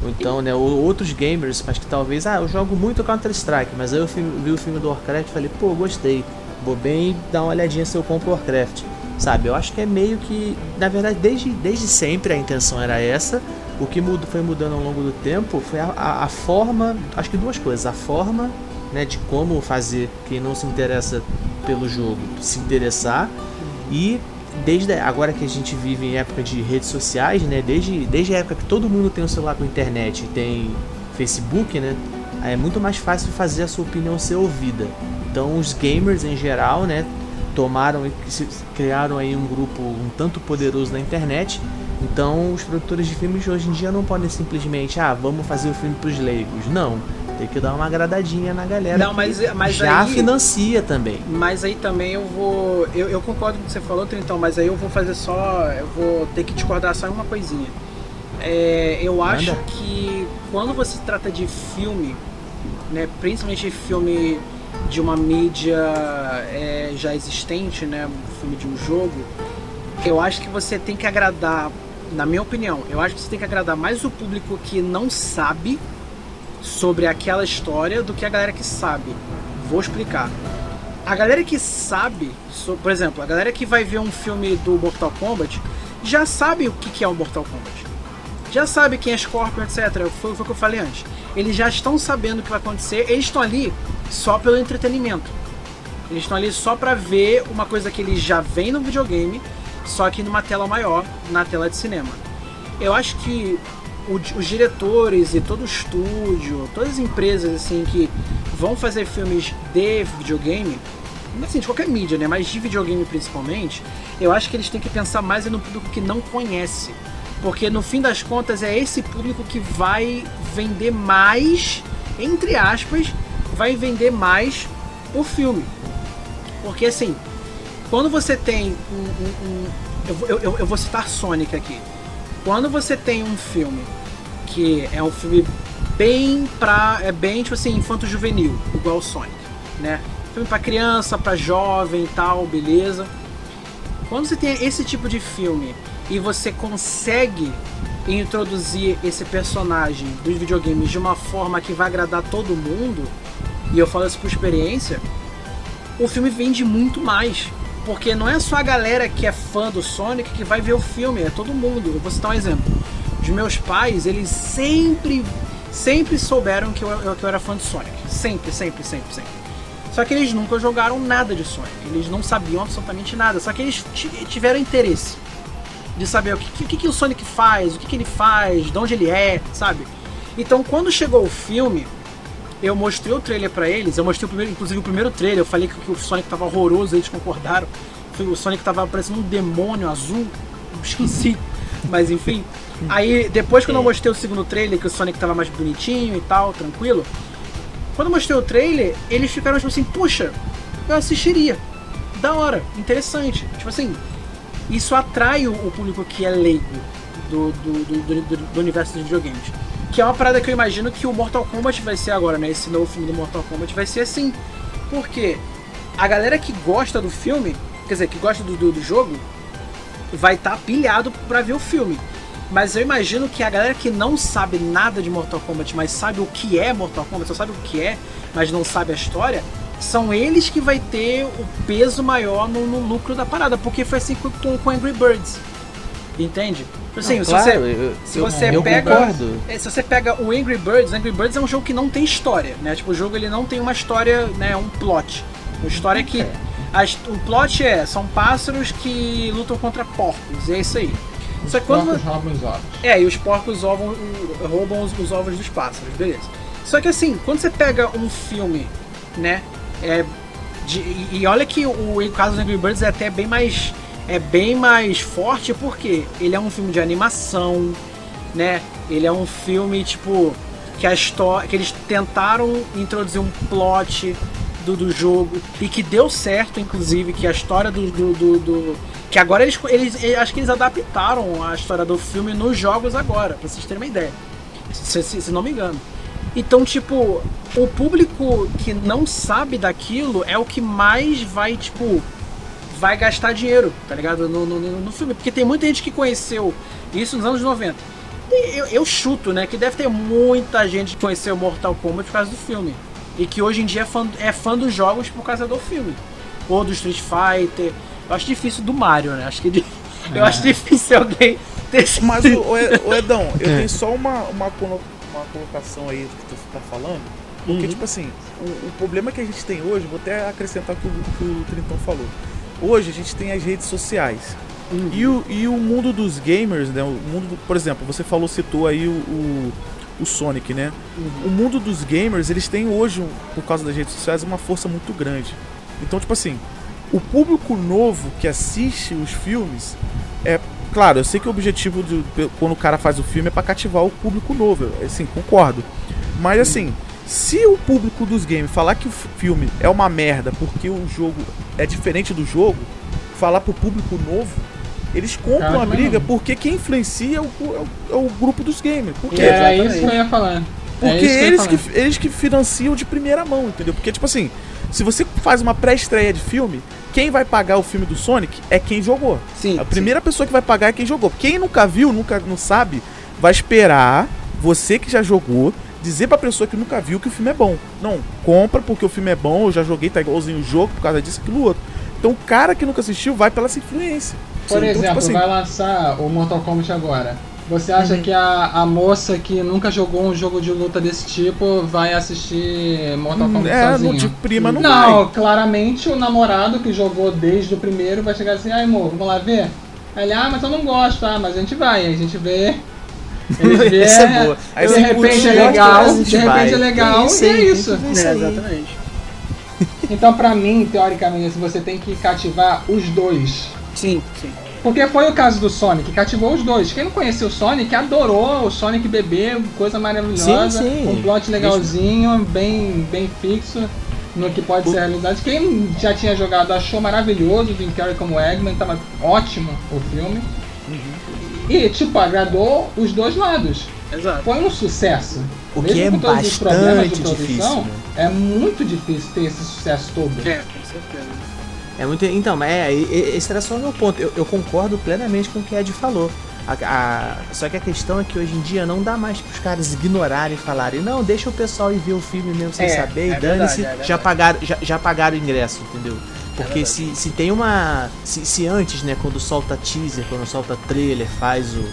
ou então, né, ou outros gamers, mas que talvez, ah, eu jogo muito Counter Strike, mas aí eu vi o filme do Warcraft e falei, pô, gostei, vou bem dar uma olhadinha se eu compro Warcraft, sabe? Eu acho que é meio que, na verdade, desde, desde sempre a intenção era essa. O que mudou, foi mudando ao longo do tempo foi a, a, a forma, acho que duas coisas, a forma né, de como fazer quem não se interessa pelo jogo se interessar e desde agora que a gente vive em época de redes sociais, né, desde, desde a época que todo mundo tem um celular com internet tem Facebook, né, é muito mais fácil fazer a sua opinião ser ouvida. Então os gamers em geral, né, tomaram e criaram aí um grupo um tanto poderoso na internet. Então os produtores de filmes hoje em dia não podem simplesmente, ah, vamos fazer o filme para os leigos. Não, tem que dar uma agradadinha na galera. Não, mas, mas já aí, financia também. Mas aí também eu vou. Eu, eu concordo com o que você falou, Trintão, mas aí eu vou fazer só. Eu vou ter que discordar só em uma coisinha. É, eu Manda. acho que quando você trata de filme, né, principalmente filme de uma mídia é, já existente, né, filme de um jogo, eu acho que você tem que agradar, na minha opinião, eu acho que você tem que agradar mais o público que não sabe sobre aquela história do que a galera que sabe. Vou explicar. A galera que sabe, por exemplo, a galera que vai ver um filme do Mortal Kombat já sabe o que é o Mortal Kombat. Já sabe quem é Scorpion, etc. Foi, foi o que eu falei antes. Eles já estão sabendo o que vai acontecer. Eles estão ali só pelo entretenimento. Eles estão ali só para ver uma coisa que eles já veem no videogame, só que numa tela maior, na tela de cinema. Eu acho que os diretores e todo o estúdio, todas as empresas assim que vão fazer filmes de videogame, assim, de qualquer mídia, né, mas de videogame principalmente, eu acho que eles têm que pensar mais no público que não conhece. Porque no fim das contas é esse público que vai vender mais, entre aspas, vai vender mais o filme. Porque assim, quando você tem um. um, um eu, eu, eu vou citar Sonic aqui. Quando você tem um filme que é um filme bem pra. é bem tipo assim, infanto-juvenil, igual o Sonic, né? Filme pra criança, pra jovem e tal, beleza. Quando você tem esse tipo de filme e você consegue introduzir esse personagem dos videogames de uma forma que vai agradar todo mundo, e eu falo isso por experiência, o filme vende muito mais. Porque não é só a galera que é fã do Sonic que vai ver o filme, é todo mundo. Eu vou citar um exemplo os meus pais, eles sempre, sempre souberam que eu, que eu era fã de Sonic. Sempre, sempre, sempre, sempre. Só que eles nunca jogaram nada de Sonic. Eles não sabiam absolutamente nada. Só que eles tiveram interesse de saber o que, que, que o Sonic faz, o que, que ele faz, de onde ele é, sabe? Então quando chegou o filme, eu mostrei o trailer para eles. Eu mostrei o primeiro, inclusive o primeiro trailer. Eu falei que, que o Sonic tava horroroso, eles concordaram. O Sonic tava parecendo um demônio azul. Esqueci. Mas enfim. Aí, depois quando eu mostrei o segundo trailer, que o Sonic tava mais bonitinho e tal, tranquilo. Quando eu mostrei o trailer, eles ficaram tipo assim, puxa, eu assistiria. Da hora, interessante. Tipo assim, isso atrai o, público que é leigo do, do, do, do, do universo dos videogames. Que é uma parada que eu imagino que o Mortal Kombat vai ser agora, né? Esse novo filme do Mortal Kombat vai ser assim. Porque a galera que gosta do filme, quer dizer, que gosta do, do, do jogo, vai estar tá pilhado pra ver o filme. Mas eu imagino que a galera que não sabe nada de Mortal Kombat, mas sabe o que é Mortal Kombat, só sabe o que é, mas não sabe a história, são eles que vai ter o peso maior no, no lucro da parada, porque foi assim com, com Angry Birds. Entende? Assim, não, se claro, você, eu, se você eu, pega, é, se você pega o Angry Birds, Angry Birds é um jogo que não tem história, né? Tipo, o jogo ele não tem uma história, né, um plot. Uma história que é. as, o plot é, são pássaros que lutam contra porcos, e é isso aí. Os Só quando... porcos roubam os ovos. É, e os porcos ovam, roubam os, os, ovos dos pássaros, beleza. Só que assim, quando você pega um filme, né? É, de, e, e olha que o, o caso dos Angry Birds é até bem mais é bem mais forte porque ele é um filme de animação, né? Ele é um filme tipo que a história, que eles tentaram introduzir um plot do, do jogo e que deu certo, inclusive, que a história do, do, do, do que agora eles, eles, acho que eles adaptaram a história do filme nos jogos agora, pra vocês terem uma ideia. Se, se, se não me engano. Então, tipo, o público que não sabe daquilo é o que mais vai, tipo, vai gastar dinheiro, tá ligado? No, no, no filme. Porque tem muita gente que conheceu isso nos anos 90. E eu, eu, chuto, né, que deve ter muita gente que conheceu Mortal Kombat por causa do filme. E que hoje em dia é fã, é fã dos jogos por causa do filme. Ou do Street Fighter. Eu acho difícil do Mario, né? Acho que eu acho É. difícil alguém ter Mas, o, o Ed- o Edão, eu tenho só uma, uma, uma colocação aí que tu tá falando. Porque, Uhum. tipo assim, o, o problema que a gente tem hoje, vou até acrescentar o que o, que o Trintão falou. Hoje a gente tem as redes sociais. Uhum. E, o, e o mundo dos gamers, né? O mundo, do- por exemplo, você falou, citou aí o, o, o Sonic, né? Uhum. O mundo dos gamers, eles têm hoje, por causa das redes sociais, uma força muito grande. Então, tipo assim, o público novo que assiste os filmes é. Claro, eu sei que o objetivo de quando o cara faz o filme é pra cativar o público novo, assim, concordo. Mas assim, se o público dos games falar que o filme é uma merda porque o jogo é diferente do jogo, falar pro público novo, eles compram Cara, a briga não. porque quem influencia é o, é o- é o grupo dos gamers. Por quê? É Exatamente. isso que eu ia falar. Porque é isso que eu ia eles, falar. que, eles que financiam de primeira mão, entendeu? Porque, tipo assim, se você faz uma pré-estreia de filme, quem vai pagar o filme do Sonic é quem jogou. Sim, A primeira pessoa que vai pagar é quem jogou. Quem nunca viu, nunca não sabe, vai esperar você que já jogou dizer pra pessoa que nunca viu que o filme é bom. Não, compra porque o filme é bom, eu já joguei, tá igualzinho o jogo por causa disso, aquilo outro. Então o cara que nunca assistiu vai pela essa influência. Por Então, exemplo, tipo assim, vai lançar o Mortal Kombat agora. Você acha Uhum. que a, a moça que nunca jogou um jogo de luta desse tipo vai assistir Mortal hum, Kombat é, sozinho? não, de prima não, Não, vai. claramente o namorado que jogou desde o primeiro vai chegar assim, ai amor, vamos lá ver? Aí Ele, ah, mas eu não gosto, ah, mas a gente vai, a gente vê. Ele Essa é boa. Aí de você repente curte, é legal, de repente é legal, Isso e é isso. É, exatamente. Então pra mim, teoricamente, você tem que cativar os dois. Sim, sim. Porque foi o caso do Sonic, cativou os dois. Quem não conheceu o Sonic adorou o Sonic bebê, coisa maravilhosa, Sim, sim. um plot legalzinho, bem, bem fixo no que pode ser a realidade. Quem já tinha jogado achou maravilhoso o Jim Carrey como Eggman, tava ótimo o filme. E, tipo, agradou os dois lados. Exato. Foi um sucesso. O que Mesmo é com todos os problemas bastante de produção, difícil. né? É muito difícil ter esse sucesso todo. É, com certeza. É muito. Então, mas é, esse era só o meu ponto. Eu, eu concordo plenamente com o que a Ed falou. A- a- só que a questão é que hoje em dia não dá mais pros caras ignorarem e falarem, não, deixa o pessoal ir ver o filme mesmo sem É, saber, é e dane-se, é já, pagaram, já, já pagaram o ingresso, entendeu? Porque verdade. se, se tem uma. Se, se antes, né, quando solta teaser, quando solta trailer, faz o,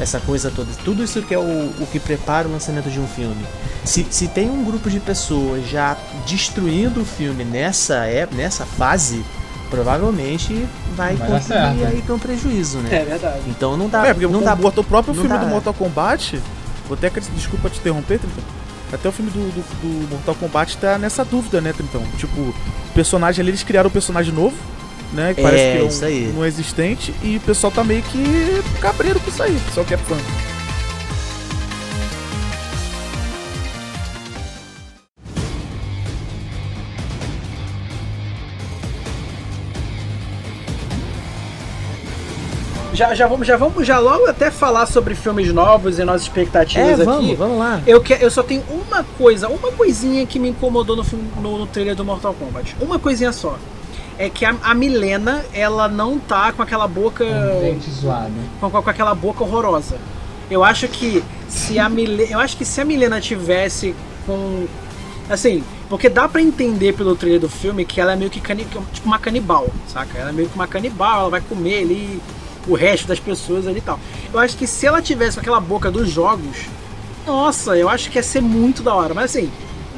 essa coisa toda, tudo isso que é o, o que prepara o lançamento de um filme. Se, se tem um grupo de pessoas já destruindo o filme nessa, é, nessa fase, provavelmente vai, Vai contribuir aí pra um prejuízo, né? É verdade. Então não dá, É, porque não o, dá o, o próprio filme dá. do Mortal Kombat, vou até desculpa te interromper. Até o filme do, do, do Mortal Kombat tá nessa dúvida, né, Trintão? Tipo, o personagem ali, eles criaram um personagem novo, né? Que É, parece que é um, não existente, e o pessoal tá meio que cabreiro com isso aí, o pessoal que é fã. Já, já, vamos, já vamos já logo até falar sobre filmes novos e nossas É, expectativas vamos, aqui. vamos lá. Eu, que, eu só tenho uma coisa, uma coisinha que me incomodou no, filme, no, no trailer do Mortal Kombat. Uma coisinha só. É que a, a Milena, ela não tá com aquela boca. Dente zoado. Com, com aquela boca horrorosa. Eu acho que se a Milena. Eu acho que se a Milena tivesse com. Assim, porque dá pra entender pelo trailer do filme que ela é meio que cani, tipo uma canibal, saca? Ela é meio que uma canibal, ela vai comer ali o resto das pessoas ali e tal. Eu acho que se ela tivesse com aquela boca dos jogos, nossa, eu acho que ia ser muito da hora. Mas assim,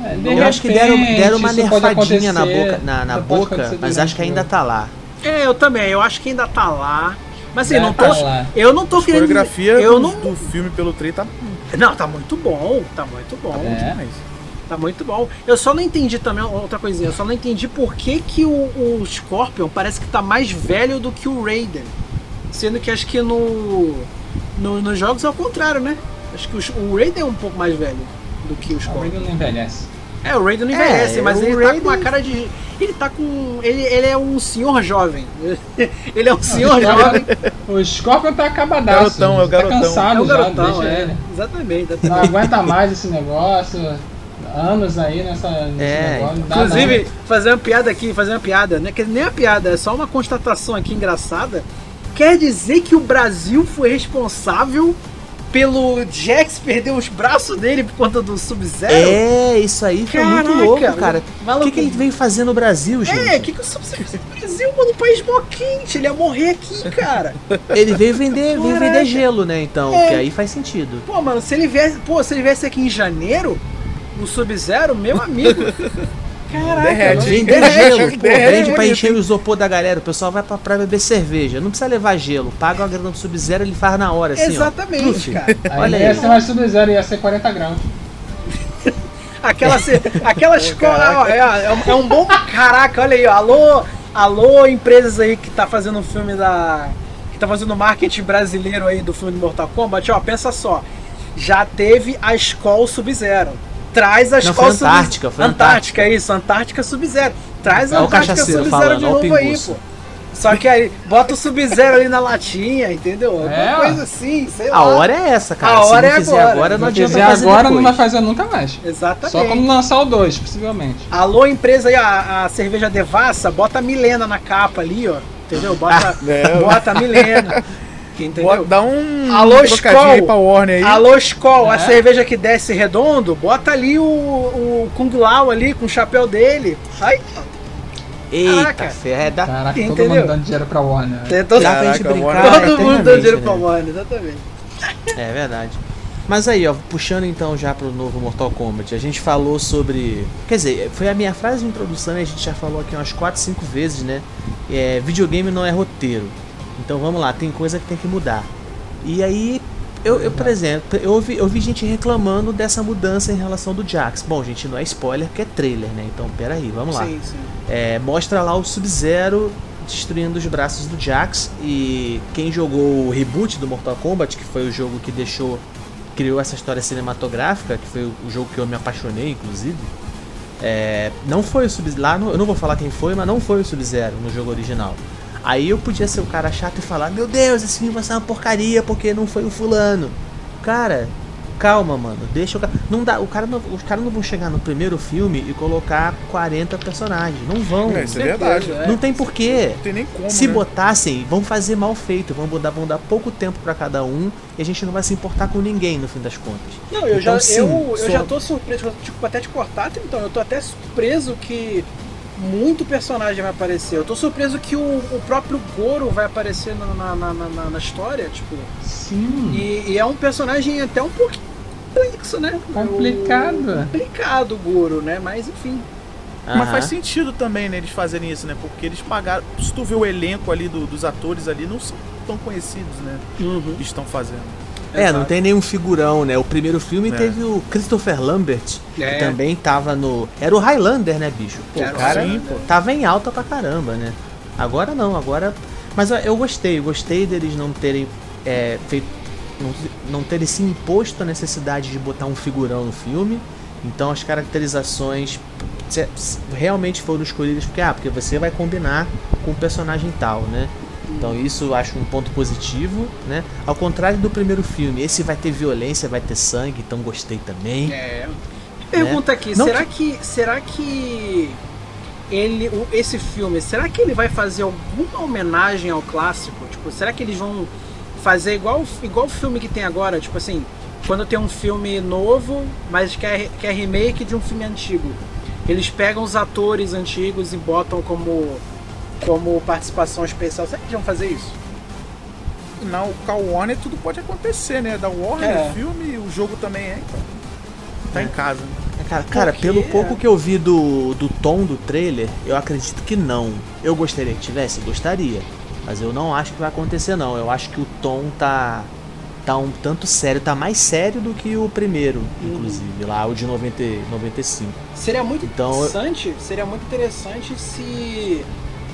É, Eu acho que deram, repente, deram uma nerfadinha na boca, na, na boca mas durante acho que ainda tá lá. é, eu também, eu acho que ainda tá lá. Mas assim, não tô. tá. Eu não tô A querendo. coreografia eu do, não. do filme pelo trailer tá Não, tá muito bom, tá muito bom. É. demais. Tá muito bom. Eu só não entendi também, outra coisinha, eu só não entendi por que, que o, o Scorpion parece que tá mais velho do que o Raiden. Sendo que acho que no, no nos jogos é o contrário, né? Acho que o, o Raiden é um pouco mais velho do que o O Scorpion. Raiden não envelhece. É, o Raiden não É, envelhece, mas o ele tá com uma Raiden- cara de. Ele tá com. Ele, ele é um senhor jovem. ele é um senhor jovem. O Scorpion tá acabadaço. Garotão, é o Tá garotão. cansado É o já, garotão, deixa é. ele. Exatamente, Não exatamente. aguenta mais esse negócio. Anos aí nessa, nesse É, negócio. não Inclusive, não. fazer uma piada aqui, fazer uma piada, né? Que nem uma piada, é só uma constatação aqui engraçada. Quer dizer que o Brasil foi responsável pelo Jax perder os braços dele por conta do Sub-Zero? É, isso aí foi muito Caraca, louco, cara. O que, que ele veio fazer no Brasil, gente? É, o que, que o Sub-Zero fez no Brasil, mano? Um país mó quente, ele ia morrer aqui, cara. Ele veio vender, veio vender gelo, né? Então, É. que aí faz sentido. Pô, mano, se ele viesse, pô, se ele viesse aqui em janeiro, o Sub-Zero, meu amigo. Caraca, Derrete. Vender Derrete, gelo, pô, derrete vende pra bonito. encher o isopor da galera. O pessoal vai pra praia beber cerveja. Não precisa levar gelo. Paga uma grana do Sub-Zero, ele faz na hora, assim, ó. Exatamente, Pluf. cara. Aí Olha não ia aí. ser mais Sub-Zero, ia ser 40 graus. Aquela, aquela escola. ó, É, é um- é um bom. Caraca, olha aí, ó. Alô, alô, empresas aí que tá fazendo um filme da. Que tá fazendo marketing brasileiro aí do filme do Mortal Kombat, ó, pensa só. Já teve a escola Sub-Zero. Traz a Não, escola foi Antártica, foi Antártica, é isso, Antártica Sub-Zero. Traz a É o Antártica Sub-Zero de o novo aí, pô. Só que aí, bota o Sub-Zero ali na latinha, entendeu? Alguma É, coisa assim, sei lá. A hora é essa, cara. A Se hora não é fizer agora. agora, não adianta fazer agora, depois. não vai fazer nunca mais. Exatamente. Só quando lançar o 2, possivelmente. Alô, empresa aí, a, a cerveja Devassa, bota a Milena na capa ali, ó. Entendeu? Bota, É. bota a Milena. Entendeu? Dá um Alô, trocadinho aí pra Warner aí. Alô, Skol, a É. cerveja que desce redondo, bota ali o, o Kung Lao ali com o chapéu dele. Ai, Eita, Caraca. ferda. Caraca, todo Entendeu? mundo dando dinheiro pra Warner. tem todo, pra gente Caraca, brincar todo mundo dando dinheiro né? pra Warner, exatamente. É verdade. Mas aí, ó, puxando então já pro novo Mortal Kombat, a gente falou sobre. Quer dizer, foi a minha frase de introdução e a gente já falou aqui umas 4, 5 vezes, né? É, videogame não é roteiro. Então vamos lá, tem coisa que tem que mudar. E aí, eu, eu por exemplo, eu ouvi, eu vi gente reclamando dessa mudança em relação do Jax. Bom, gente, não é spoiler porque é trailer, né? Então peraí, vamos lá. Sim, sim. É, mostra lá o Sub-Zero destruindo os braços do Jax e quem jogou o reboot do Mortal Kombat, que foi o jogo que deixou criou essa história cinematográfica, que foi o jogo que eu me apaixonei, inclusive. é, não foi o Sub lá, no- eu não vou falar quem foi, mas não foi o Sub-Zero no jogo original. Aí eu podia ser o cara chato e falar: Meu Deus, esse filme vai ser uma porcaria porque não foi o fulano. Cara, calma, mano. Deixa o cara. Não dá, o cara não, os caras não vão chegar no primeiro filme e colocar 40 personagens. Não vão. É, isso é verdade. É. Não tem porquê. Não tem nem como, Se né? botassem, vão fazer mal feito, vão dar, vão dar pouco tempo pra cada um e a gente não vai se importar com ninguém no fim das contas. Não, eu, Então, já, sim, eu, eu já tô surpreso, tipo, até te cortar, então, eu tô até surpreso que muito personagem vai aparecer. Eu tô surpreso que o, o próprio Goro vai aparecer na, na, na, na- na história, tipo. Sim. E, e é um personagem até um pouquinho complexo, né? Complicado. O, complicado o Goro, né? Mas enfim. Mas Aham. faz sentido também, né, eles fazerem isso, né? Porque eles pagaram. Se tu vê o elenco ali do- dos atores ali, não são tão conhecidos, né? Uhum. Que estão fazendo. É, não tem nenhum figurão, né? O primeiro filme É. teve o Christopher Lambert, É. que também tava no. Era o Highlander, né, bicho? Pô, o cara Highlander. tava em alta pra caramba, né? Agora não, agora. Mas eu gostei, gostei deles não terem é, feito. Não, não terem se imposto a necessidade de botar um figurão no filme. Então as caracterizações realmente foram escolhidas porque, ah, porque você vai combinar com o personagem tal, né? Então isso eu acho um ponto positivo, né? Ao contrário do primeiro filme, esse vai ter violência, vai ter sangue, então gostei também. É. Pergunta aqui, Não será que. Será que ele. esse filme, será que ele vai fazer alguma homenagem ao clássico? Tipo, será que eles vão fazer igual, igual o filme que tem agora? Tipo assim, quando tem um filme novo, mas que é, que é remake de um filme antigo. Eles pegam os atores antigos e botam como, como participação especial. Será que eles vão fazer isso? Na a Warner tudo pode acontecer, né? Da Warner, É. o filme, o jogo também é, então. Tá em casa. né? É, Cara, cara pelo pouco que eu vi do, do tom do trailer, eu acredito que não. Eu gostaria que tivesse? Gostaria. Mas eu não acho que vai acontecer, não. Eu acho que o tom tá. tá um tanto sério, tá mais sério do que o primeiro, inclusive, lá o de 90, e 95. Seria muito Então, interessante, seria muito interessante se.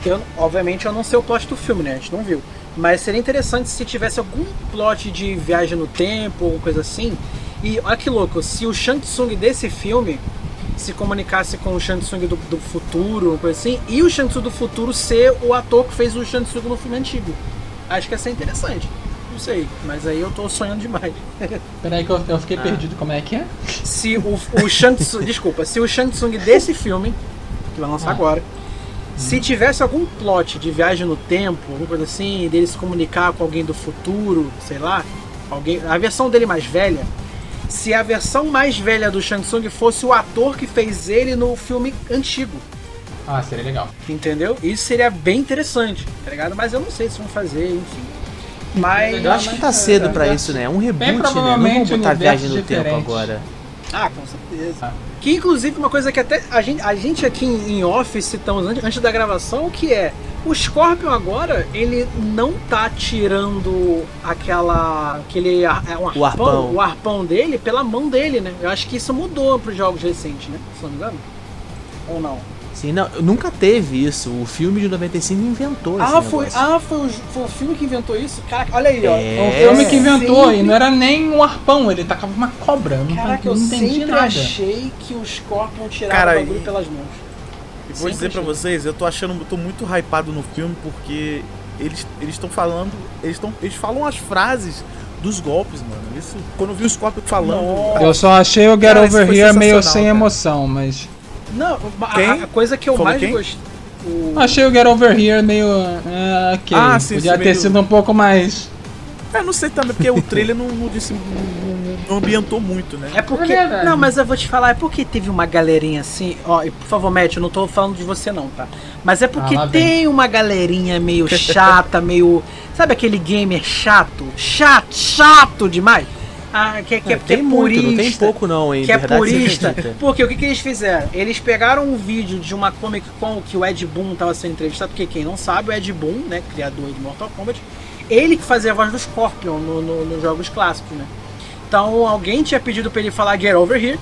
Eu, obviamente eu não sei o plot do filme, né? A gente não viu. Mas seria interessante se tivesse algum plot de viagem no tempo, alguma coisa assim. E olha que louco, se o Shang Tsung desse filme se comunicasse com o Shang Tsung do, do futuro, coisa assim, e o Shang Tsung do futuro ser o ator que fez o Shang Tsung no filme antigo. Acho que ia ser interessante. Não sei, mas aí eu tô sonhando demais. Peraí que eu, eu fiquei Ah. perdido, como é que é? se o, o Shang Tsung, desculpa, se o Shang Tsung desse filme, que vai lançar Ah. agora, se tivesse algum plot de viagem no tempo, alguma coisa assim, dele se comunicar com alguém do futuro, sei lá, alguém, a versão dele mais velha, se a versão mais velha do Shang Tsung fosse o ator que fez ele no filme antigo, Ah, seria legal. entendeu? Isso seria bem interessante, tá ligado? Mas eu não sei se vão fazer, enfim. Mas Eu acho que tá cedo pra isso, né? É um reboot, né? Não vão provavelmente botar viagem no tempo diferentes. agora. Ah, com certeza. Ah. Que inclusive uma coisa que até a gente, a gente aqui em em off citamos antes, antes da gravação, que é o Scorpion agora, ele não tá tirando aquela. aquele ar- é um arpão, O arpão. o arpão dele pela mão dele, né? Eu acho que isso mudou pros jogos recentes, né? Se não me engano. Ou não? Sim, não, nunca teve isso. O filme de 95 inventou esse Ah foi, negócio. ah, foi o, foi o filme que inventou isso? Caraca, olha aí, ó. É. O filme que inventou, sempre- e não era nem um arpão, ele tacava uma cobra. Não, Caraca, não eu entendi sempre nada. achei que o Scorpion tirava Cara, o bagulho e- pelas mãos. E vou Sempre dizer pra vocês, eu tô achando, eu tô muito hypado no filme porque eles eles estão falando, eles estão eles falam as frases dos golpes, mano. Isso, quando eu vi o Scorpion falando, Nossa. Eu só achei o Get Cara, isso Over Here meio sem cara. emoção, mas. Não, a- Quem? a, coisa que eu Falou mais quem? gostei. o- Achei o Get Over Here meio. ah, ok. Ah, sim, Podia sim, ter meio- sido um pouco mais. eu não sei também porque o trailer não, não, disse, não, ambientou muito, né? É porque. É não, mas eu vou te falar, é porque teve uma galerinha assim. Ó, e por favor, Matt, eu não tô falando de você não, tá? Mas é porque Ah, vem. tem uma galerinha meio chata, meio. Sabe aquele gamer chato? Chato, chato demais? Ah, que, que, É, que tem é muito, purista. não tem pouco não, hein? que é Verdade purista. Porque o que, que eles fizeram? Eles pegaram um vídeo de uma Comic Con que o Ed Boon estava sendo entrevistado, porque quem não sabe, o Ed Boon, né, criador de Mortal Kombat, ele que fazia a voz do Scorpion no- no- nos jogos clássicos, né? Então alguém tinha pedido pra ele falar Get Over Here,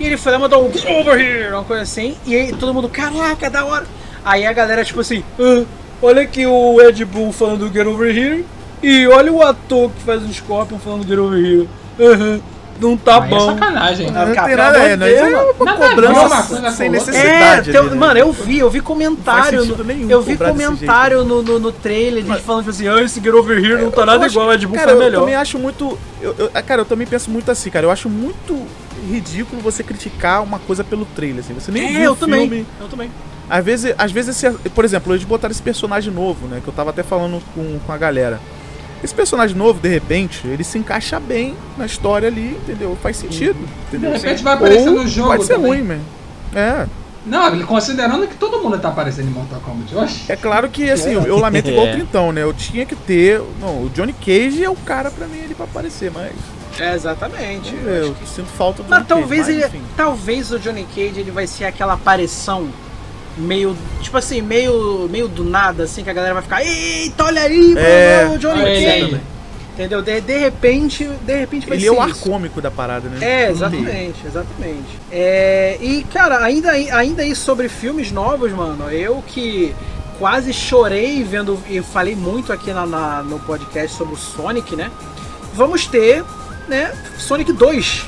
e ele foi lá e mandou um Get Over Here, uma coisa assim, e aí todo mundo, caraca, da hora. Aí a galera, tipo assim, "Ah, olha aqui o Ed Boon falando Get Over Here, e olha o ator que faz o Scorpion falando Get Over Here. Aham, não tá Aí é bom. sacanagem. Ah, Não cara, tem nada, é, não, é uma Nada a cobrança uma sem outra. É, necessidade. tem- ali, né? mano, eu vi, eu vi comentário. no- nenhum eu vi comentário no, no, no trailer de falando tipo assim, ah, esse Get Over Here não tá Eu nada acho- igual, o Ed Boon cara, eu melhor. também acho muito. Eu, eu- cara, eu também penso muito assim, cara. Eu acho muito ridículo você criticar uma coisa pelo trailer, assim. Você nem É, viu eu o também. filme. Eu também. Às vezes, às vezes esse- por exemplo, eles botaram esse personagem novo, né? Que eu tava até falando com, com a galera. Esse personagem novo, de repente, ele se encaixa bem na história ali, entendeu? Faz sentido, De entendeu? repente vai aparecer Ou no jogo. Pode ser também. ruim, man. É. Não, ele considerando que todo mundo tá aparecendo em Mortal Kombat hoje. É claro que, assim, eu, eu lamento igual o É. Trintão, né? Eu tinha que ter. Não, o Johnny Cage é o cara pra mim ali pra aparecer, mas. É, exatamente. ver, Eu sinto falta do Mas Johnny Cage, talvez ele. enfim. Talvez o Johnny Cage ele vai ser aquela aparição meio. Tipo assim, meio. meio do nada, assim, que a galera vai ficar. Eita, olha aí, É, o Johnny Cage. aí. Entendeu? De, de repente. De repente vai Ele ser. é o ar isso. cômico da parada, né? É, exatamente, exatamente. É, e, cara, ainda, aí- ainda aí sobre filmes novos, mano, eu que quase chorei vendo, e falei muito aqui na, na- no podcast sobre o Sonic, né? Vamos ter, né, Sonic 2.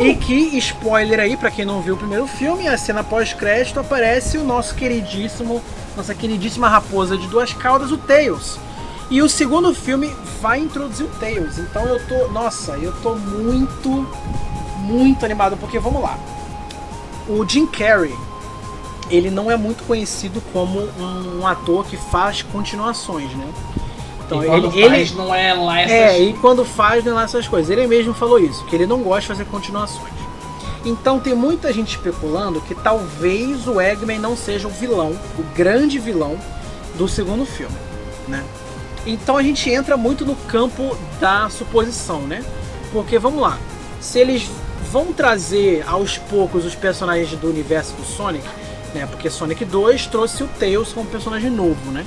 E que, spoiler aí, pra quem não viu o primeiro filme, a cena pós-crédito aparece o nosso queridíssimo, nossa queridíssima raposa de duas caudas, o Tails. E o segundo filme vai introduzir o Tails. Então eu tô. Nossa, eu tô muito, muito animado, porque vamos lá. O Jim Carrey, ele não é muito conhecido como um ator que faz continuações, né? Então e quando ele, faz, ele não é lá essas... é, e quando faz não é lá essas coisas. Ele mesmo falou isso, que ele não gosta de fazer continuações. Então tem muita gente especulando que talvez o Eggman não seja o vilão, o grande vilão do segundo filme, né? Então a gente entra muito no campo da suposição, né? Porque vamos lá, se eles vão trazer aos poucos os personagens do universo do Sonic, né? Porque Sonic 2 trouxe o Tails como personagem novo, né?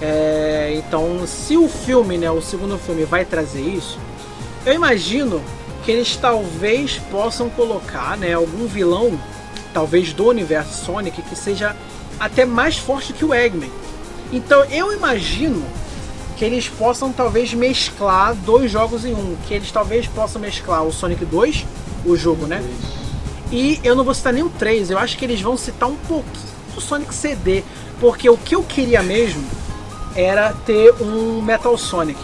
É, então, se o filme, né, o segundo filme vai trazer isso, eu imagino que eles talvez possam colocar, né, algum vilão, talvez do universo Sonic, que seja até mais forte que o Eggman. Então eu imagino que eles possam talvez mesclar dois jogos em um, que eles talvez possam mesclar o Sonic 2, o jogo, né? E eu não vou citar nem o 3, eu acho que eles vão citar um pouquinho do Sonic CD, porque o que eu queria mesmo era ter um Metal Sonic.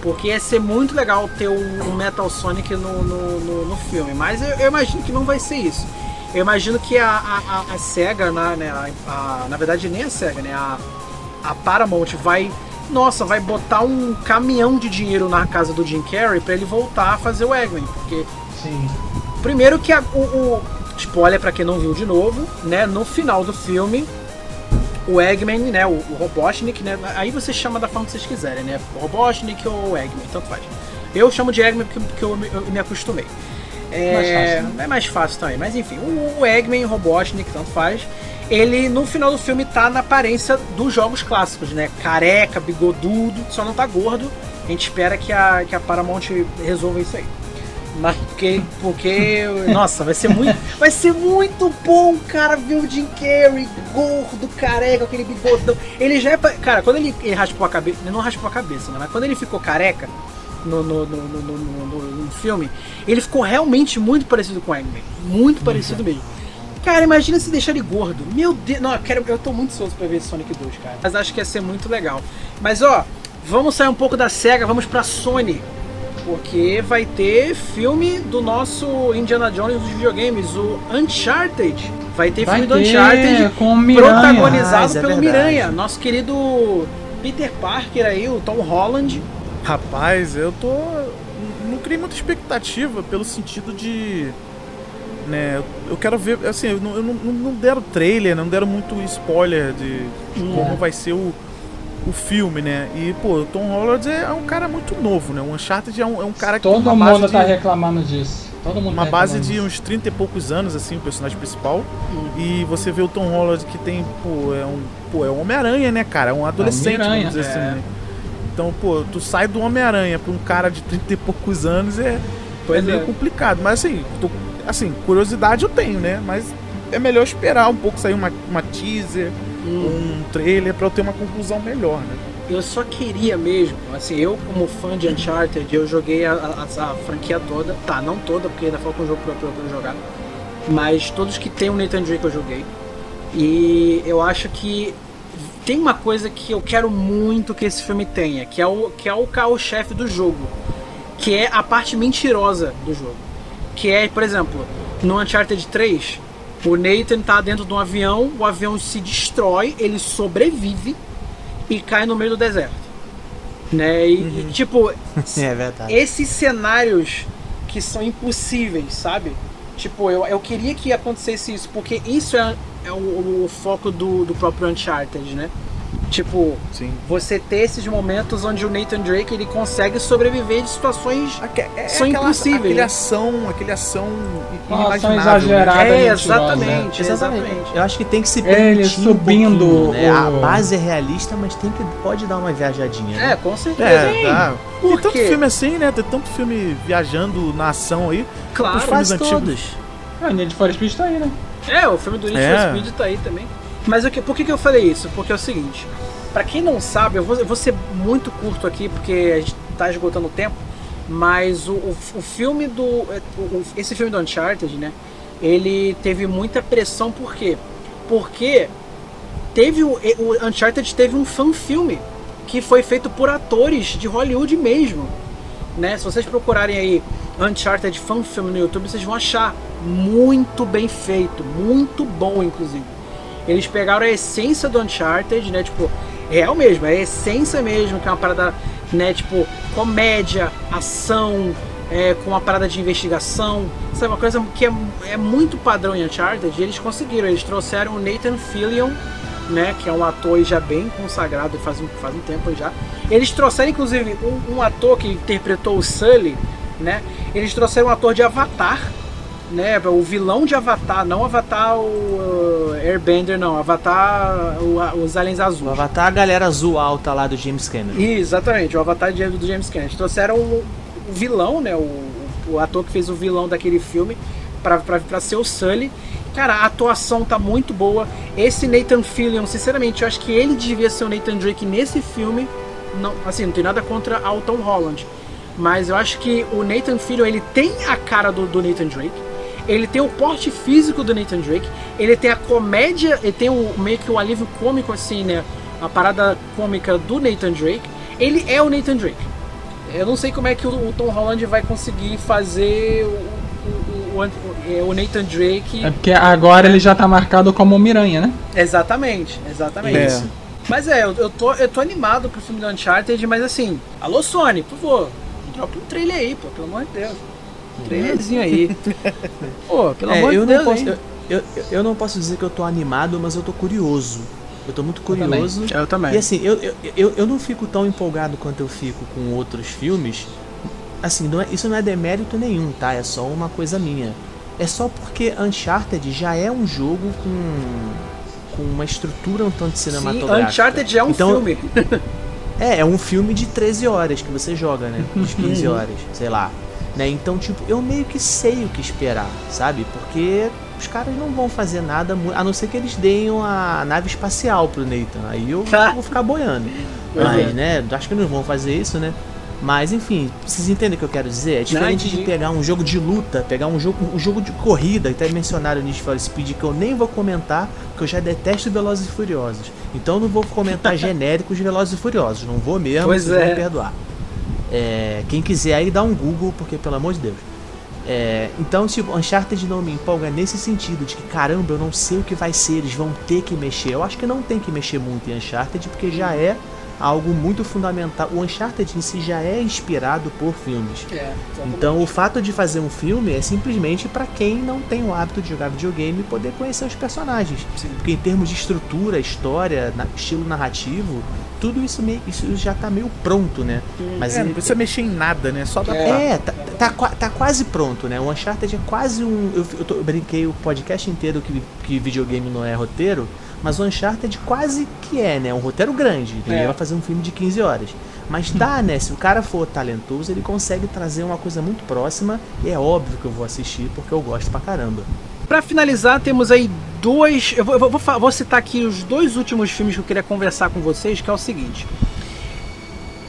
Porque ia ser muito legal ter um Metal Sonic no, no, no, no filme, mas eu, eu, imagino que não vai ser isso. Eu imagino que a, a, a SEGA, na, né, a, na verdade nem a SEGA, né, a, a Paramount vai nossa, vai botar um caminhão de dinheiro na casa do Jim Carrey para ele voltar a fazer o Eggman, porque Sim. primeiro que a, o, o spoiler para quem não viu de novo, né, no final do filme o Eggman, né, o, o Robotnik, né, aí você chama da forma que vocês quiserem, né, Robotnik ou Eggman, tanto faz. Eu chamo de Eggman porque, porque eu, eu, me acostumei. É mais fácil, né? é mais fácil também, mas enfim, o, o Eggman, Robotnik, tanto faz ele no final do filme tá na aparência dos jogos clássicos, né? Careca, bigodudo, só não tá gordo. A gente espera que a, que a Paramount resolva isso aí. Mas porque, porque nossa, vai ser muito, vai ser muito bom, cara, ver o Jim Carrey gordo, careca, aquele bigodão. Ele já é, cara, quando ele, ele raspou a cabeça, ele não raspou a cabeça, né? Mas quando ele ficou careca no, no, no, no, no filme, ele ficou realmente muito parecido com o Eggman, muito parecido mesmo. Cara, imagina se deixar ele gordo. Meu Deus. Não, eu, quero, eu tô muito ansioso pra ver Sonic 2, cara. Mas acho que ia ser muito legal. Mas ó, vamos sair um pouco da SEGA, vamos pra Sony. Porque vai ter filme do nosso Indiana Jones dos videogames, o Uncharted. Vai ter Vai filme do ter, Uncharted com o Miranha. protagonizado Ah, é pelo verdade. Miranha, nosso querido Peter Parker aí, o Tom Holland. Rapaz, eu tô. Não criei muita expectativa pelo sentido de. Né, eu quero ver. Assim, eu não, eu não, não deram trailer, não deram muito spoiler de, de como vai ser o, o filme, né? E, pô, o Tom Holland é um cara muito novo, né? O Uncharted é um, é um cara que Todo mundo base tá de, reclamando disso. Todo mundo uma tá base de uns 30 e poucos anos, assim, o personagem principal. E você vê o Tom Holland que tem, pô, é um, pô, é um Homem-Aranha, né, cara? É um adolescente, Miranha, vamos dizer é. assim. né? Então, pô, tu sai do Homem-Aranha pra um cara de 30 e poucos anos é, Pois é meio é. complicado. Mas assim, tô- assim, curiosidade eu tenho, né? Mas é melhor esperar um pouco sair uma, uma teaser. Um trailer pra eu ter uma conclusão melhor, né? Eu só queria mesmo, assim, eu como fã de Uncharted, eu joguei a, a- a franquia toda. Tá, não toda, porque ainda falta um jogo pra, pra, pra jogar. Mas todos que tem o Nathan Drake eu joguei. E eu acho que tem uma coisa que eu quero muito que esse filme tenha, que é o, que é o carro-chefe do jogo. Que é a parte mentirosa do jogo. Que é, por exemplo, no Uncharted 3, o Nathan tá dentro de um avião, o avião se destrói, ele sobrevive e cai no meio do deserto. Né? E, e, tipo, É esses cenários que são impossíveis, sabe? Tipo, eu, eu queria que acontecesse isso, porque isso é, é o, o foco do, do próprio Uncharted, né? Tipo, Sim. você ter esses momentos onde o Nathan Drake ele consegue sobreviver de situações É, São aquela, impossíveis, Aquele né? ação, aquele ação Uma ação inimaginável. né? exagerada. É, exatamente, Exatamente. exatamente. Eu acho que tem que se Ele permitir um subindo pouquinho, né? A o- base é realista, mas tem que pode dar uma viajadinha. né? É, com certeza. É, dá. Tem tanto filme assim, né? Tem tanto filme viajando na ação aí. Claro. Os filmes Quase antigos. todos. Ah, Need for Speed tá aí, né? É, o filme do Need É. for Speed tá aí também. Mas que, por que, que eu falei isso? Porque é o seguinte, pra quem não sabe, eu vou, eu vou ser muito curto aqui, porque a gente tá esgotando o tempo, mas o, o, o filme do. o- o- esse filme do Uncharted, né? Ele teve muita pressão, por quê? Porque teve o, o Uncharted teve um fan filme que foi feito por atores de Hollywood mesmo. Né? Se vocês procurarem aí Uncharted fan film no YouTube, vocês vão achar muito bem feito, muito bom inclusive. Eles pegaram a essência do Uncharted, né? Tipo, real mesmo, é a essência mesmo, que é uma parada, né? Tipo, comédia, ação, é, com uma parada de investigação. Sabe, uma coisa que é, é muito padrão em Uncharted, e eles conseguiram. Eles trouxeram o Nathan Fillion, né? Que é um ator já bem consagrado faz um, faz um tempo já. Eles trouxeram, inclusive, um, um ator que interpretou o Sully, né? Eles trouxeram um ator de Avatar, né? O vilão de Avatar, não Avatar o uh, Airbender, não. Avatar o- os aliens O azuis. Avatar, a galera azul alta lá do James Cameron. Exatamente, o Avatar de- do James Cameron. Eles trouxeram o o vilão, né? O, o ator que fez o vilão daquele filme pra, pra, pra ser o Sully. Cara, a atuação tá muito boa. Esse Nathan Fillion, sinceramente, eu acho que ele devia ser o Nathan Drake nesse filme. Não, assim, não tem nada contra o Tom Holland. Mas eu acho que o Nathan Fillion, ele tem a cara do, do Nathan Drake. Ele tem o porte físico do Nathan Drake. Ele tem a comédia, ele tem o, meio que o alívio cômico, assim, né? A parada cômica do Nathan Drake. Ele é o Nathan Drake. Eu não sei como é que o, Tom Holland vai conseguir fazer o, o, o, o Nathan Drake. É porque agora ele já tá marcado como Miranha, né? Exatamente, exatamente. É. Mas é, eu, eu, tô, eu tô animado pro filme do Uncharted, mas assim, alô Sony, por favor, dropa um trailer aí, pô, pelo amor de Deus. Trailerzinho aí. Pô, pelo É, amor de eu, Deus. não posso, eu, eu, eu não posso dizer que eu tô animado, mas eu tô curioso. Eu tô muito também. curioso. Eu também. E assim, eu, eu, eu, eu não fico tão empolgado quanto eu fico com outros filmes. Assim, não é- isso não é demérito nenhum, tá? É só uma coisa minha. É só porque Uncharted já é um jogo com, com uma estrutura um tanto Sim, cinematográfica. Uncharted é um Então- filme. É, é um filme de 13 horas que você joga, né? De 15 Uhum. horas, sei lá. Né? Então, tipo, eu meio que sei o que esperar, sabe? Porque os caras não vão fazer nada, a não ser que eles deem a nave espacial pro Nathan. Aí eu vou ficar boiando. Pois Mas, é. né? Acho que não vão fazer isso, né? Mas enfim, vocês entendem o que eu quero dizer? É diferente de pegar um jogo de luta, pegar um jogo, um jogo de corrida, até mencionaram o Need for Speed, que eu nem vou comentar, porque eu já detesto Velozes e Furiosos. Então eu não vou comentar genéricos de Velozes e Furiosos, não vou mesmo, Pois vocês vão é. me perdoar. É, quem quiser aí dá um Google, porque pelo amor de Deus. É, então, tipo, Uncharted não me empolga nesse sentido, de que caramba, eu não sei o que vai ser, eles vão ter que mexer. Eu acho que não tem que mexer muito em Uncharted, porque já é algo muito fundamental. O Uncharted em si já é inspirado por filmes. É. Então, o fato de fazer um filme é simplesmente para quem não tem o hábito de jogar videogame poder conhecer os personagens. Sim. Porque em termos de estrutura, história, na- estilo narrativo, tudo isso, meio, isso já tá meio pronto, né? Mas É, ele- não precisa mexer em nada, né? Só adaptar. é, tá, tá, tá quase pronto, né? O Uncharted é quase um. Eu, eu, tô- eu brinquei o podcast inteiro que, que videogame não é roteiro, mas o Uncharted quase que é, né? Um roteiro grande. Ninguém É. vai fazer um filme de 15 horas. Mas dá, né? Se o cara for talentoso, ele consegue trazer uma coisa muito próxima. E é óbvio que eu vou assistir porque eu gosto pra caramba. Pra finalizar, temos aí dois. Eu vou, eu vou- vou citar aqui os dois últimos filmes que eu queria conversar com vocês, que é o seguinte.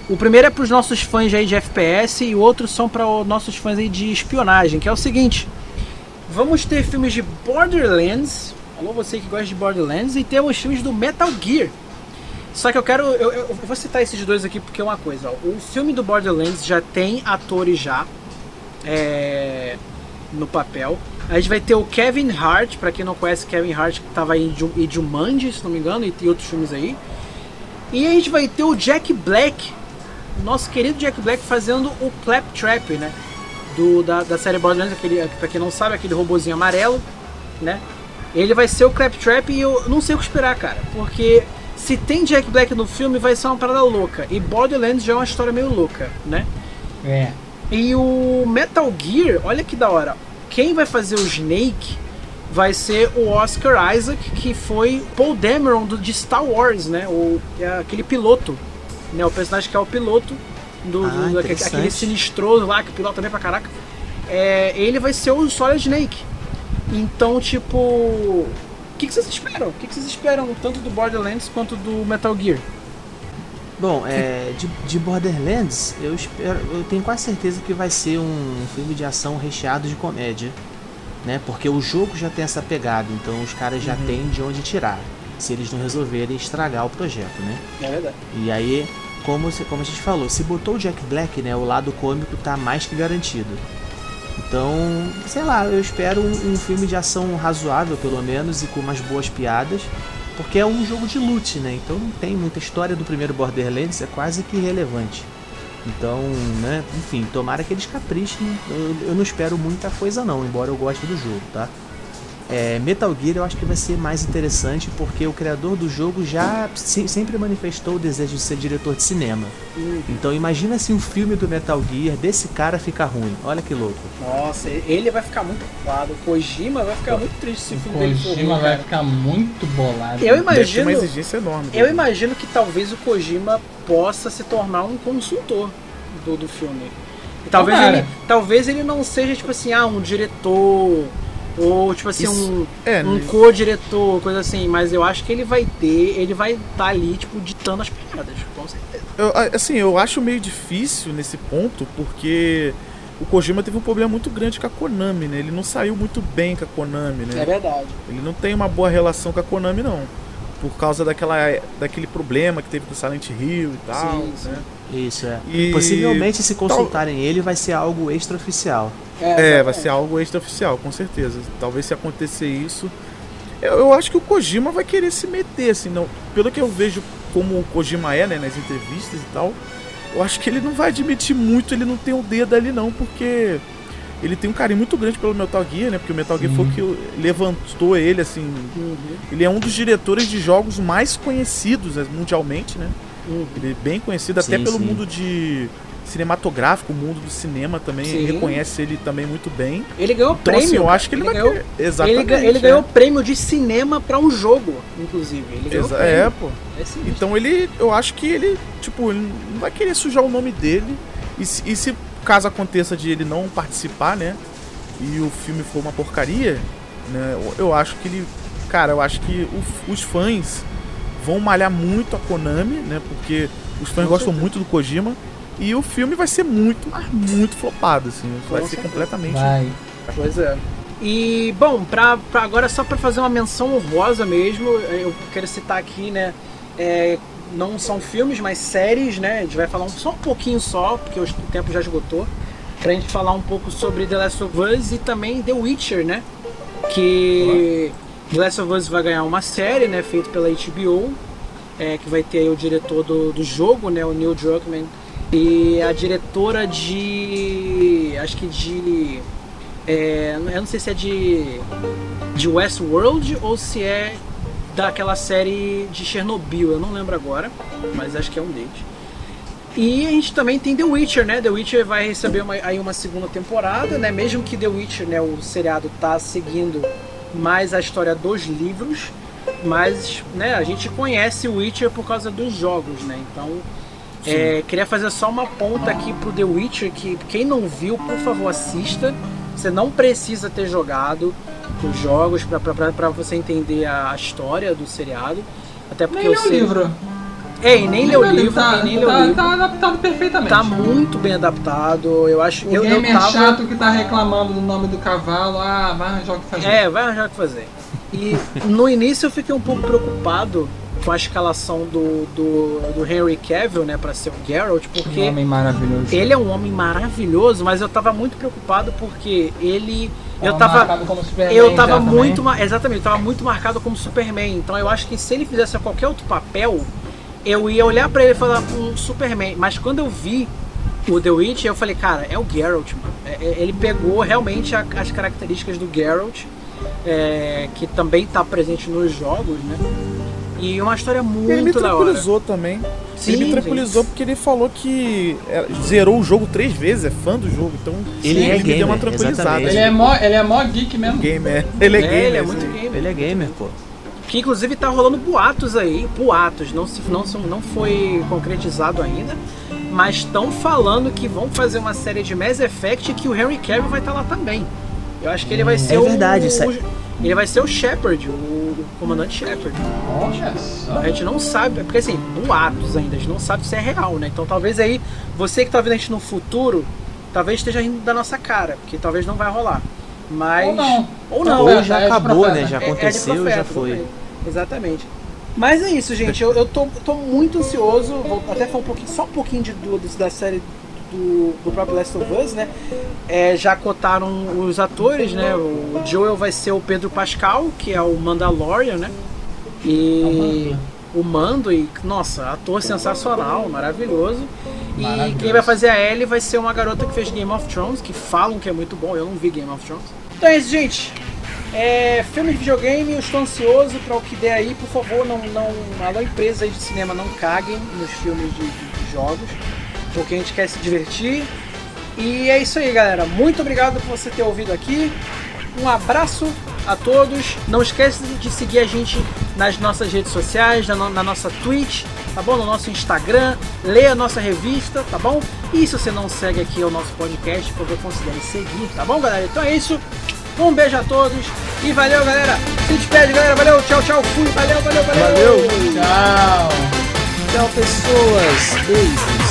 O primeiro é para os nossos fãs aí de FPS e o outro são para os nossos fãs aí de espionagem, que é o seguinte. Vamos ter filmes de Borderlands. Alô, você que gosta de Borderlands. E temos filmes do Metal Gear. Só que eu quero. Eu, eu- vou citar esses dois aqui porque é uma coisa. Ó, o filme do Borderlands já tem atores já. é, no papel. A gente vai ter o Kevin Hart, pra quem não conhece Kevin Hart, que tava em Ju- em Jumanji, se não me engano, e tem outros filmes aí. E a gente vai ter o Jack Black, nosso querido Jack Black fazendo o Claptrap, né? Do, da, da série Borderlands, aquele, pra quem não sabe, aquele robozinho amarelo, né? Ele vai ser o Claptrap e eu não sei o que esperar, cara. Porque se tem Jack Black no filme, vai ser uma parada louca. E Borderlands já é uma história meio louca, né? É. E o Metal Gear, olha que da hora. Quem vai fazer o Snake vai ser o Oscar Isaac, que foi Paul Dameron do, de Star Wars, né? O, é aquele piloto, né? O personagem que é o piloto do, Ah, do- interessante. aquele sinistroso lá, que pilota bem pra caraca. É, ele vai ser o Solid Snake. Então, tipo, o que, que vocês esperam? O que, que vocês esperam tanto do Borderlands quanto do Metal Gear? Bom, é, de, de Borderlands, eu espero, eu tenho quase certeza que vai ser um filme de ação recheado de comédia, né? Porque o jogo já tem essa pegada, então os caras já têm de onde tirar, se eles não resolverem estragar o projeto, né? É verdade. E aí, como, se- como a gente falou, se botou o Jack Black, né, o lado cômico tá mais que garantido. Então, sei lá, eu espero um, um filme de ação razoável, pelo menos, e com umas boas piadas, porque é um jogo de loot, né? Então não tem muita história do primeiro Borderlands, é quase que irrelevante. Então, né, enfim, tomara que eles caprichem. Eu, eu não espero muita coisa não, embora eu goste do jogo, tá? É, Metal Gear eu acho que vai ser mais interessante porque o criador do jogo já se- sempre manifestou o desejo de ser diretor de cinema. Então imagina se um filme do Metal Gear desse cara ficar ruim. Olha que louco. Nossa, ele vai ficar muito ocupado. O Kojima vai ficar muito triste se o filme dele for ruim, Kojima vai cara. ficar muito bolado. Eu imagino, uma exigência enorme. eu imagino que talvez o Kojima possa se tornar um consultor do, do filme. talvez ele, talvez ele não seja, tipo assim, ah, um diretor. Ou, tipo assim, Isso- um, É, um né? co-diretor, coisa assim. Mas eu acho que ele vai ter, ele vai estar ali, tipo, ditando as pegadas, com certeza. Eu, assim, eu acho meio difícil nesse ponto, porque o Kojima teve um problema muito grande com a Konami, né? Ele não saiu muito bem com a Konami, né? É verdade. Ele não tem uma boa relação com a Konami, não. Por causa daquela, daquele problema que teve com o Silent Hill e tal, Sim, sim. Isso, é. E- Possivelmente, se consultarem ele, vai ser algo extraoficial. É, vai ser algo extraoficial, com certeza. Talvez se acontecer isso. Eu, eu acho que o Kojima vai querer se meter, assim, não. Pelo que eu vejo como o Kojima é, né, nas entrevistas e tal, eu acho que ele não vai admitir muito, ele não tem o dedo ali não, porque ele tem um carinho muito grande pelo Metal Gear, né? Porque o Metal Gear foi o que levantou ele, assim. Uhum, Ele é um dos diretores de jogos mais conhecidos né, mundialmente, né? Ele é bem conhecido até Sim, pelo sim. mundo de cinematográfico, o mundo do cinema também Sim. reconhece ele também muito bem. Ele ganhou Então, prêmio. assim, eu acho que ele, vai ganhou, querer. Exatamente. ele, ele é. ganhou prêmio de cinema pra um jogo, inclusive. Ele ganhou Exa-. É, pô. É. Então ele, eu acho que ele, tipo, ele não vai querer sujar o nome dele. E se, e se caso aconteça de ele não participar, né? E o filme for uma porcaria, né? Eu, eu acho que ele, cara, eu acho que o- os fãs vão malhar muito a Konami, né? Porque os fãs gostam muito do Kojima. E o filme vai ser muito, mas muito flopado, assim. Vai Com ser certeza. completamente. Vai. Pois é. E, bom, pra, pra agora só pra fazer uma menção honrosa mesmo, eu quero citar aqui, né? é, não são filmes, mas séries, né? A gente vai falar um- só um pouquinho só, porque o tempo já esgotou. Pra gente falar um pouco sobre The Last of Us e também The Witcher, né? Que The Last of Us vai ganhar uma série, né? Feita pela HBO, é, que vai ter o diretor do, do jogo, né? O Neil Druckmann. E a diretora de. Acho que de. É, eu não sei se é de. De Westworld ou se é daquela série de Chernobyl, eu não lembro agora, mas acho que é um deles. E a gente também tem The Witcher, né? The Witcher vai receber uma, aí uma segunda temporada, né? Mesmo que The Witcher, né, o seriado tá seguindo mais a história dos livros, mas, né, a gente conhece o Witcher por causa dos jogos, né? Então, é, queria fazer só uma ponta aqui pro The Witcher, que quem não viu, por favor, assista. Você não precisa ter jogado os jogos pra você entender a a história do seriado. Até porque Nem o sei- livro. É, e nem leu o livro, tá, e nem leu tá, livro. tá adaptado perfeitamente. Tá muito bem adaptado. Eu acho O eu, eu gamer tava... chato que tá reclamando do nome do cavalo, ah, vai arranjar o que fazer. É, vai arranjar o que fazer. E no início eu fiquei um pouco preocupado com a escalação do, do, do Henry Cavill, né, pra ser o Geralt, Que porque homem maravilhoso. ele é um homem maravilhoso, mas eu tava muito preocupado porque ele. Eu Tava Eu tava muito. Exatamente, eu tava muito marcado como Superman. Então eu acho que se ele fizesse qualquer outro papel, eu ia olhar pra ele e falar um Superman. Mas quando eu vi o The Witch, eu falei, cara, é o Geralt, mano. É- é- ele pegou realmente a- as características do Geralt, é, que também tá presente nos jogos, né? E uma história muito Ele me da hora. tranquilizou também. Sim, ele me tranquilizou gente. porque ele falou que é, zerou o jogo três vezes, é fã do jogo, então Ele é me deu uma gamer, tranquilizada. exatamente. Ele é mó, ele é mó geek mesmo. Game, é. Ele é, É, gamer. ele é assim. muito gamer. Ele é gamer, pô. Que inclusive tá rolando boatos aí, boatos, não, se, não, são- não foi concretizado ainda, mas estão falando que vão fazer uma série de Mass Effect e que o Henry Cavill vai estar lá também. Eu acho que ele vai ser o. verdade, isso é- o- ele vai ser o Shepard, o comandante Shepard. Olha só. A gente não sabe, é porque assim, boatos ainda, a gente não sabe se é real, né? Então talvez aí, você que tá vendo a gente no futuro, talvez esteja rindo da nossa cara, porque talvez não vai rolar. Mas. Ou não. Ou não. Ou é, já é acabou, né? Já É- é aconteceu, profeta, já foi. exatamente. Mas é isso, gente. Eu, eu tô, tô muito ansioso. Vou até falar um pouquinho, só um pouquinho de, do, da série do, do próprio Last of Us, né? É, já cotaram os atores, né? O Joel vai ser o Pedro Pascal, que é o Mandalorian, né? E o Mando, e nossa, ator sensacional, maravilhoso. E quem vai fazer a Ellie vai ser uma garota que fez Game of Thrones, que falam que é muito bom. Eu não vi Game of Thrones. Então é isso, gente. É, filme de videogame, eu estou ansioso para o que der aí, por favor, não, não, alô empresas de cinema não caguem nos filmes de, de- de jogos, porque a gente quer se divertir. E é isso aí, galera. Muito obrigado por você ter ouvido aqui. Um abraço a todos. Não esqueça de seguir a gente nas nossas redes sociais, na, no- na nossa Twitch, tá bom? No nosso Instagram, leia a nossa revista, tá bom? E se você não segue aqui o nosso podcast, por favor, considere seguir, tá bom, galera? Então é isso. Um beijo a todos e valeu, galera. Se despede, galera. Valeu, tchau, tchau. Fui. Valeu, valeu, valeu. Valeu. Tchau! Tchau, pessoas. Beijo.